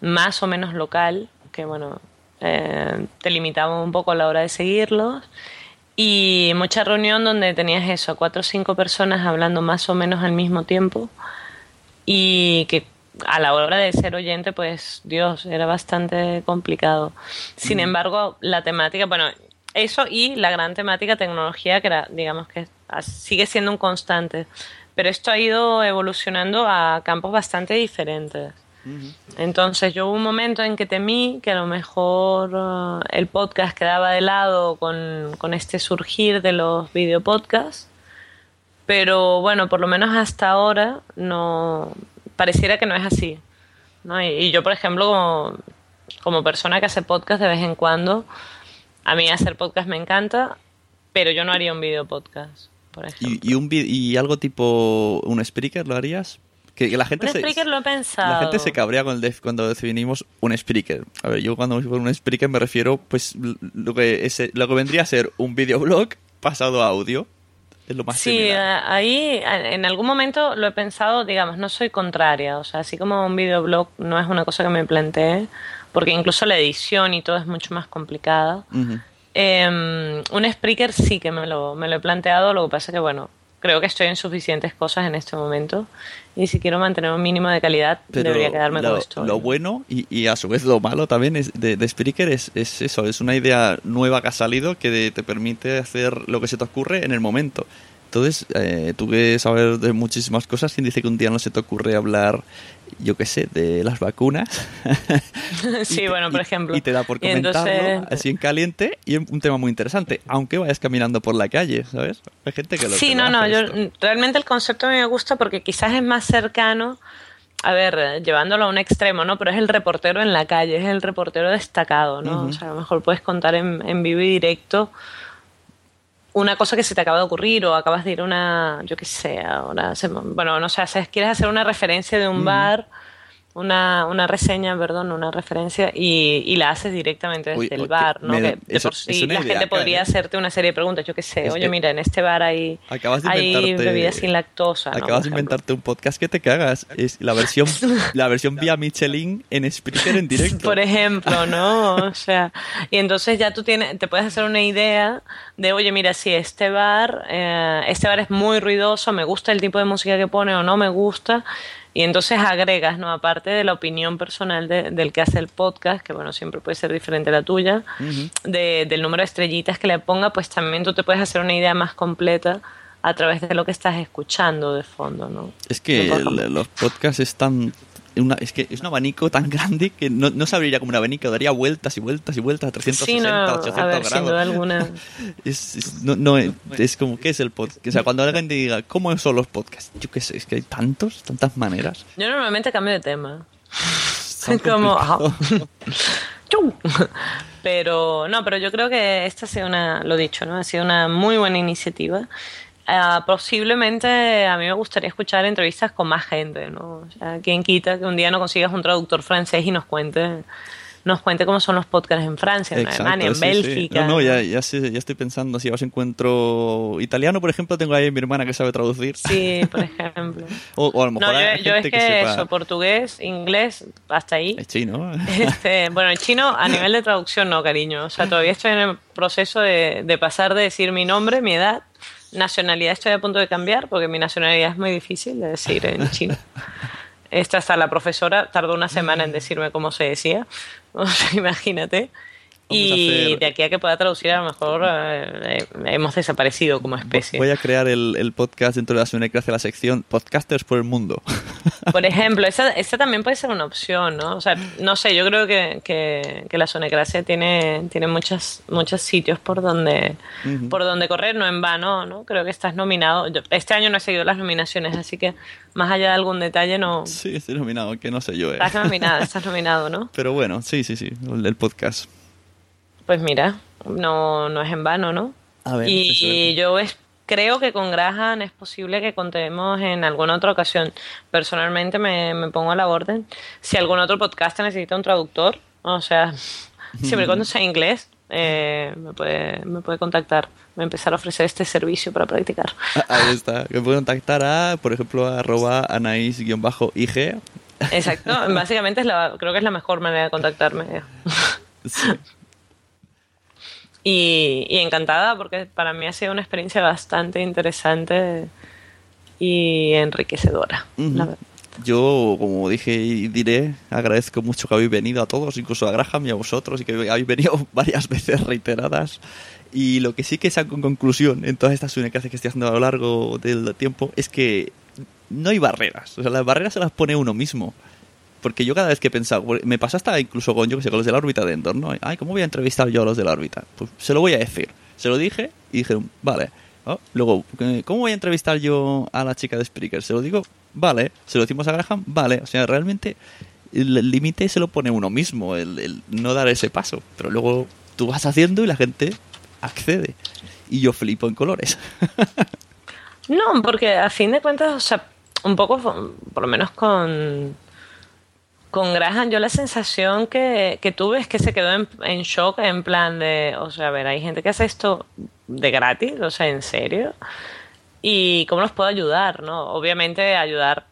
[SPEAKER 3] más o menos local, que bueno, eh, te limitaba un poco a la hora de seguirlos. Y mucha reunión donde tenías eso, cuatro o cinco personas hablando más o menos al mismo tiempo y que a la hora de ser oyente, pues Dios, era bastante complicado. Sin embargo, la temática, bueno, eso y la gran temática tecnología, que era, digamos que sigue siendo un constante. pero esto ha ido evolucionando a campos bastante diferentes. Entonces yo hubo un momento en que temí que a lo mejor uh, el podcast quedaba de lado con, con este surgir de los videopodcasts, pero bueno, por lo menos hasta ahora no pareciera que no es así. ¿no? Y, y yo, por ejemplo, como, como persona que hace podcast de vez en cuando, a mí hacer podcast me encanta, pero yo no haría un video podcast, por ejemplo.
[SPEAKER 2] ¿Y, y un vi- y algo tipo un speaker lo harías? Que, que la gente
[SPEAKER 3] Un
[SPEAKER 2] se,
[SPEAKER 3] speaker lo he pensado.
[SPEAKER 2] La gente se cabrea con el def- cuando definimos un speaker. A ver, yo cuando digo un speaker me refiero, pues, lo que, ese, lo que vendría a ser un videoblog pasado a audio. Es lo más
[SPEAKER 3] Sí,
[SPEAKER 2] similar.
[SPEAKER 3] ahí en algún momento lo he pensado, digamos, no soy contraria, o sea, así como un videoblog no es una cosa que me planteé, porque incluso la edición y todo es mucho más complicada. Eh, un Spreaker sí que me lo, me lo he planteado, lo que pasa que, bueno, creo que estoy en suficientes cosas en este momento y si quiero mantener un mínimo de calidad
[SPEAKER 2] Pero
[SPEAKER 3] debería quedarme
[SPEAKER 2] lo,
[SPEAKER 3] como estoy.
[SPEAKER 2] lo bueno y, y a su vez lo malo también es de, de Spreaker es, es eso, es una idea nueva que ha salido que de- te permite hacer lo que se te ocurre en el momento. Entonces, eh, tú que sabes de muchísimas cosas, quien dice que un día no se te ocurre hablar, yo qué sé, de las vacunas. <laughs>
[SPEAKER 3] sí,
[SPEAKER 2] Y te-
[SPEAKER 3] bueno, por
[SPEAKER 2] y-
[SPEAKER 3] ejemplo.
[SPEAKER 2] Y te da por
[SPEAKER 3] Y
[SPEAKER 2] comentarlo
[SPEAKER 3] entonces-
[SPEAKER 2] así en caliente y un tema muy interesante, aunque vayas caminando por la calle, ¿sabes? Hay gente que lo
[SPEAKER 3] Sí,
[SPEAKER 2] que
[SPEAKER 3] no, no, yo
[SPEAKER 2] esto.
[SPEAKER 3] realmente el concepto a mí me gusta porque quizás es más cercano, a ver, llevándolo a un extremo, ¿no? Pero es el reportero en la calle, es el reportero destacado, ¿no? O sea, a lo mejor puedes contar en, en vivo y directo una cosa que se te acaba de ocurrir o acabas de ir a una, yo qué sé, ahora, bueno, no sé, quieres hacer una referencia de un bar, una, una reseña, perdón, una referencia y, y la haces directamente desde
[SPEAKER 2] Uy,
[SPEAKER 3] el bar, ¿no?
[SPEAKER 2] me-
[SPEAKER 3] que de
[SPEAKER 2] eso-
[SPEAKER 3] por sí
[SPEAKER 2] es una
[SPEAKER 3] la
[SPEAKER 2] idea,
[SPEAKER 3] gente podría
[SPEAKER 2] Karen.
[SPEAKER 3] hacerte una serie de preguntas, yo qué sé,
[SPEAKER 2] Es
[SPEAKER 3] oye,
[SPEAKER 2] que-
[SPEAKER 3] mira, en este bar hay,
[SPEAKER 2] Acabas de
[SPEAKER 3] hay
[SPEAKER 2] inventarte-
[SPEAKER 3] bebidas sin lactosa, ¿no?
[SPEAKER 2] Acabas de inventarte un podcast que te cagas. Es la versión, la versión vía Michelin en Spreaker en directo.
[SPEAKER 3] Por ejemplo, ¿no? O sea, y entonces ya tú tienes, te puedes hacer una idea de, oye, mira, si este bar, eh, este bar es muy ruidoso, me gusta el tipo de música que pone o no me gusta, y entonces agregas, ¿no? Aparte de la opinión personal de- del que hace el podcast, que bueno, siempre puede ser diferente a la tuya, de- del número de estrellitas que le ponga, pues también tú te puedes hacer una idea más completa a través de lo que estás escuchando de fondo, ¿no?
[SPEAKER 2] Es que el- los podcasts están. Una, es que es un abanico tan <laughs> grande que no, no se abriría como un abanico, daría vueltas y vueltas y vueltas a 360,
[SPEAKER 3] Sí, no,
[SPEAKER 2] 800
[SPEAKER 3] a ver,
[SPEAKER 2] grados.
[SPEAKER 3] sin duda alguna. <laughs>
[SPEAKER 2] Es, es- no, no, es como, ¿qué es el podcast? O sea, cuando alguien te diga, ¿cómo son los podcasts? Yo qué sé, es que hay tantos, tantas maneras.
[SPEAKER 3] Yo normalmente cambio de tema. <laughs> Como. ¡Chu! pero no pero yo creo que esta ha sido una lo dicho no ha sido una muy buena iniciativa Ah, posiblemente a mí me gustaría escuchar entrevistas con más gente no o sea, quién quita que un día no consigas un traductor francés y nos cuente nos cuente cómo son los podcasts en Francia en
[SPEAKER 2] Exacto,
[SPEAKER 3] Alemania en
[SPEAKER 2] sí, sí.
[SPEAKER 3] Bélgica
[SPEAKER 2] No, no, ya, ya, ya estoy pensando, si os encuentro italiano, por ejemplo, tengo ahí a mi hermana que sabe traducir.
[SPEAKER 3] sí por ejemplo <laughs>
[SPEAKER 2] O, o a lo mejor
[SPEAKER 3] no
[SPEAKER 2] hay
[SPEAKER 3] yo, yo es que,
[SPEAKER 2] que, sepa...
[SPEAKER 3] eso portugués inglés hasta ahí
[SPEAKER 2] Es chino. <laughs>
[SPEAKER 3] Este, bueno, el chino a nivel de traducción no, cariño. O sea, todavía estoy en el proceso de, de pasar de decir mi nombre, mi edad, nacionalidad estoy a punto de cambiar porque mi nacionalidad es muy difícil de decir en <laughs> chino. Esta hasta la profesora tardó una semana en decirme cómo se decía. <laughs> Imagínate. Y de aquí a que pueda traducir, a lo mejor eh, eh, hemos desaparecido como especie.
[SPEAKER 2] Voy a crear el, el podcast dentro de la Sunecracia, la sección Podcasters por el Mundo. <laughs>
[SPEAKER 3] Por ejemplo, esa, esa también puede ser una opción, ¿no? O sea, no sé, yo creo que, que, que la sonecracia tiene, tiene muchas, muchos sitios por donde, por donde correr, no en vano, ¿no? Creo que estás nominado. Yo- este año no he seguido las nominaciones, así que más allá de algún detalle, no.
[SPEAKER 2] Sí, estoy nominado, que no sé yo. eh.
[SPEAKER 3] Estás nominada, <laughs> estás nominado, ¿no?
[SPEAKER 2] Pero bueno, sí, sí, sí, el, el podcast.
[SPEAKER 3] Pues mira, no, no es en vano, ¿no?
[SPEAKER 2] A ver,
[SPEAKER 3] y yo es- creo que con Graham es posible que contemos en alguna otra ocasión. Personalmente me, me pongo a la orden. Si algún otro podcast necesita un traductor, o sea, <laughs> siempre y cuando sea <laughs> inglés, eh, me, puede, me puede contactar. A empezar a ofrecer este servicio para practicar.
[SPEAKER 2] Ah, <laughs> Ahí está. Me puedo contactar a, por ejemplo, a arroba anais-ig.
[SPEAKER 3] Exacto, básicamente es la, creo que es la mejor manera de contactarme.
[SPEAKER 2] Sí.
[SPEAKER 3] Y, y encantada porque para mí ha sido una experiencia bastante interesante y enriquecedora. La verdad.
[SPEAKER 2] Yo, como dije y diré, agradezco mucho que habéis venido a todos, incluso a Graham y a vosotros, y que habéis venido <laughs> varias veces reiteradas. Y lo que sí que saco en conclusión en todas estas unidades que estoy haciendo a lo largo del tiempo es que no hay barreras. O sea, las barreras se las pone uno mismo. Porque yo cada vez que he pensado, me pasa hasta incluso con, yo que sé, con los de la órbita de Endor, ¿no? Ay, ¿cómo voy a entrevistar yo a los de la órbita? Pues se lo voy a decir. Se lo dije y dijeron, vale. Luego, eh, ¿cómo voy a entrevistar yo a la chica de Spreaker? Se lo digo, vale. Se lo decimos a Graham, vale. O sea, realmente el límite se lo pone uno mismo, el, el no dar ese paso. Pero luego tú vas haciendo y la gente accede. Y yo flipo en colores. <laughs>
[SPEAKER 3] No, porque a fin de cuentas, o sea, un poco, por lo menos con, con Graham, yo la sensación que, que tuve es que se quedó en, en shock, en plan de, o sea, a ver, hay gente que hace esto de gratis, o sea, en serio, y cómo los puedo ayudar, ¿no? Obviamente ayudar,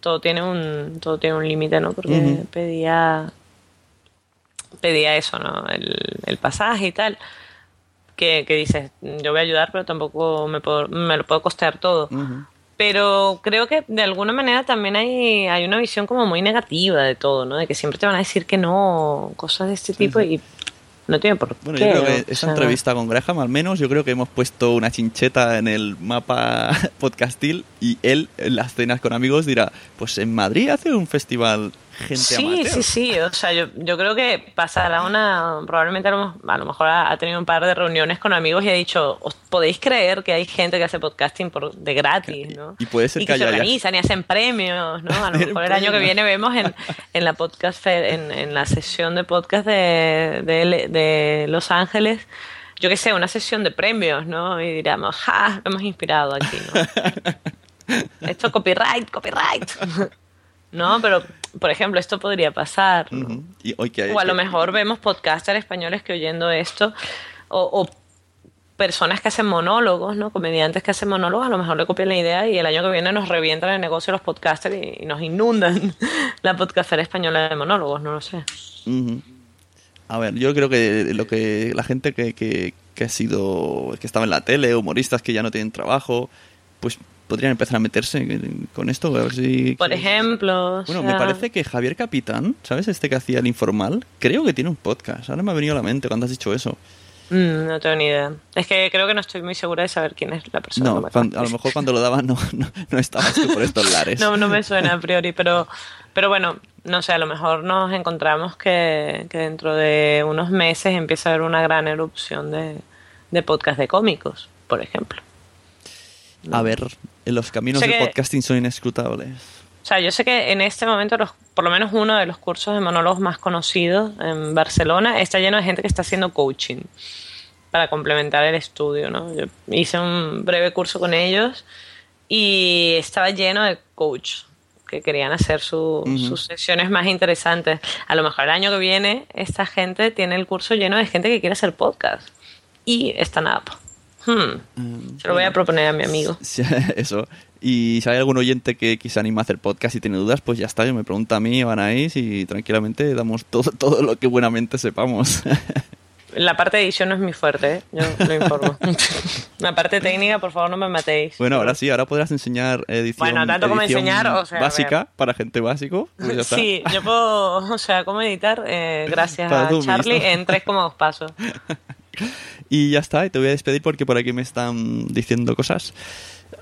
[SPEAKER 3] todo tiene un, todo tiene un límite, ¿no? Porque pedía, pedía eso, ¿no? El, el pasaje y tal. Que, que dices, yo voy a ayudar, pero tampoco me, puedo, me lo puedo costear todo. Pero creo que de alguna manera también hay, hay una visión como muy negativa de todo, ¿no? De que siempre te van a decir que no, cosas de este tipo y no tiene por
[SPEAKER 2] Bueno,
[SPEAKER 3] qué.
[SPEAKER 2] yo creo que
[SPEAKER 3] sea,
[SPEAKER 2] esta entrevista con Graham, al menos, yo creo que hemos puesto una chincheta en el mapa <laughs> podcastil y él, en las cenas con amigos, dirá, pues en Madrid hace un festival gente
[SPEAKER 3] Sí,
[SPEAKER 2] amateur.
[SPEAKER 3] sí, sí. O sea, yo, yo creo que pasará una. Probablemente a lo, a lo mejor ha, ha tenido un par de reuniones con amigos y ha dicho: ¿Os podéis creer que hay gente que hace podcasting por, de gratis, ¿no?
[SPEAKER 2] Y puede ser
[SPEAKER 3] y
[SPEAKER 2] que
[SPEAKER 3] que se organizan y hacen premios, ¿no? A lo <laughs> mejor el año que viene vemos en, en la podcast en, en la sesión de podcast de, de, de Los Ángeles, yo qué sé, una sesión de premios, ¿no? Y diríamos, ¡ja! Lo hemos inspirado aquí, ¿no? <laughs> Esto copyright, copyright. No, pero por ejemplo, esto podría pasar. ¿no?
[SPEAKER 2] Ujú. Y hoy que hay-
[SPEAKER 3] O a lo mejor vemos podcasters españoles que oyendo esto, o, o personas que hacen monólogos, ¿no? Comediantes que hacen monólogos, a lo mejor le copian la idea y el año que viene nos revientan el negocio los podcasters y, y nos inundan <laughs> la podcastera española de monólogos, no lo sé.
[SPEAKER 2] A ver, yo creo que lo que la gente que, que, que ha sido, que estaba en la tele, humoristas que ya no tienen trabajo, pues podrían empezar a meterse con esto. A ver si,
[SPEAKER 3] Por ejemplo, o
[SPEAKER 2] Bueno,
[SPEAKER 3] sea,
[SPEAKER 2] me parece que Javier Capitán, ¿sabes? Este que hacía el informal, creo que tiene un podcast. Ahora me ha venido a la mente cuando has dicho eso.
[SPEAKER 3] mm, no tengo ni idea. Es que creo que no estoy muy segura de saber quién es la persona.
[SPEAKER 2] No,
[SPEAKER 3] me
[SPEAKER 2] cuan-
[SPEAKER 3] acuerdo.
[SPEAKER 2] a lo mejor cuando lo daban no, no, no estabas tú por estos lares. <laughs>
[SPEAKER 3] No, no me suena a priori, pero, pero bueno, no sé, a lo mejor nos encontramos que, que dentro de unos meses empieza a haber una gran erupción de, de podcast de cómicos, por ejemplo.
[SPEAKER 2] A ver, los caminos del
[SPEAKER 3] que-
[SPEAKER 2] podcasting son inescrutables.
[SPEAKER 3] O sea, yo sé que en este momento, los, por lo menos uno de los cursos de monólogos más conocidos en Barcelona está lleno de gente que está haciendo coaching para complementar el estudio, ¿no? Yo hice un breve curso con ellos y estaba lleno de coach que querían hacer su-
[SPEAKER 2] Ujú.
[SPEAKER 3] sus sesiones más interesantes. A lo mejor el año que viene esta gente tiene el curso lleno de gente que quiere hacer podcast y stand-up. Hmm. Se lo voy a proponer a mi amigo. <laughs>
[SPEAKER 2] Eso. Y si hay algún oyente que quizá anima a hacer podcast y tiene dudas, pues ya está, yo me pregunta a mí, van ahí y tranquilamente damos todo, <laughs> todo lo que buenamente sepamos.
[SPEAKER 3] La parte de edición no es mi fuerte, ¿eh? yo lo informo. <laughs> La parte técnica, por favor, no me matéis.
[SPEAKER 2] bueno, ahora sí, ahora podrás enseñar edición,
[SPEAKER 3] Bueno, tanto como enseñar, o sea,
[SPEAKER 2] básica para gente básico. pues ya está.
[SPEAKER 3] Sí, yo puedo, o sea, cómo editar, eh, gracias a Charlie, en tres cómodos pasos.
[SPEAKER 2] Y ya está, y te voy a despedir porque por aquí me están diciendo cosas.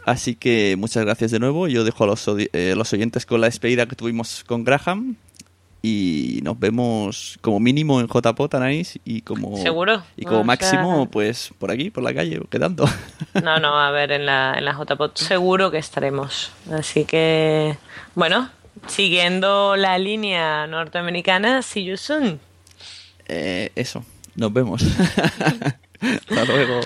[SPEAKER 2] Así que muchas gracias de nuevo. Yo dejo a los, eh, los oyentes con la despedida que tuvimos con Graham. Y nos vemos como mínimo en JPOT, Anaís, y como,
[SPEAKER 3] ¿Seguro?
[SPEAKER 2] y como
[SPEAKER 3] O sea-
[SPEAKER 2] máximo, pues por aquí, por la calle, quedando. <laughs>
[SPEAKER 3] No, no, a ver, en la, en la JPOT seguro que estaremos. Así que, bueno, siguiendo la línea norteamericana, see you soon.
[SPEAKER 2] Eh, eso, nos vemos. <laughs> Hasta luego.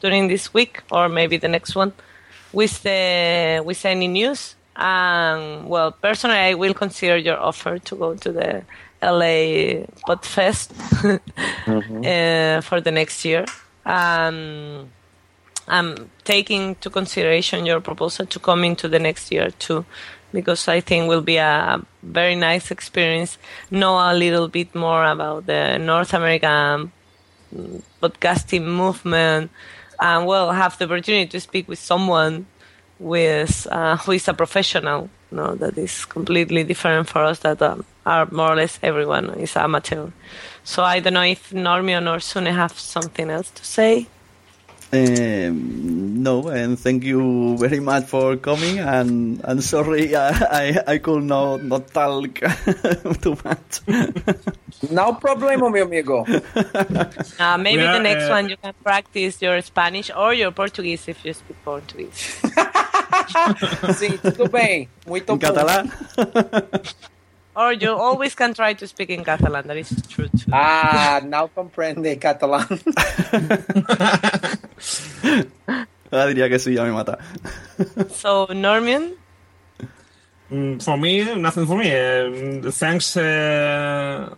[SPEAKER 3] during this week or maybe the next one with the with any news. Um, well, personally, I will consider your offer to go to the LA Podfest <laughs> uh, for the next year. Um, I'm taking to consideration your proposal to come into the next year too, because I think will be a very nice experience. Know a little bit more about the North American podcasting movement, and well, have the opportunity to speak with someone with uh, who is a professional. No, that is completely different for us. That um, are more or less everyone is amateur. So I don't know if Normie or Sune have something else to say.
[SPEAKER 7] Um, no, and thank you very much for coming. And and sorry, I I, I could not not talk <laughs> too much.
[SPEAKER 6] No problema, mi amigo.
[SPEAKER 3] Uh, maybe
[SPEAKER 4] We
[SPEAKER 3] the next
[SPEAKER 4] uh,
[SPEAKER 3] one you can practice your Spanish or your Portuguese if you speak Portuguese.
[SPEAKER 6] Sim, tudo bem. Muito
[SPEAKER 7] En
[SPEAKER 6] bom.
[SPEAKER 7] catalán.
[SPEAKER 3] Or you always can try to speak in Catalan. That is true too.
[SPEAKER 6] Ah, não compreende catalán.
[SPEAKER 7] Ah, diría que sí, ya me mata.
[SPEAKER 3] So, Norman,
[SPEAKER 4] Mm, for me, nothing for me. Um, thanks uh,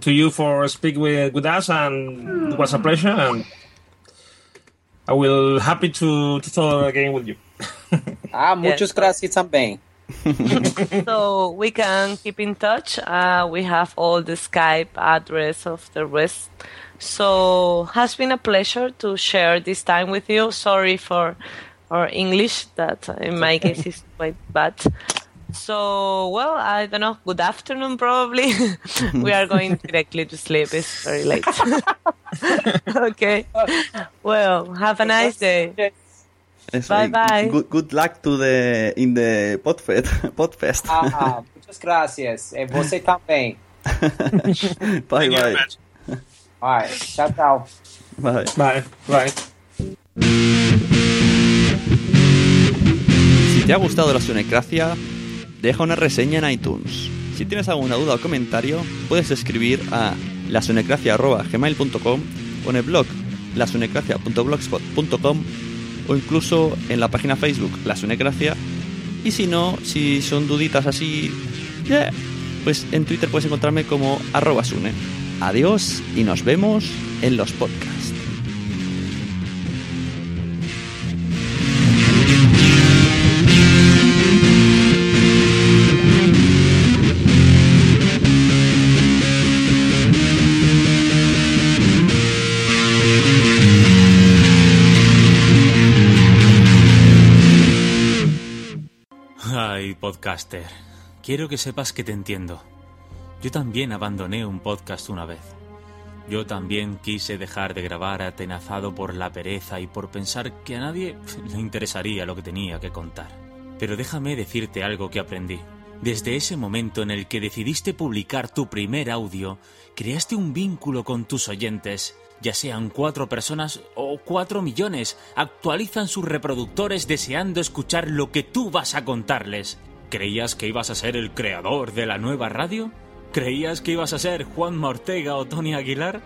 [SPEAKER 4] to you for speaking with, with us, and it was a pleasure. And I will happy to, to talk again with you. <laughs>
[SPEAKER 6] Ah, muitas graças também. <laughs>
[SPEAKER 3] so we can keep in touch. Uh, we have all the Skype address of the rest. So has been a pleasure to share this time with you. Sorry for our English, that in my case is quite bad. So well, I don't know. Good afternoon, probably. <laughs> we are going directly to sleep. It's very late. <laughs> okay. Well, have a nice day.
[SPEAKER 7] Eso,
[SPEAKER 3] Bye, bye.
[SPEAKER 7] Good, good luck to the in the Podfest. <laughs> Podfest.
[SPEAKER 6] Ah, muitas graças. E você também. <laughs>
[SPEAKER 7] bye
[SPEAKER 4] Thank you very
[SPEAKER 7] bye.
[SPEAKER 4] much.
[SPEAKER 6] Vai, tchau, tchau.
[SPEAKER 7] Bye.
[SPEAKER 4] Bye. Bye.
[SPEAKER 2] Si te ha gustado la Sunecracia, deja una reseña en iTunes. Si tienes alguna duda o comentario, puedes escribir a lasunecracia.gmail.com o en el blog lasunecracia.blogspot.com o incluso en la página Facebook La Sunecracia. Y si no, si son duditas así, yeah, pues en Twitter puedes encontrarme como arroba sune. Adiós y nos vemos en los podcasts.
[SPEAKER 8] Podcaster. Quiero que sepas que te entiendo. Yo también abandoné un podcast una vez. Yo también quise dejar de grabar atenazado por la pereza y por pensar que a nadie <laughs> le interesaría lo que tenía que contar. Pero déjame decirte algo que aprendí. Desde ese momento en el que decidiste publicar tu primer audio, creaste un vínculo con tus oyentes. Ya sean cuatro personas o cuatro millones, actualizan sus reproductores deseando escuchar lo que tú vas a contarles. ¿Creías que ibas a ser el creador de la nueva radio? ¿Creías que ibas a ser Juan Ortega o Tony Aguilar?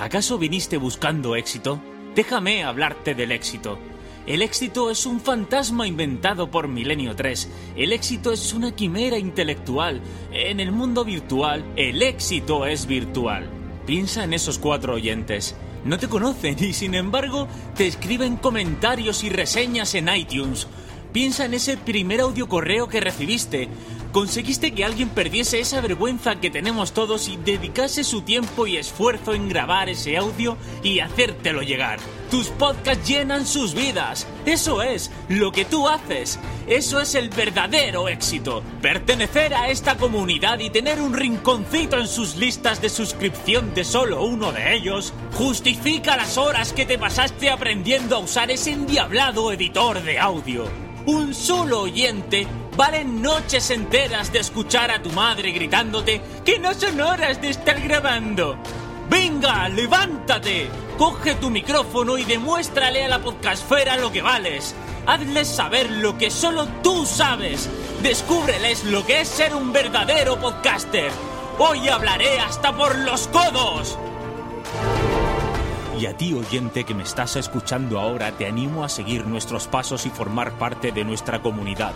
[SPEAKER 8] ¿Acaso viniste buscando éxito? Déjame hablarte del éxito. El éxito es un fantasma inventado por Milenio 3. El éxito es una quimera intelectual. En el mundo virtual, el éxito es virtual. Piensa en esos cuatro oyentes. No te conocen y sin embargo te escriben comentarios y reseñas en iTunes. Piensa en ese primer audio correo que recibiste. Conseguiste que alguien perdiese esa vergüenza que tenemos todos y dedicase su tiempo y esfuerzo en grabar ese audio y hacértelo llegar. Tus podcasts llenan sus vidas. Eso es lo que tú haces. Eso es el verdadero éxito. Pertenecer a esta comunidad y tener un rinconcito en sus listas de suscripción de solo uno de ellos justifica las horas que te pasaste aprendiendo a usar ese endiablado editor de audio. Un solo oyente vale noches enteras de escuchar a tu madre gritándote que no son horas de estar grabando. Venga, levántate, coge tu micrófono y demuéstrale a la podcastfera lo que vales. Hazles saber lo que solo tú sabes. Descúbreles lo que es ser un verdadero podcaster. Hoy hablaré hasta por los codos. Y a ti, oyente que me estás escuchando ahora, te animo a seguir nuestros pasos y formar parte de nuestra comunidad.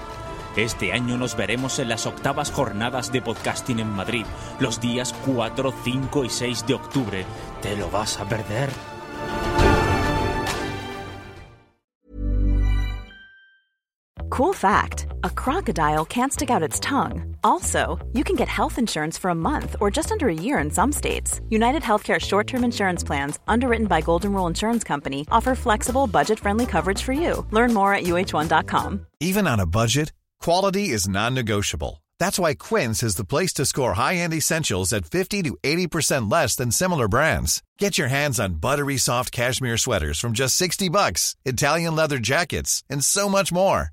[SPEAKER 8] Este año nos veremos en las octavas jornadas de podcasting en Madrid, los días 4, 5 y 6 de octubre. ¿Te lo vas a perder?
[SPEAKER 9] Cool fact a crocodile can't stick out its tongue. Also, you can get health insurance for a month or just under a year in some states. United Healthcare short term insurance plans, underwritten by Golden Rule Insurance Company, offer flexible, budget friendly coverage for you. Learn more at uh1.com.
[SPEAKER 10] Even on a budget, quality is non-negotiable. That's why Quince is the place to score high-end essentials at 50 to 80% less than similar brands. Get your hands on buttery soft cashmere sweaters from just 60 bucks, Italian leather jackets, and so much more.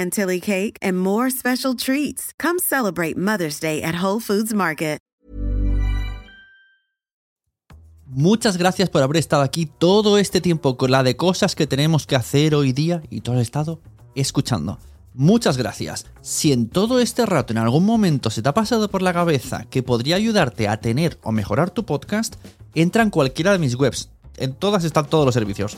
[SPEAKER 11] chantilly cake, and more special treats. Come celebrate Mother's Day at Whole Foods Market.
[SPEAKER 7] Muchas gracias por haber estado aquí todo este tiempo con la de cosas que tenemos que hacer hoy día y todo el estado escuchando. Muchas gracias. Si en todo este rato en algún momento se te ha pasado por la cabeza que podría ayudarte a tener o mejorar tu podcast, entra en cualquiera de mis webs. En todas están todos los servicios.